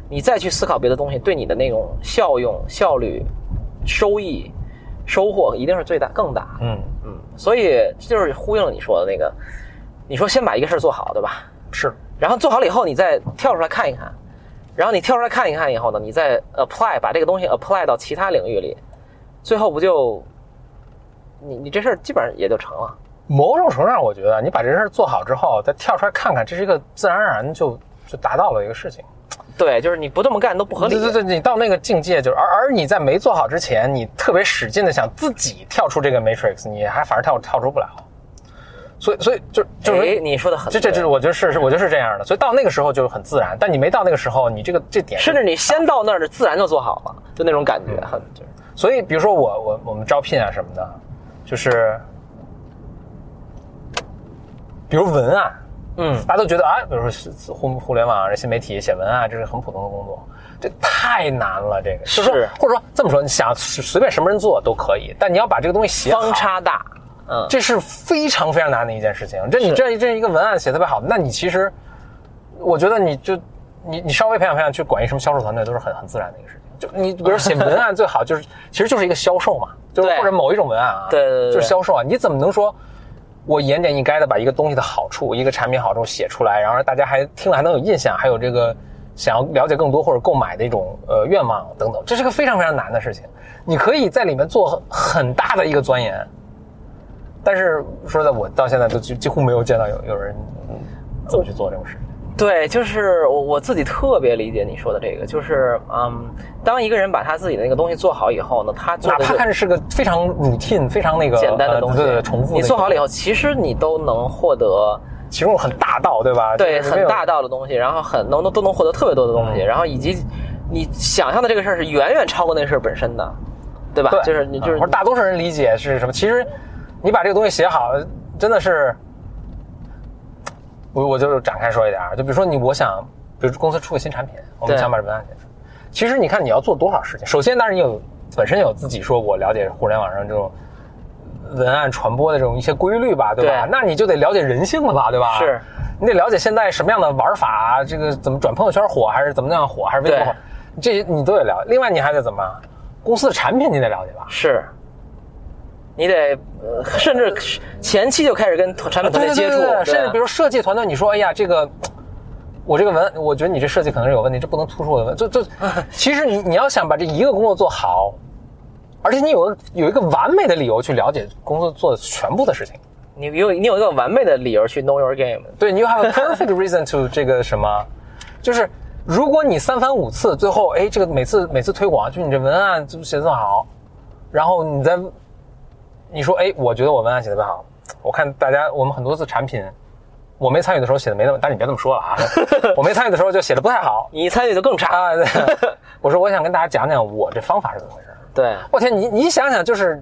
你再去思考别的东西，对你的那种效用、效率、收益、收获一定是最大、更大。嗯嗯，所以这就是呼应了你说的那个，你说先把一个事儿做好，对吧？是。然后做好了以后，你再跳出来看一看，然后你跳出来看一看以后呢，你再 apply 把这个东西 apply 到其他领域里，最后不就你你这事儿基本上也就成了。某种程度上，我觉得你把这事儿做好之后，再跳出来看看，这是一个自然而然就就达到了一个事情。对，就是你不这么干都不合理。对对对，你到那个境界，就是而而你在没做好之前，你特别使劲的想自己跳出这个 matrix，你还反而跳跳出不了。所以，所以就就是哎你说的很这这这，我觉得是是，我觉得是这样的。所以到那个时候就很自然，但你没到那个时候，你这个这点甚至你先到那儿的，自然就做好了，就那种感觉，很就。所以，比如说我我我们招聘啊什么的，就是比如文案，嗯，大家都觉得啊，比如说是互互联网、新媒体写文案，这是很普通的工作，这太难了。这个就是说或者说这么说，你想随便什么人做都可以，但你要把这个东西写好，方差大，嗯，这是非常非常难的一件事情。这你这这一个文案写特别好，那你其实，我觉得你就你你稍微培养培养去管一什么销售团队都是很很自然的一个事情。就你比如写 文案最好就是其实就是一个销售嘛，就是或者某一种文案啊，对对对对就是销售啊。你怎么能说我言简意赅的把一个东西的好处、一个产品好处写出来，然后大家还听了还能有印象，还有这个想要了解更多或者购买的一种呃愿望等等，这是个非常非常难的事情。你可以在里面做很大的一个钻研，但是说实在，我到现在都几几乎没有见到有有人嗯这么去做这种事。对，就是我我自己特别理解你说的这个，就是嗯，当一个人把他自己的那个东西做好以后呢，他做哪怕看着是个非常 routine、非常那个简单的东西，呃对重复的，你做好了以后，其实你都能获得其中很大道，对吧？对很大道的东西，然后很能都都能获得特别多的东西，嗯然后以及你想象的这个事儿是远远超过那个事儿本身的，对吧？对，就是你就是大多数人理解是什么？其实你把这个东西写好，真的是，我我就展开说一点啊，就比如说你，我想，比如公司出个新产品，我们想把这文案写出来。其实你看你要做多少事情，首先当然你有本身有自己说我了解互联网上这种文案传播的这种一些规律吧，对吧？对那你就得了解人性了吧，对吧？是，你得了解现在什么样的玩法，这个怎么转朋友圈火，还是怎么样火，还是微博对火，这些你都得了解。另外你还得怎么？公司的产品你得了解吧？是，你得呃甚至前期就开始跟产品团队接触，对对对对甚至比如设计团队，你说，哎呀，这个我这个文，我觉得你这设计可能是有问题，这不能突出我的文，就就 其实你你要想把这一个工作做好，而且你有个有一个完美的理由去了解公司做的全部的事情，你有你有一个完美的理由去 know your game，对你 you have a perfect reason to 这个什么，就是如果你三番五次，最后哎，这个每次每次推广，就你这文案就写得这么好，然后你再你说哎，我觉得我文案写的特别好，我看大家我们很多次产品。我没参与的时候写的没那么，但是你别这么说了啊！我没参与的时候就写的不太好你参与的更差。啊。我说我想跟大家讲讲我这方法是怎么回事。对，我天，你你想想，就是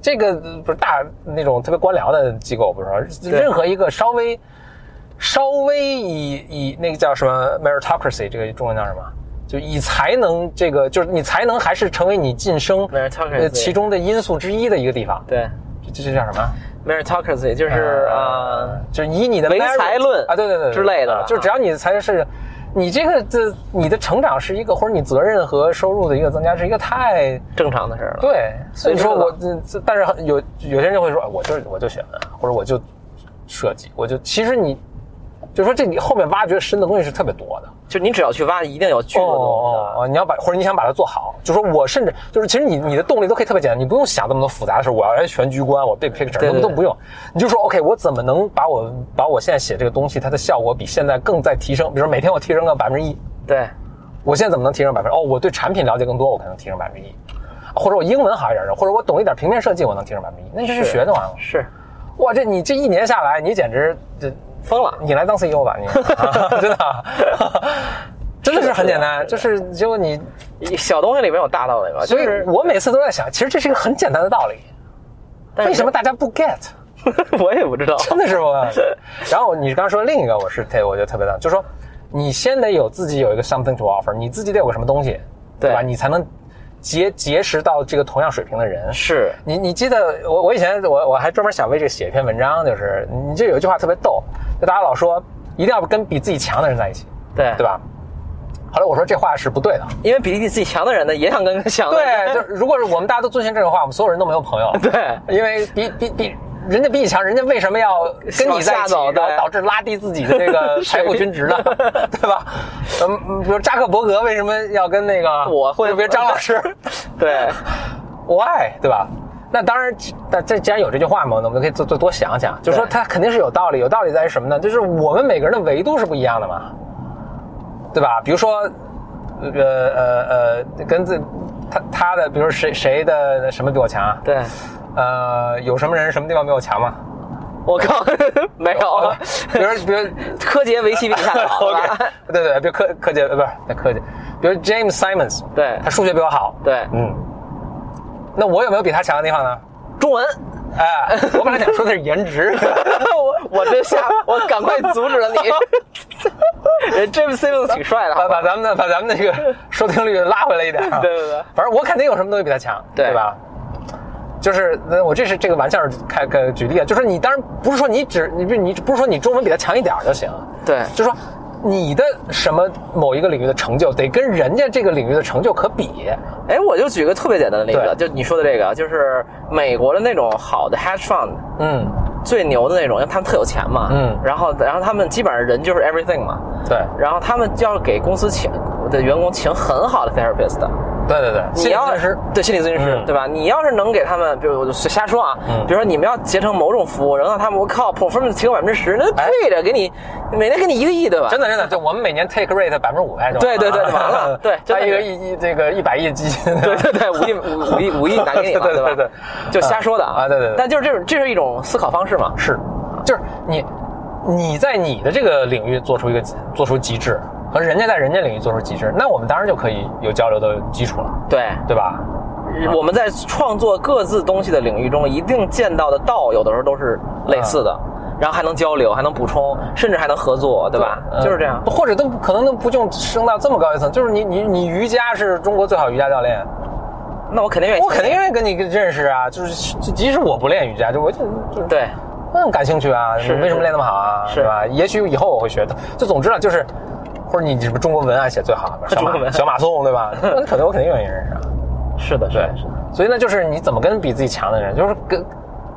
这个呃不是大那种特别官僚的机构，不是说任何一个稍微稍微以以那个叫什么 meritocracy，这个中文叫什么？就以才能这个，就是你才能还是成为你晋升呃其中的因素之一的一个地方。对这这这叫什么？，meritocracy 就是呃，就是以你的唯才论啊，对对对对之类的啊就是只要你才是你这个这你的成长是一个，或者你责任和收入的一个增加是一个太正常的事儿了。对，所以说我这这，但是有有些人就会说，我就我就选文，或者我就设计，我就其实你就说这你后面挖掘深的东西是特别多的。就你只要去挖，一定有巨多的东西的。哦，你要把或者你想把它做好，就说我甚至就是其实你你的动力都可以特别简单，你不用想那么多复杂的事，我要来全局观，我 big picture 都都不用，你就说 OK，我怎么能把我把我现在写这个东西它的效果比现在更再提升？比如说每天我提升个百分之一，对，我现在怎么能提升百分之？哦，我对产品了解更多，我可能提升百分之一，或者我英文好一点的，或者我懂一点平面设计，我能提升百分之一，那你就去学就完了。是哇，这你这一年下来，你简直这疯了。你来当 CEO 吧，你 真的啊 真的是很简单，就是结果你，小东西里面有大道理嘛，所以就是我每次都在想，其实这是一个很简单的道理，但为什么大家不 get？我也不知道。真的是我。然后你刚刚说另一个，我是特我觉得特别的，就是说你先得有自己有一个 something to offer，你自己得有个什么东西，对吧？你才能结结识到这个同样水平的人。是你你记得我我以前我我还专门想为这个写一篇文章，就是你这有一句话特别逗，就大家老说一定要跟比自己强的人在一起，对对？吧？后来我说这话是不对的，因为比你自己强的人呢，也想跟强的对，人。就如果是我们大家都遵循这种话，我们所有人都没有朋友，对因为比比比人家比你强，人家为什么要跟你在一起，然导致拉低自己的这个 财富均值呢？对吧？嗯，嗯比如扎克伯格为什么要跟那个我会就比如张老师 对 why 对吧？那当然，但这既然有这句话嘛，那我们就可以多多多想想，就是说对它肯定是有道理，有道理在于什么呢？就是我们每个人的维度是不一样的嘛，对吧？比如说，呃呃呃，跟自他他的，比如说谁谁的什么比我强啊？对，呃，有什么人什么地方比我强吗？我靠，没有，比如比如柯洁围棋比你下好 OK，吧？对对如柯柯洁呃不是那柯洁，比如 James Simons，对他数学比我好，对，嗯，那我有没有比他强的地方呢？中文，哎，我本来想说的是颜值，我我这下我赶快阻止了你。人 James Simmons 挺帅的，把把咱们的把咱们的这个收听率拉回来一点啊。对对对反正我肯定有什么东西比他强，对对吧？就是那我这是这个玩笑开个举例啊，就是你当然不是说你只你不你不是说你中文比他强一点儿就行，对。就是说你的什么某一个领域的成就得跟人家这个领域的成就可比。哎，我就举个特别简单的例子，就你说的这个，就是美国的那种好的 hedge fund，嗯，最牛的那种，因为他们特有钱嘛，嗯。然后然后他们基本上人就是 everything 嘛，对。然后他们就要给公司请的员工请很好的 therapist，对对对，你要心理咨询师。对心理咨询师、嗯。对吧？你要是能给他们，比如我就瞎说啊，嗯。比如说你们要结成某种服务，然后他们我靠 performance 提高百分之十，那哎对着给你每年给你一个亿，对吧？真的真的，就我们每年 take rate 百分之五哎，就完了 对对对就完了对真的他一个是一一这个一百亿基金，对对对，五亿五 五亿五亿拿给你了，对对对对。就瞎说的啊对对对。但就是这种这是一种思考方式嘛。是，就是你你在你的这个领域做出一个做出极致，和人家在人家领域做出极致，那我们当然就可以有交流的基础了，对，对吧？我们在创作各自东西的领域中，一定见到的道，有的时候都是类似的，然后还能交流，还能补充，甚至还能合作，对吧？嗯就是这样。或者都不可能都不用升到这么高一层，就是你你你瑜伽是中国最好瑜伽教练，那我肯定愿意，我肯定愿意跟你认识啊，就是即使我不练瑜伽，就我就就是对，嗯感兴趣啊，为什么练那么好啊？是吧？也许以后我会学的，就总之啊，就是或者你什么中国文案写最好，小马小马送对吧？那肯定我肯定愿意认识啊。是的，是对的，是的。，所以呢，就是你怎么跟比自己强的人，就是跟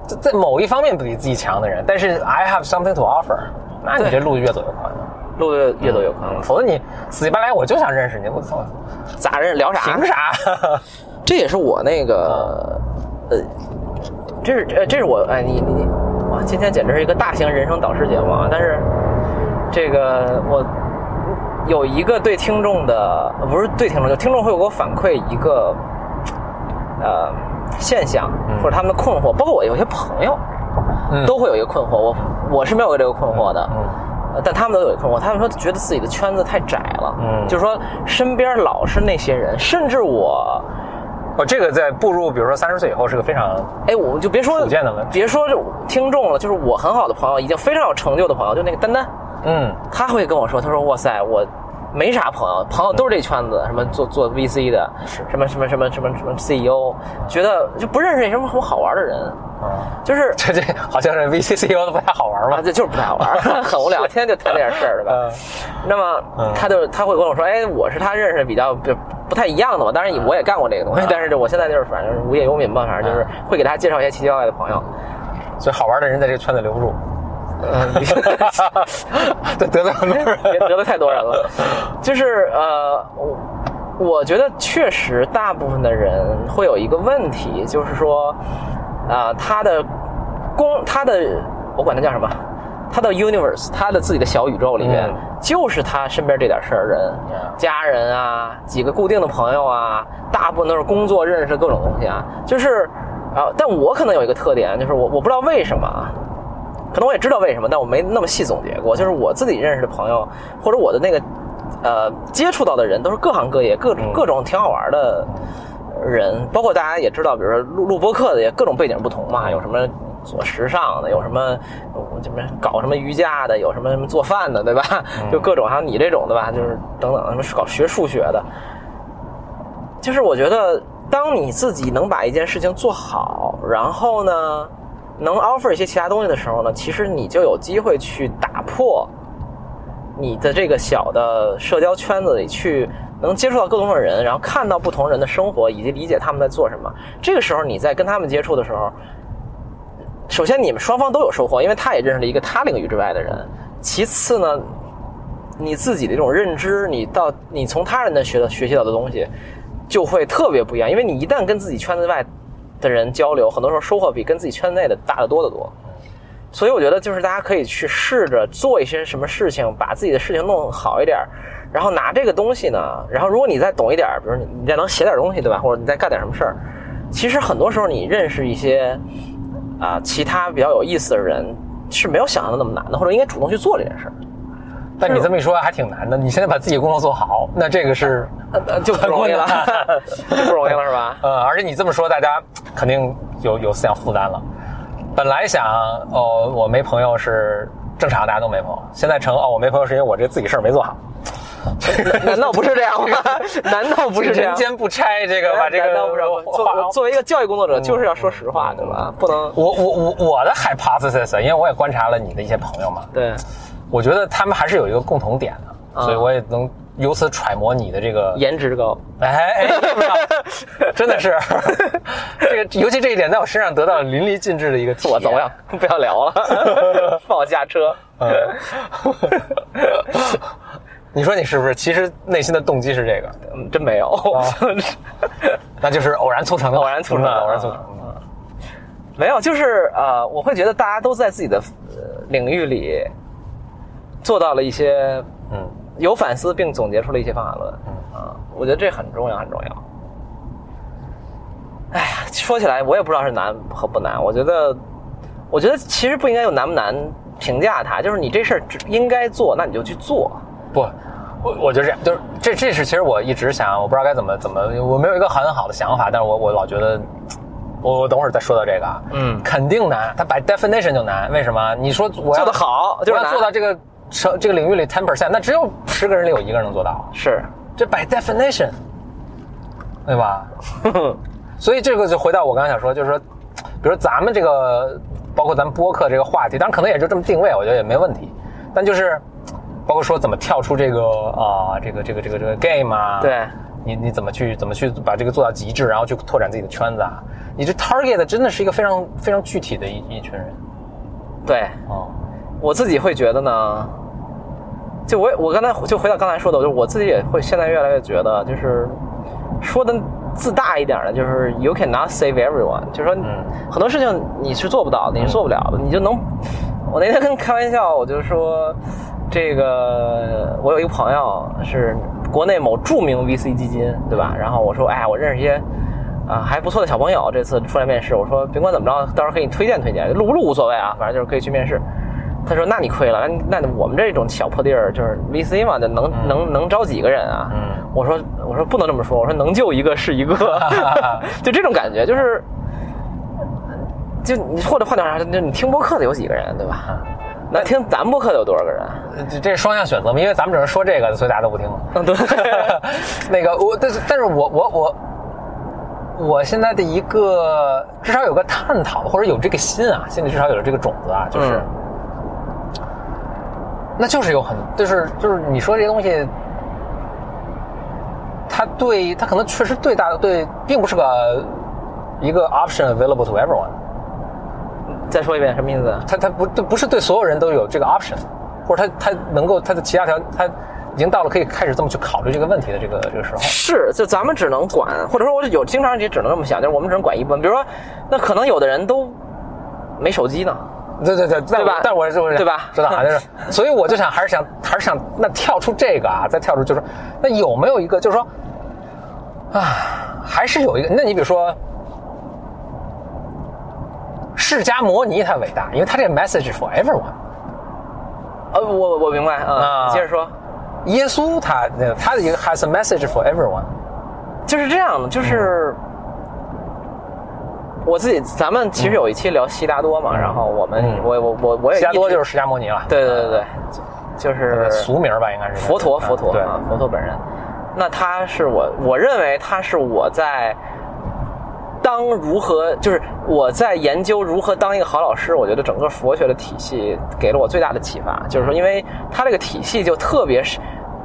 在在某一方面比自己强的人，但是 I have something to offer，那你这路越走越宽了。路越越走越宽了。否则你死乞白赖，我就想认识你，我操，咋人聊啥？凭啥？这也是我那个，呃，这是呃这是我哎你你你哇，今天简直是一个大型人生导师节目啊！但是这个我有一个对听众的呃不是对听众，就听众会有给我反馈一个呃现象嗯。或者他们的困惑，包括我有些朋友嗯。都会有一个困惑，我我是没有这个困惑的。但他们都有一个困惑，他们说觉得自己的圈子太窄了，嗯。就是说身边老是那些人，甚至我哦，这个在步入比如说三十岁以后是个非常哎，我就别说的问题。别说听众了，就是我很好的朋友，已经非常有成就的朋友，就那个丹丹，嗯。他会跟我说，他说哇塞，我没啥朋友，朋友都是这圈子，什么做做 VC 的，什么什么什么什么什么 CEO，觉得就不认识什么什么好玩的人，啊，就是这这好像是 VCCO 都不太好玩啊，嘛。这就是不太好玩，很无聊，天天就谈这点事儿，对吧？嗯。那么嗯。他就他会跟我说，哎，我是他认识的比较不不太一样的嘛，当然我也干过这个东西嗯，但是我现在就是反正无业游民嘛，反正就是会给大家介绍一些奇奇怪怪的朋友。所以好玩的人在这个圈子留不住，嗯，得得罪很多人。别得罪太多人了。就是呃，我我觉得确实大部分的人会有一个问题，就是说，啊、他的公他的我管他叫什么？他的 universe，他的自己的小宇宙里面，嗯就是他身边这点事儿人家人啊，几个固定的朋友啊，大部分都是工作认识的各种东西啊，就是啊、但我可能有一个特点，就是我我不知道为什么啊，可能我也知道为什么，但我没那么细总结过。就是我自己认识的朋友，或者我的那个呃接触到的人，都是各行各业、各嗯各种挺好玩的人，包括大家也知道，比如说录录播客的，也各种背景不同嘛，有什么做时尚的，有什么呃什么搞什么瑜伽的，有什么什么做饭的，对吧？就各种，还有你这种，的吧？就是等等，什么搞学数学的，就是我觉得，当你自己能把一件事情做好，然后呢，能 offer 一些其他东西的时候呢，其实你就有机会去打破你的这个小的社交圈子里去。能接触到各种的人，然后看到不同人的生活，以及理解他们在做什么。这个时候，你在跟他们接触的时候，首先你们双方都有收获，因为他也认识了一个他领域之外的人。其次呢，你自己的一种认知，你到你从他人的学到学习到的东西，就会特别不一样。因为你一旦跟自己圈子外的人交流，很多时候收获比跟自己圈内的大得多得多。所以我觉得，就是大家可以去试着做一些什么事情，把自己的事情弄好一点，然后拿这个东西呢，然后如果你再懂一点，比如你你再能写点东西，对吧？或者你再干点什么事儿，其实很多时候你认识一些啊、其他比较有意思的人是没有想象的那么难的，或者应该主动去做这件事儿。但你这么一说还挺难的。你现在把自己工作做好，那这个是就不容易了，就不容易了，是吧？嗯，而且你这么说，大家肯定有有思想负担了。本来想哦，我没朋友是正常，大家都没朋友。现在成哦，我没朋友是因为我这自己事儿没做好。难道不是这样吗？难道不是这样人？间不拆这个把这个难道不是？作作为一个教育工作者，就是要说实话，对吧？不能我我我我的 hypothesis，因为我也观察了你的一些朋友嘛，对我觉得他们还是有一个共同点的，啊所以我也能由此揣摩你的这个颜值高。哎真的是 这个，尤其这一点在我身上得到了淋漓尽致的一个体验。我走呀，不要聊了，放我下车。嗯 你说你是不是？其实内心的动机是这个，嗯，真没有，那就是偶然促成的，偶然促成的嗯偶然促成的。没有，就是呃，我会觉得大家都在自己的呃领域里做到了一些嗯有反思，并总结出了一些方法论。嗯啊，我觉得这很重要，很重要。哎呀，说起来我也不知道是难和不难。我觉得，我觉得其实不应该用难不难评价它，就是你这事儿只应该做，那你就去做。不，我我觉得这样，就是这这是其实我一直想，我不知道该怎么怎么，我没有一个很好的想法，但是我我老觉得，我我等会儿再说到这个啊，嗯肯定难，它 by definition 就难，为什么？你说我要做得好就是要做到这个成这个领域里 ten percent，那只有十个人里有一个人能做到，是，这 by definition，对吧？所以这个就回到我刚才想说，就是说，比如咱们这个，包括咱们播客这个话题，当然可能也就这么定位，我觉得也没问题。但就是，包括说怎么跳出这个啊、这个这个这个这个 game 啊，对，你你怎么去怎么去把这个做到极致，然后去拓展自己的圈子啊？你这 target 真的是一个非常非常具体的一一群人对，哦，我自己会觉得呢，就我我刚才就回到刚才说的，就是我自己也会现在越来越觉得，就是说的自大一点的，就是 you cannot save everyone，就是说嗯很多事情你是做不到的，你是做不了的，你就能。我那天跟开玩笑，我就说，这个我有一个朋友是国内某著名 VC 基金，对吧？然后我说，哎，我认识一些啊还不错的小朋友，这次出来面试，我说甭管怎么着，到时候给你推荐推荐，录不录无所谓啊，反正就是可以去面试。他说：“那你亏了，那那我们这种小破地儿，就是 VC 嘛，就能、能能招几个人啊？”嗯我说：“我说不能这么说，我说能救一个是一个，就这种感觉，就是，就你或者换句话说，就你听播客的有几个人，对吧？那听咱播客的有多少个人？呃这双向选择嘛，因为咱们只是说这个，所以大家都不听了。嗯，对，那个我，但是但是我我我我现在的一个至少有个探讨，或者有这个心啊，心里至少有了这个种子啊，就是，嗯那就是有很就是就是你说这些东西，它对它可能确实对大对，并不是个一个 option available to everyone，再说一遍，什么意思？它它不不是对所有人都有这个 option，或者它它能够它的其他条它已经到了可以开始这么去考虑这个问题的这个这个时候。是，就咱们只能管，或者说我有经常也只能这么想，就是我们只能管一部分。比如说，那可能有的人都没手机呢，对对对，但对吧但我就是对吧知道啊，就 是，所以我就想，还是想，还是想，那跳出这个啊，再跳出就是说，那有没有一个，就是说，啊，还是有一个，那你比如说，释迦摩尼他伟大，因为他这个 message for everyone。呃，我我明白啊，啊你接着说。耶稣他他的一个 has a message for everyone。就是这样的，就是我自己，咱们其实有一期聊悉达多嘛，然后我们嗯我我我我也悉达多就是释迦摩尼了。对对对对，就是俗名吧，应该是佛陀佛陀对啊，佛陀本人。那他是我，我认为他是我在当如何，就是我在研究如何当一个好老师。我觉得整个佛学的体系给了我最大的启发，就是说，因为他这个体系就特别是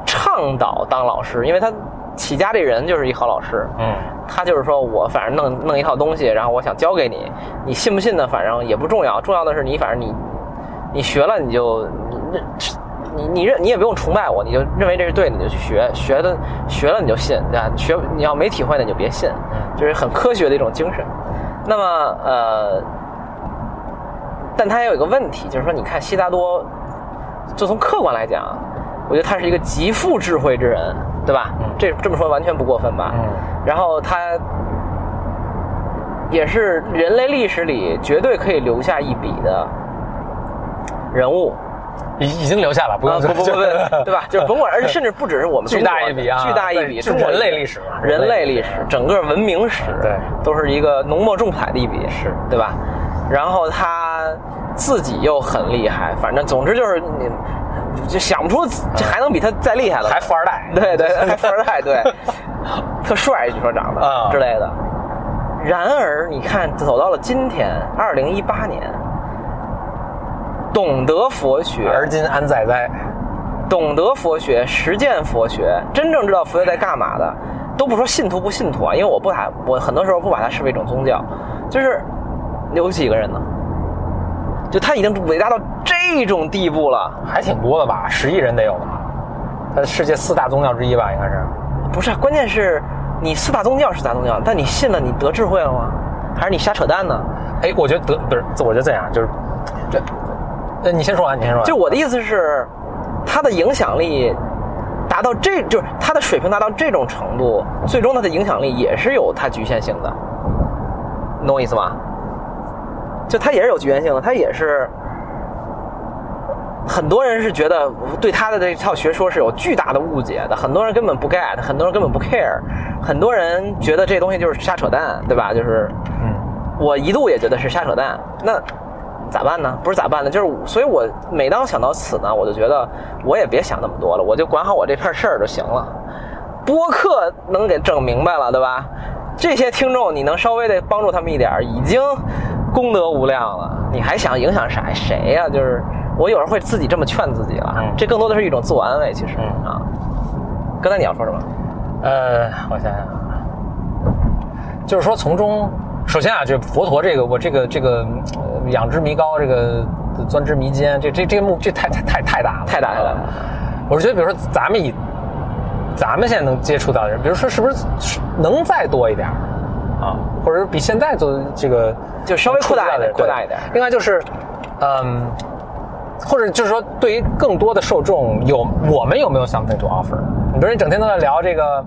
倡导当老师，因为他起家这人就是一好老师。嗯他就是说我反正弄弄一套东西，然后我想教给你，你信不信呢？反正也不重要，重要的是你反正你你学了你就你你认你也不用崇拜我，你就认为这是对的，你就去学，学的学了你就信，对吧？学你要没体会的你就别信，就是很科学的一种精神。那么呃，但他也有一个问题，就是说你看悉达多，就从客观来讲，我觉得他是一个极富智慧之人，对吧？这这么说完全不过分吧？嗯然后他也是人类历史里绝对可以留下一笔的人物已已经留下了，不啊！用不不不不，对吧？就是甭管，而且甚至不只是我们 巨大一笔啊巨大一笔，人类历史嘛人类历史，整个文明史，对都是一个浓墨重彩的一笔，是对吧？然后他自己又很厉害，反正总之就是你就想不出这还能比他再厉害的，还富二代。对对，还富二代，对，特帅，据说长得、啊之类的。然而，你看，走到了今天，二零一八年，懂得佛学，而今安在哉？懂得佛学，实践佛学，真正知道佛学在干嘛的，都不说信徒不信徒啊，因为我不把我很多时候不把它视为一种宗教，就是有几个人呢？就他已经伟大到这种地步了，还挺多的吧，十亿人得有吧？它世界四大宗教之一吧，应该是。不是啊？关键是你四大宗教是四大宗教，但你信了，你得智慧了吗？还是你瞎扯淡呢？哎，我觉得得不是，我觉得这样就是这。呃，你先说完，你先说完。就我的意思是，他的影响力达到这，就是他的水平达到这种程度，最终他的影响力也是有它局限性的，你懂我意思吗？就他也是有局限性的，他也是，很多人是觉得对他的这套学说是有巨大的误解的，很多人根本不 get，很多人根本不 care，很多人觉得这东西就是瞎扯淡，对吧？就是，嗯，我一度也觉得是瞎扯淡，那咋办呢？不是咋办呢？就是，所以我每当想到此呢，我就觉得我也别想那么多了，我就管好我这片事儿就行了。播客能给整明白了，对吧？这些听众你能稍微的帮助他们一点儿，已经功德无量了。你还想影响啥？谁呀、就是我有时候会自己这么劝自己了，嗯。这更多的是一种自我安慰。其实、嗯。啊，刚才你要说什么？呃，我想想啊，就是说从中，首先啊，这佛陀这个我这个这个呃仰之弥高，这个钻之弥坚，这这这个目这太太太太大了，太大太大。了我是觉得，比如说咱们以咱们现在能接触到的人，比如说是不是能再多一点儿啊，或者是比现在做这个就稍微扩大一点扩大一点对另外就是，嗯。或者就是说，对于更多的受众，有我们有没有 something to offer？你比如你整天都在聊这个，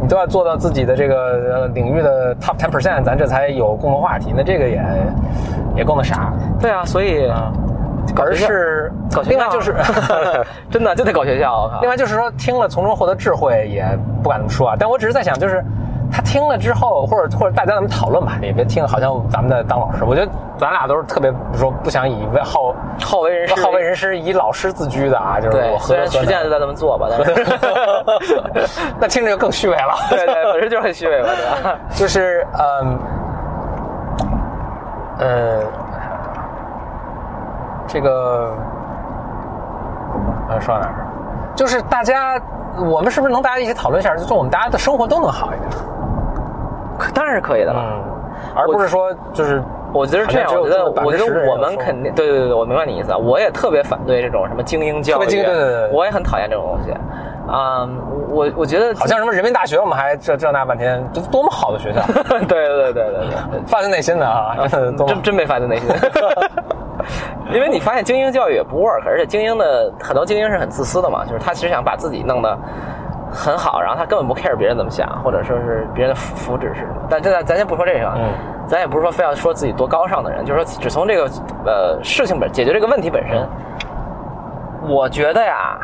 你都要做到自己的这个呃领域的 top ten percent，咱这才有共同话题。那这个也也够那啥对啊，所以啊。而是搞学校另外就是真的就得搞学校。另外就是 说，听了从中获得智慧，也不敢这么说啊。但我只是在想，就是他听了之后，或者或者大家咱们讨论吧，也别听好像咱们在当老师。我觉得咱俩都是特别说不想以为好好为人师，好为人师，以老师自居的啊。就是我，虽然实践就在这么做吧，但是 那听着就更虚伪了。对对，本身就是很虚伪嘛，对吧？就是嗯呃，这个呃说到哪儿？就是大家，我们是不是能大家一起讨论一下，就是我们大家的生活都能好一点？可当然是可以的了。嗯，而不是说就是我觉得这样，我觉得，我觉10%的人得我们肯定，对对对对，我明白你意思啊。我也特别反对这种什么精英教育，对对对对我也很讨厌这种东西。啊、我我觉得好像什么人民大学，我们还这这那半天，这多么好的学校，对对对对对对，发自内心的啊，真真没发自内心。因为你发现精英教育也不 work，而且精英的很多精英是很自私的嘛，就是他其实想把自己弄得很好，然后他根本不 care 别人怎么想，或者说是别人的福福祉是什么。但这咱咱先不说这个，嗯咱也不是说非要说自己多高尚的人，就是说只从这个呃事情本解决这个问题本身，我觉得呀，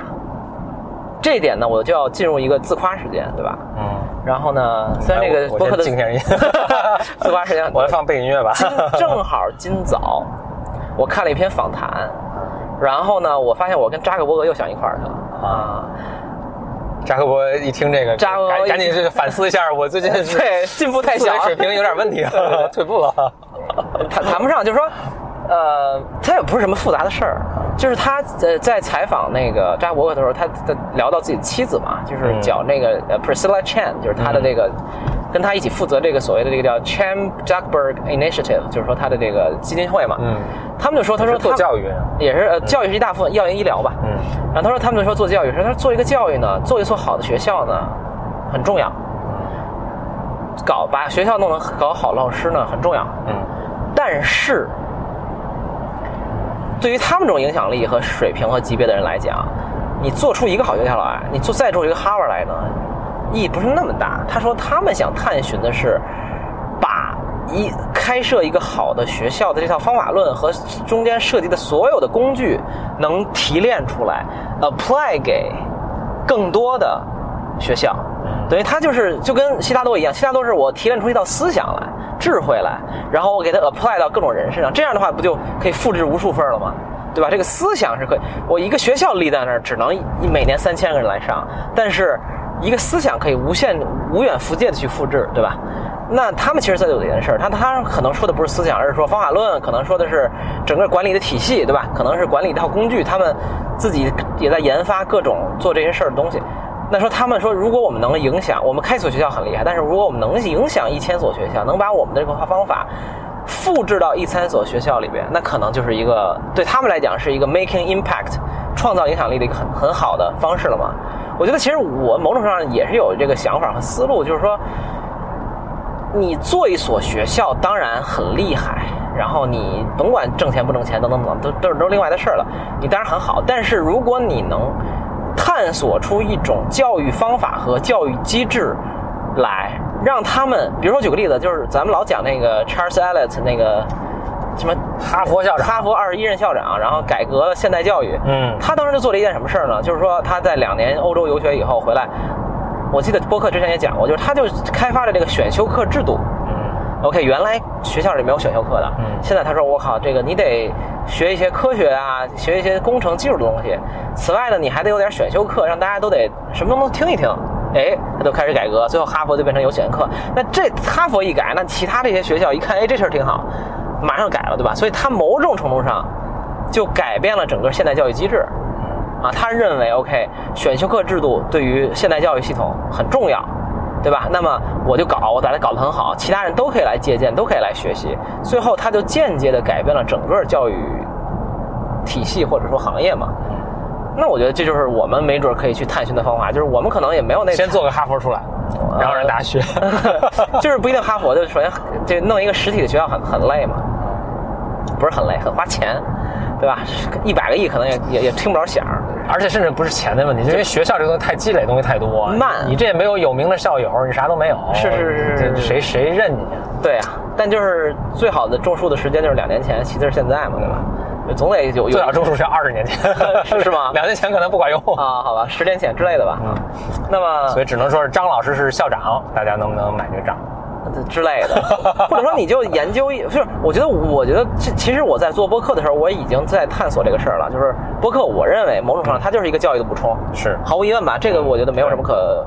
这一点呢，我就要进入一个自夸时间，对吧？嗯。然后呢，虽然这个播客的 自夸时间 我来放背景音乐吧。正好今早我看了一篇访谈，然后呢，我发现我跟扎克伯格又想一块儿去了啊。扎克伯一听这个，扎克伯赶赶紧去反思一下，我最近是 对进步太小水平有点问题了 退步了。谈谈不上，就是说，呃，他也不是什么复杂的事儿，就是他呃在采访那个扎克伯格的时候，他他聊到自己的妻子嘛，就是嗯。叫那个呃 Priscilla Chan，就是他的这个。跟他一起负责这个所谓的这个叫 Chan Zuckerberg Initiative，就是说他的这个基金会嘛，嗯，他们就说，他说是做教育，也是呃，教育是一大部分，药研医疗吧，嗯。然后他说他们就说做教育，说他说做一个教育呢，做一所好的学校呢，很重要，搞把学校弄得搞好，老师呢很重要，嗯。但是对于他们这种影响力和水平和级别的人来讲，你做出一个好学校来，你做再做一个哈佛来呢，意义不是那么大。他说他们想探寻的是，把一开设一个好的学校的这套方法论和中间涉及的所有的工具，能提炼出来，apply 给更多的学校。等于他就是就跟悉达多一样，悉达多是我提炼出一套思想来、智慧来，然后我给它 apply 到各种人身上，这样的话不就可以复制无数份了吗？对吧？这个思想是可以，我一个学校立在那儿，只能每年三千个人来上，但是一个思想可以无限无远弗届的去复制，对吧？那他们其实在做这件事儿，他他可能说的不是思想，而是说方法论，可能说的是整个管理的体系，对吧？可能是管理一套工具，他们自己也在研发各种做这些事儿的东西。那说他们说，如果我们能影响，我们开一所学校很厉害，但是如果我们能影响一千所学校，能把我们的这个方法复制到一千所学校里边，那可能就是一个对他们来讲是一个 making impact 创造影响力的一个很很好的方式了嘛。我觉得其实我某种上也是有这个想法和思路，就是说，你做一所学校当然很厉害，然后你甭管挣钱不挣钱等等等，都都是都是另外的事儿了。你当然很好，但是如果你能探索出一种教育方法和教育机制来，让他们，比如说举个例子，就是咱们老讲那个 Charles Eliot 那个什么哈佛校长，哈佛二十一任校长，然后改革现代教育。嗯他当时就做了一件什么事儿呢？就是说他在两年欧洲游学以后回来，我记得播客之前也讲过，就是他就开发了这个选修课制度。嗯 OK，原来学校里没有选修课的，嗯现在他说我靠，这个你得学一些科学啊，学一些工程技术的东西。此外呢，你还得有点选修课，让大家都得什么都能听一听。哎，他就开始改革，最后哈佛就变成有选修课。那这哈佛一改，那其他这些学校一看，哎，这事儿挺好，马上改了，对吧？所以他某种程度上就改变了整个现代教育机制。啊，他认为 OK 选修课制度对于现代教育系统很重要，对吧？那么我就搞，我把它搞得很好，其他人都可以来借鉴，都可以来学习。最后，他就间接的改变了整个教育体系或者说行业嘛。那我觉得这就是我们没准可以去探寻的方法，就是我们可能也没有那先做个哈佛出来，然后让大家学。就是不一定哈佛，就首先这弄一个实体的学校很很累嘛，不是很累，很花钱，对吧？一百个亿可能也也也听不着响儿。而且甚至不是钱的问题，就因为学校这个东西太积累，东西太多，慢你这也没有有名的校友，你啥都没有，是是是谁谁认你啊？对啊，但就是最好的种树的时间就是两年前，其次是现在嘛，对吧？总得有有最早种树是二十年前，是是吗两年前可能不管用啊，好吧，十年前之类的吧。嗯那么所以只能说是张老师是校长，大家能不能买这个账？之类的，或者说你就研究一，就是我觉得，我觉得其其实我在做播客的时候，我已经在探索这个事儿了。就是播客，我认为某种程度上它就是一个教育的补充，是毫无疑问吧？这个我觉得没有什么可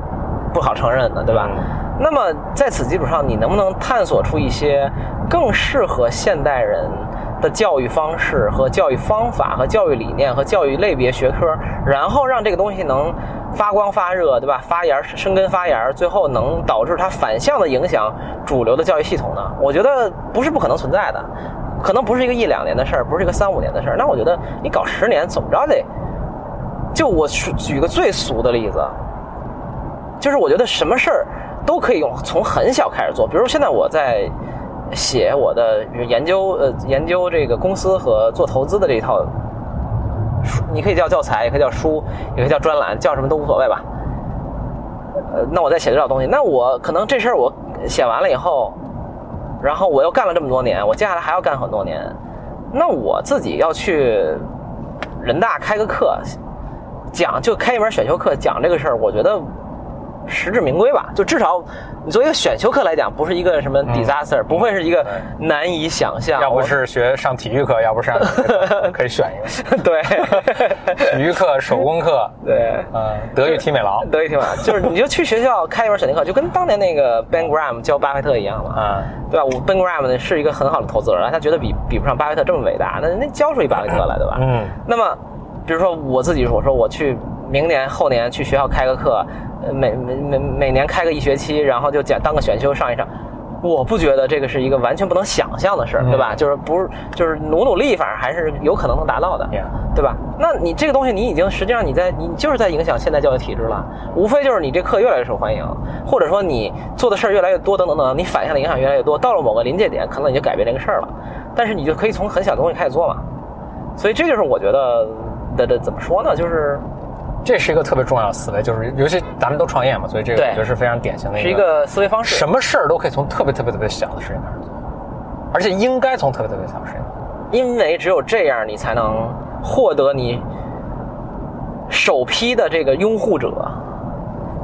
不好承认的，对吧？嗯那么在此基础上，你能不能探索出一些更适合现代人的教育方式和教育方法和教育理念和教育类别学科，然后让这个东西能发光发热，对吧？发芽生根发芽，最后能导致它反向的影响主流的教育系统呢？我觉得不是不可能存在的，可能不是一个一两年的事儿，不是一个三五年的事儿。那我觉得你搞十年怎么着得，就我举个最俗的例子，就是我觉得什么事儿都可以用从很小开始做。比如现在我在写我的研究，呃，研究这个公司和做投资的这一套书，你可以叫教材，也可以叫书，也可以叫专栏，叫什么都无所谓吧。呃，那我在写这套东西，那我可能这事儿我写完了以后，然后我又干了这么多年，我接下来还要干很多年，那我自己要去人大开个课，讲就开一门选修课讲这个事儿，我觉得实至名归吧。就至少你作为一个选修课来讲，不是一个什么 disaster，、不会是一一个难以想象。要不是学上体育课，要不上 可以选一个对 体育课、手工课，对。呃，德育体美劳，德育体美劳，就是你就去学校开一门选修课，就跟当年那个 Ben Graham 教巴菲特一样嘛，啊，对吧？我 Ben Graham 呢是一个很好的投资人，他觉得比比不上巴菲特这么伟大，那那教出一巴菲特来，对吧？嗯，那么，比如说我自己，我说我去明年后年去学校开个课，呃每每每每年开个一学期，然后就讲当个选修上一上。我不觉得这个是一个完全不能想象的事儿，对吧？就是不是就是努努力，反正还是有可能能达到的对吧？那你这个东西，你已经实际上你在你就是在影响现代教育体制了，无非就是你这课越来越受欢迎，或者说你做的事儿越来越多，等等等，你反向的影响越来越多，到了某个临界点，可能你就改变这个事儿了。但是你就可以从很小的东西开始做嘛。所以这就是我觉得的的怎么说呢？就是这是一个特别重要的思维，就是尤其咱们都创业嘛，所以这个对我觉得是非常典型的是一个思维方式。什么事儿都可以从特别特别特别小的事情开始做，而且应该从特别特别小的事情。因为只有这样，你才能获得你首批的这个拥护者，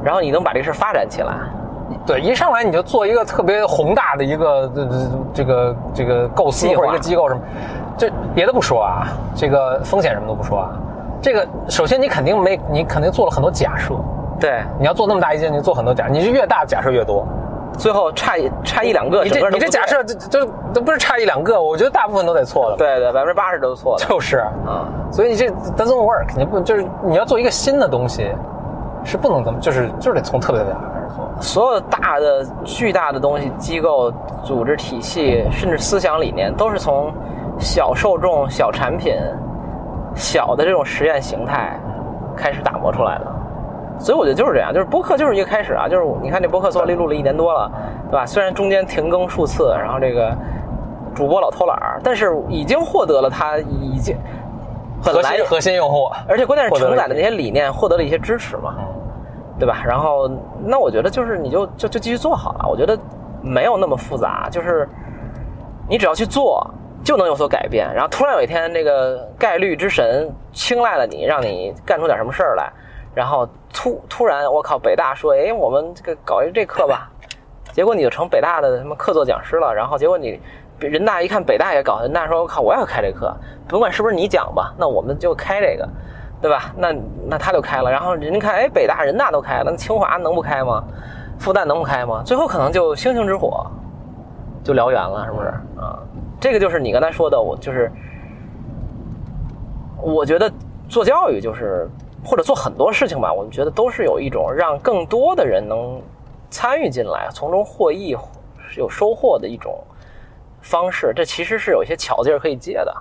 然后你能把这个事儿发展起来。对，一上来你就做一个特别宏大的一个这这这个这个构思或者一个机构什么，这别的不说啊，这个风险什么都不说啊，这个首先你肯定没你肯定做了很多假设，对，你要做那么大一件，你做很多假，你是越大假设越多。最后差一差一两个，你这你这假设就就都不是差一两个，我觉得大部分都得错的。，对对，百分之八十都是错的。就是，啊，所以你这 doesn't work，你不就是你要做一个新的东西，是不能这么，就是就是得从特别特别大开始做。所有大的、巨大的东西、机构、组织体系，甚至思想理念，都是从小受众、小产品、小的这种实验形态开始打磨出来的。所以我觉得就是这样，就是播客就是一个开始啊，就是你看这播客做了录了一年多了，对吧？虽然中间停更数次，然后这个主播老偷懒儿，但是已经获得了他已经本来核心核心用户，而且关键是承载的那些理念获得了一些支持嘛，对吧？然后那我觉得就是你就就就继续做好了，我觉得没有那么复杂，就是你只要去做，就能有所改变。然后突然有一天，这个概率之神青睐了你，让你干出点什么事儿来，然后突突然，我靠，北大说，哎，我们这个搞一这课吧，结果你就成北大的什么客座讲师了。然后结果你人大一看北大也搞，人大说，我靠，我也要开这课，甭管是不是你讲吧，那我们就开这个。对吧？那那他就开了，然后人家看，哎，北大、人大都开了，那清华能不开吗？复旦能不开吗？最后可能就星星之火就燎原了，是不是啊？这个就是你刚才说的，我就是，我觉得做教育就是或者做很多事情吧，我们觉得都是有一种让更多的人能参与进来，从中获益、有收获的一种方式。这其实是有一些巧劲儿可以借的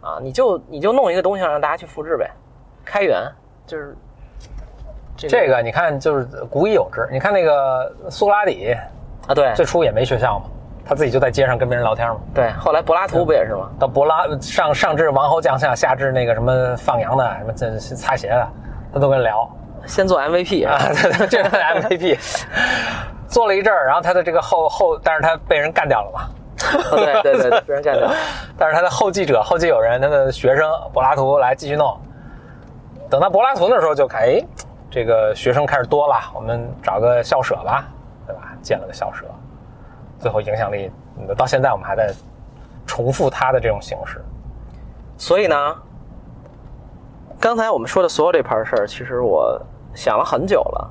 啊！你就你就弄一个东西让大家去复制呗，开源就是这这个你看就是古已有之。你看那个苏格拉底啊，对最初也没学校嘛，他自己就在街上跟别人聊天嘛。对，后来柏拉图不也是吗？到柏拉上上至王侯将相，下至那个什么放羊的，什么这擦鞋的，他都跟人聊先做 MVP 啊，这是 MVP。做了一阵儿，然后他的这个后后，但是他被人干掉了嘛。对对对，被人干掉。但是他的后继者、后继有人，他的学生柏拉图来继续弄。等到柏拉图那时候就看，哎，这个学生开始多了，我们找个校舍吧，对吧？建了个校舍，最后影响力嗯到现在我们还在重复他的这种形式。所以呢，刚才我们说的所有这盘事儿，其实我想了很久了。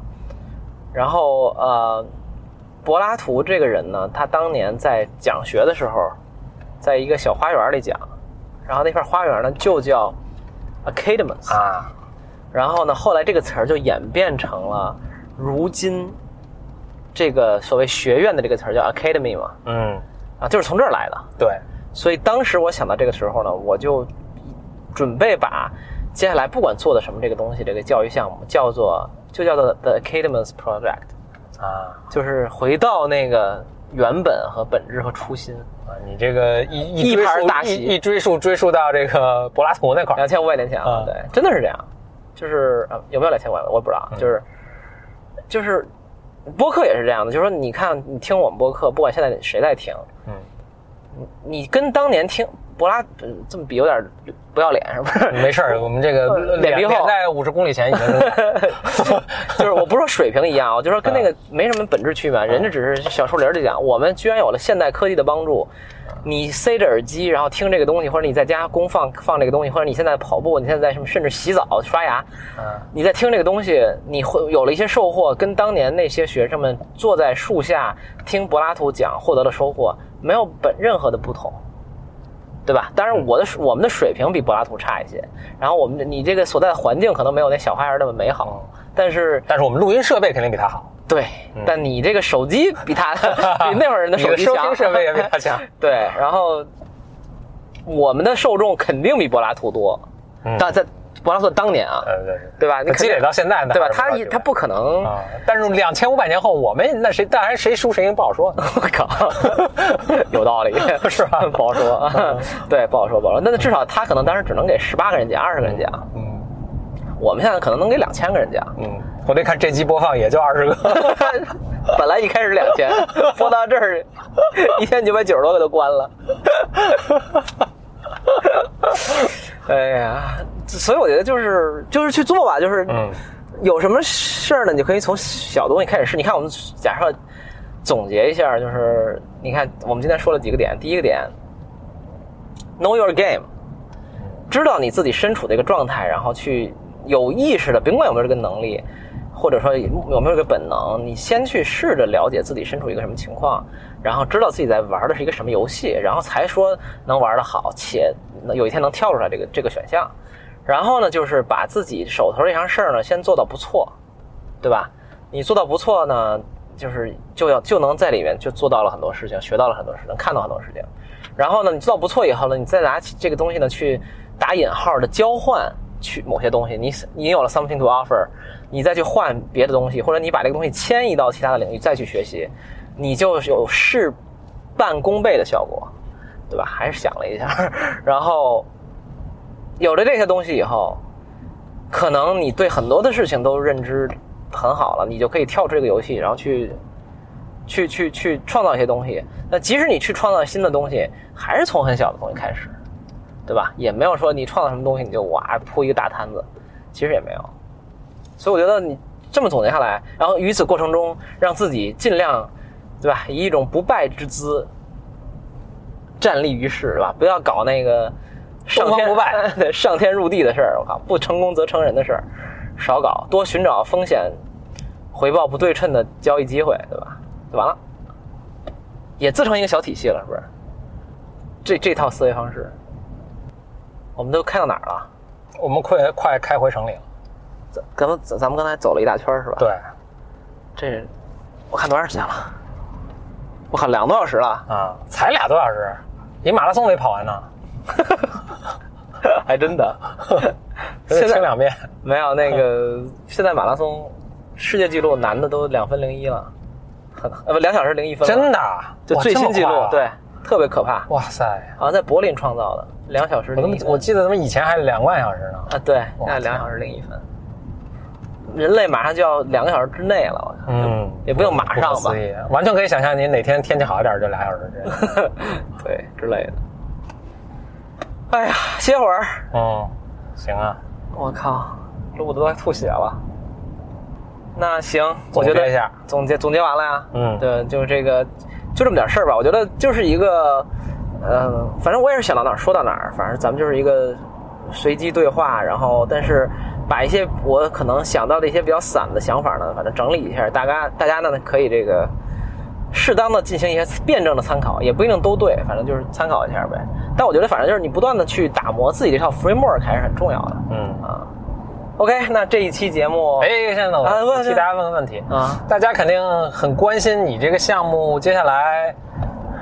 然后呃，柏拉图这个人呢，他当年在讲学的时候，在一个小花园里讲，然后那片花园呢就叫 Academons 啊，然后呢，后来这个词儿就演变成了如今这个所谓学院的这个词儿叫 Academy 嘛，嗯，啊，就是从这儿来的。对，所以当时我想到这个时候呢，我就准备把接下来不管做的什么这个东西，这个教育项目叫做就叫做 The Academons Project，啊。就是回到那个原本和本质和初心。啊，你这个一一一盘大棋。一追溯追溯到这个柏拉图那块儿。两千五百年前啊啊，对，真的是这样，就是啊有没有两千五百？我也不知道，就是就是播客也是这样的，就是说你看你听我们播客，不管现在谁在听，嗯，你你跟当年听柏拉呃这么比有点不要脸是不是？没事儿，我们这个脸皮厚脸在五十公里前已经是 就是我不是说水平一样，我就说跟那个没什么本质区别。人家只是小树林里讲，我们居然有了现代科技的帮助，你塞着耳机然后听这个东西，或者你在家公放放这个东西，或者你现在跑步，你现在在什么，甚至洗澡刷牙，嗯你在听这个东西，你会有了一些收获，跟当年那些学生们坐在树下听柏拉图讲获得了收获，没有本任何的不同。对吧？当然，我的我们的水平比柏拉图差一些，然后我们你这个所在的环境可能没有那小花园那么美好，但是但是我们录音设备肯定比他好，对，但你这个手机比他 比那会儿人的手机强，收听设备也比他强。对，然后我们的受众肯定比柏拉图多，嗯。但在柏拉图当年啊，呃，对对。吧？你积累到现在呢，对吧？他他不可能，啊，但是两千五百年后，我们那谁，当然谁输谁赢不好说。我 靠，有道理，是吧？不好说，对，不好说，不好说。那至少他可能当时只能给十八个人讲，二十个人讲，嗯我们现在可能能给两千个人讲。嗯，我得看这期播放也就二十个。本来一开始两千，播到这儿一千九百九十多个都关了。哎呀，所以我觉得就是就是去做吧，就是嗯有什么事儿呢，你可以从小东西开始试。你看，我们假设总结一下，就是你看我们今天说了几个点，第一个点，know your game，知道你自己身处的一个状态，然后去有意识的，甭管有没有这个能力，或者说有没有这个本能，你先去试着了解自己身处一个什么情况，然后知道自己在玩的是一个什么游戏，然后才说能玩的好，且有一天能跳出来这个这个选项。然后呢，就是把自己手头这项事儿呢，先做到不错，对吧？你做到不错呢，就是就要就能在里面就做到了很多事情，学到了很多事情，看到很多事情。然后呢，你做到不错以后呢，你再拿起这个东西呢，去打引号的交换去某些东西，你你有了 something to offer，你再去换别的东西，或者你把这个东西迁移到其他的领域再去学习，你就有事半功倍的效果，对吧？还是想了一下，然后有了这些东西以后，可能你对很多的事情都认知很好了，你就可以跳出这个游戏，然后去去去去创造一些东西。那即使你去创造新的东西，还是从很小的东西开始，对吧？也没有说你创造什么东西你就哇铺一个大摊子，其实也没有。所以我觉得你这么总结下来，然后于此过程中让自己尽量，对吧？以一种不败之姿站立于世，对吧？不要搞那个上天不败 对上天入地的事儿。我靠，不成功则成仁的事儿，少搞，多寻找风险回报不对称的交易机会，对吧？就完了，也自成一个小体系了，是不是？这这套思维方式，我们都开到哪儿了？我们快快开回城里了。咱咱们咱咱们刚才走了一大圈儿是吧？，对这我看多长时间了？我靠，两个多小时了，啊，才俩多小时，你马拉松没跑完呢。还真的。得现在听两遍。没有那个，现在马拉松世界纪录男的都两分零一了，呃不两小时零一分了，真的啊？就最新纪录，对，特别可怕，哇塞！好像在柏林创造的，两小时零。我记得他们以前还两个半小时呢。啊，对，哇现在两小时零一分。人类马上就要两个小时之内了，嗯，也不用马上吧完全可以想象你哪天天气好一点就俩小时之内。对之类的。哎呀，歇会儿，嗯，行啊，我靠，录的都快吐血了。那行，我总觉得结一下总结总结完了呀。嗯对，就是这个，就这么点事儿吧。我觉得就是一个，呃，反正我也是想到哪儿说到哪儿，反正咱们就是一个随机对话，然后但是把一些我可能想到的一些比较散的想法呢，反正整理一下，大家大家呢可以这个适当的进行一些辩证的参考，也不一定都对，反正就是参考一下呗。但我觉得反正就是你不断的去打磨自己这套 framework 还是很重要的嗯，啊。OK，那这一期节目，哎，现在我替大家问个问题啊大家肯定很关心你这个项目接下来，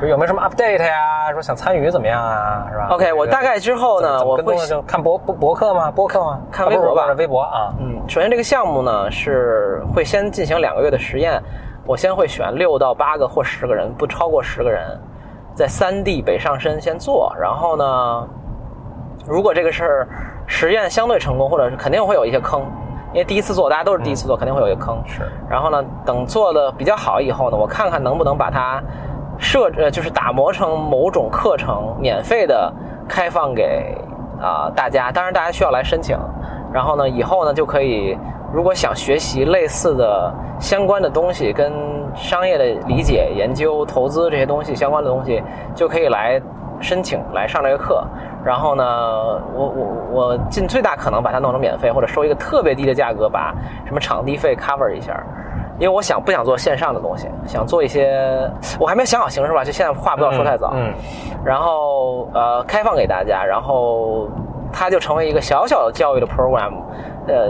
有没有什么 update 呀？说想参与怎么样啊？是吧 OK，这个我大概之后呢，我会看博博博客吗？博客吗？看微博吧微博啊。嗯，首先这个项目呢是会先进行两个月的实验，我先会选六到八个或十个人，不超过十个人，在三地北上深先做，然后呢，如果这个事儿实验相对成功，或者是肯定会有一些坑，因为第一次做大家都是第一次做，肯定会有一个坑。是然后呢，等做的比较好以后呢，我看看能不能把它设呃，就是打磨成某种课程，免费的开放给啊、大家。当然，大家需要来申请。然后呢，以后呢就可以，如果想学习类似的相关的东西，跟商业的理解、研究、投资这些东西相关的东西，就可以来申请来上这个课。然后呢，我我我尽最大可能把它弄成免费，或者收一个特别低的价格，把什么场地费 cover 一下。因为我想不想做线上的东西，想做一些，我还没想好形式吧，就现在话不要说太早。嗯，然后呃开放给大家，然后它就成为一个小小的教育的 program，呃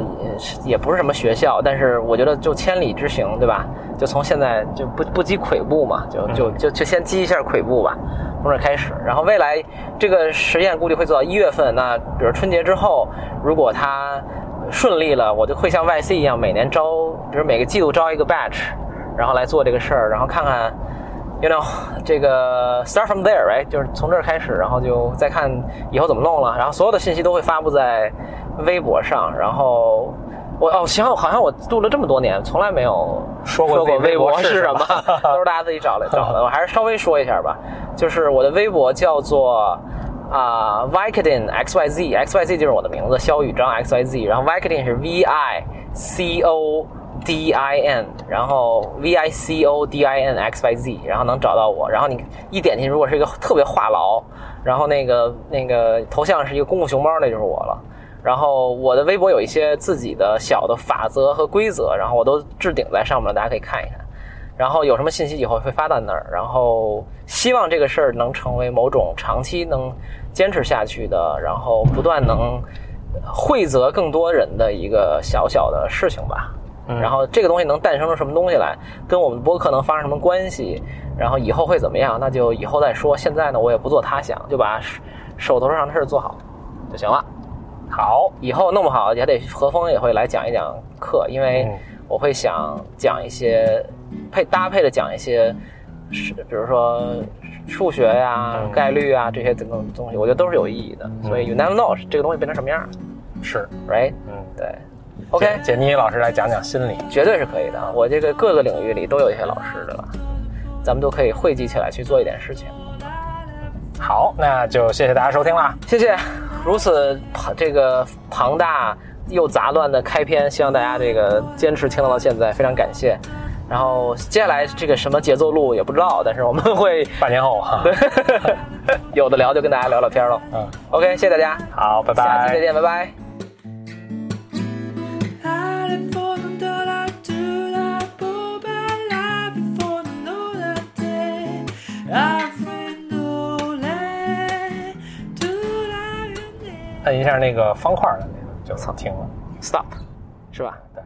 也也不是什么学校，但是我觉得就千里之行，对吧？就从现在就不不积跬步嘛，就就就就先积一下跬步吧，从这儿开始。然后未来这个实验估计会做到一月份，那比如春节之后，如果它顺利了，我就会像 YC 一样，每年招，比如每个季度招一个 batch，然后来做这个事儿，然后看看。You know，这个 start from there，right，就是从这儿开始，然后就再看以后怎么弄了。然后所有的信息都会发布在微博上。然后我哦，行，好像我录了这么多年，从来没有说过说过微博博是什么都是大家自己找来找的。我还是稍微说一下吧，就是我的微博叫做。啊、v i k i d i n X Y Z X Y Z 就是我的名字，肖宇章 X Y Z，然后 Vicodin 是 V I C O D I N，然后 V I C O D I N X Y Z，然后能找到我。然后你一点进去，如果是一个特别话痨，然后那个那个头像是一个功夫熊猫，那就是我了。然后我的微博有一些自己的小的法则和规则，然后我都置顶在上面，大家可以看一看。然后有什么信息以后会发到那儿，然后希望这个事儿能成为某种长期能坚持下去的，然后不断能惠泽更多人的一个小小的事情吧。嗯然后这个东西能诞生出什么东西来，跟我们播客能发生什么关系，然后以后会怎么样，那就以后再说。现在呢，我也不做他想，就把手手头上的事儿做好就行了。好，以后弄不好也得何峰也会来讲一讲课，因为嗯我会想讲一些配搭配的讲一些，是比如说数学呀、嗯概率啊这些等等东西，我觉得都是有意义的。所以 you never know 这个东西变成什么样是，，right？嗯对，OK，简妮老师来讲讲心理。绝对是可以的。我这个各个领域里都有一些老师，对吧？咱们都可以汇集起来去做一点事情。好，那就谢谢大家收听啦。谢谢，如此庞这个庞大又杂乱的开篇，希望大家这个坚持听到了现在，非常感谢。然后接下来这个什么节奏录也不知道，但是我们会 半年后哈，有的聊就跟大家聊聊天了。嗯，OK，谢谢大家，好，拜拜。下期再见，拜拜。摁一下那个方块的那个就停了。Stop，是吧？对。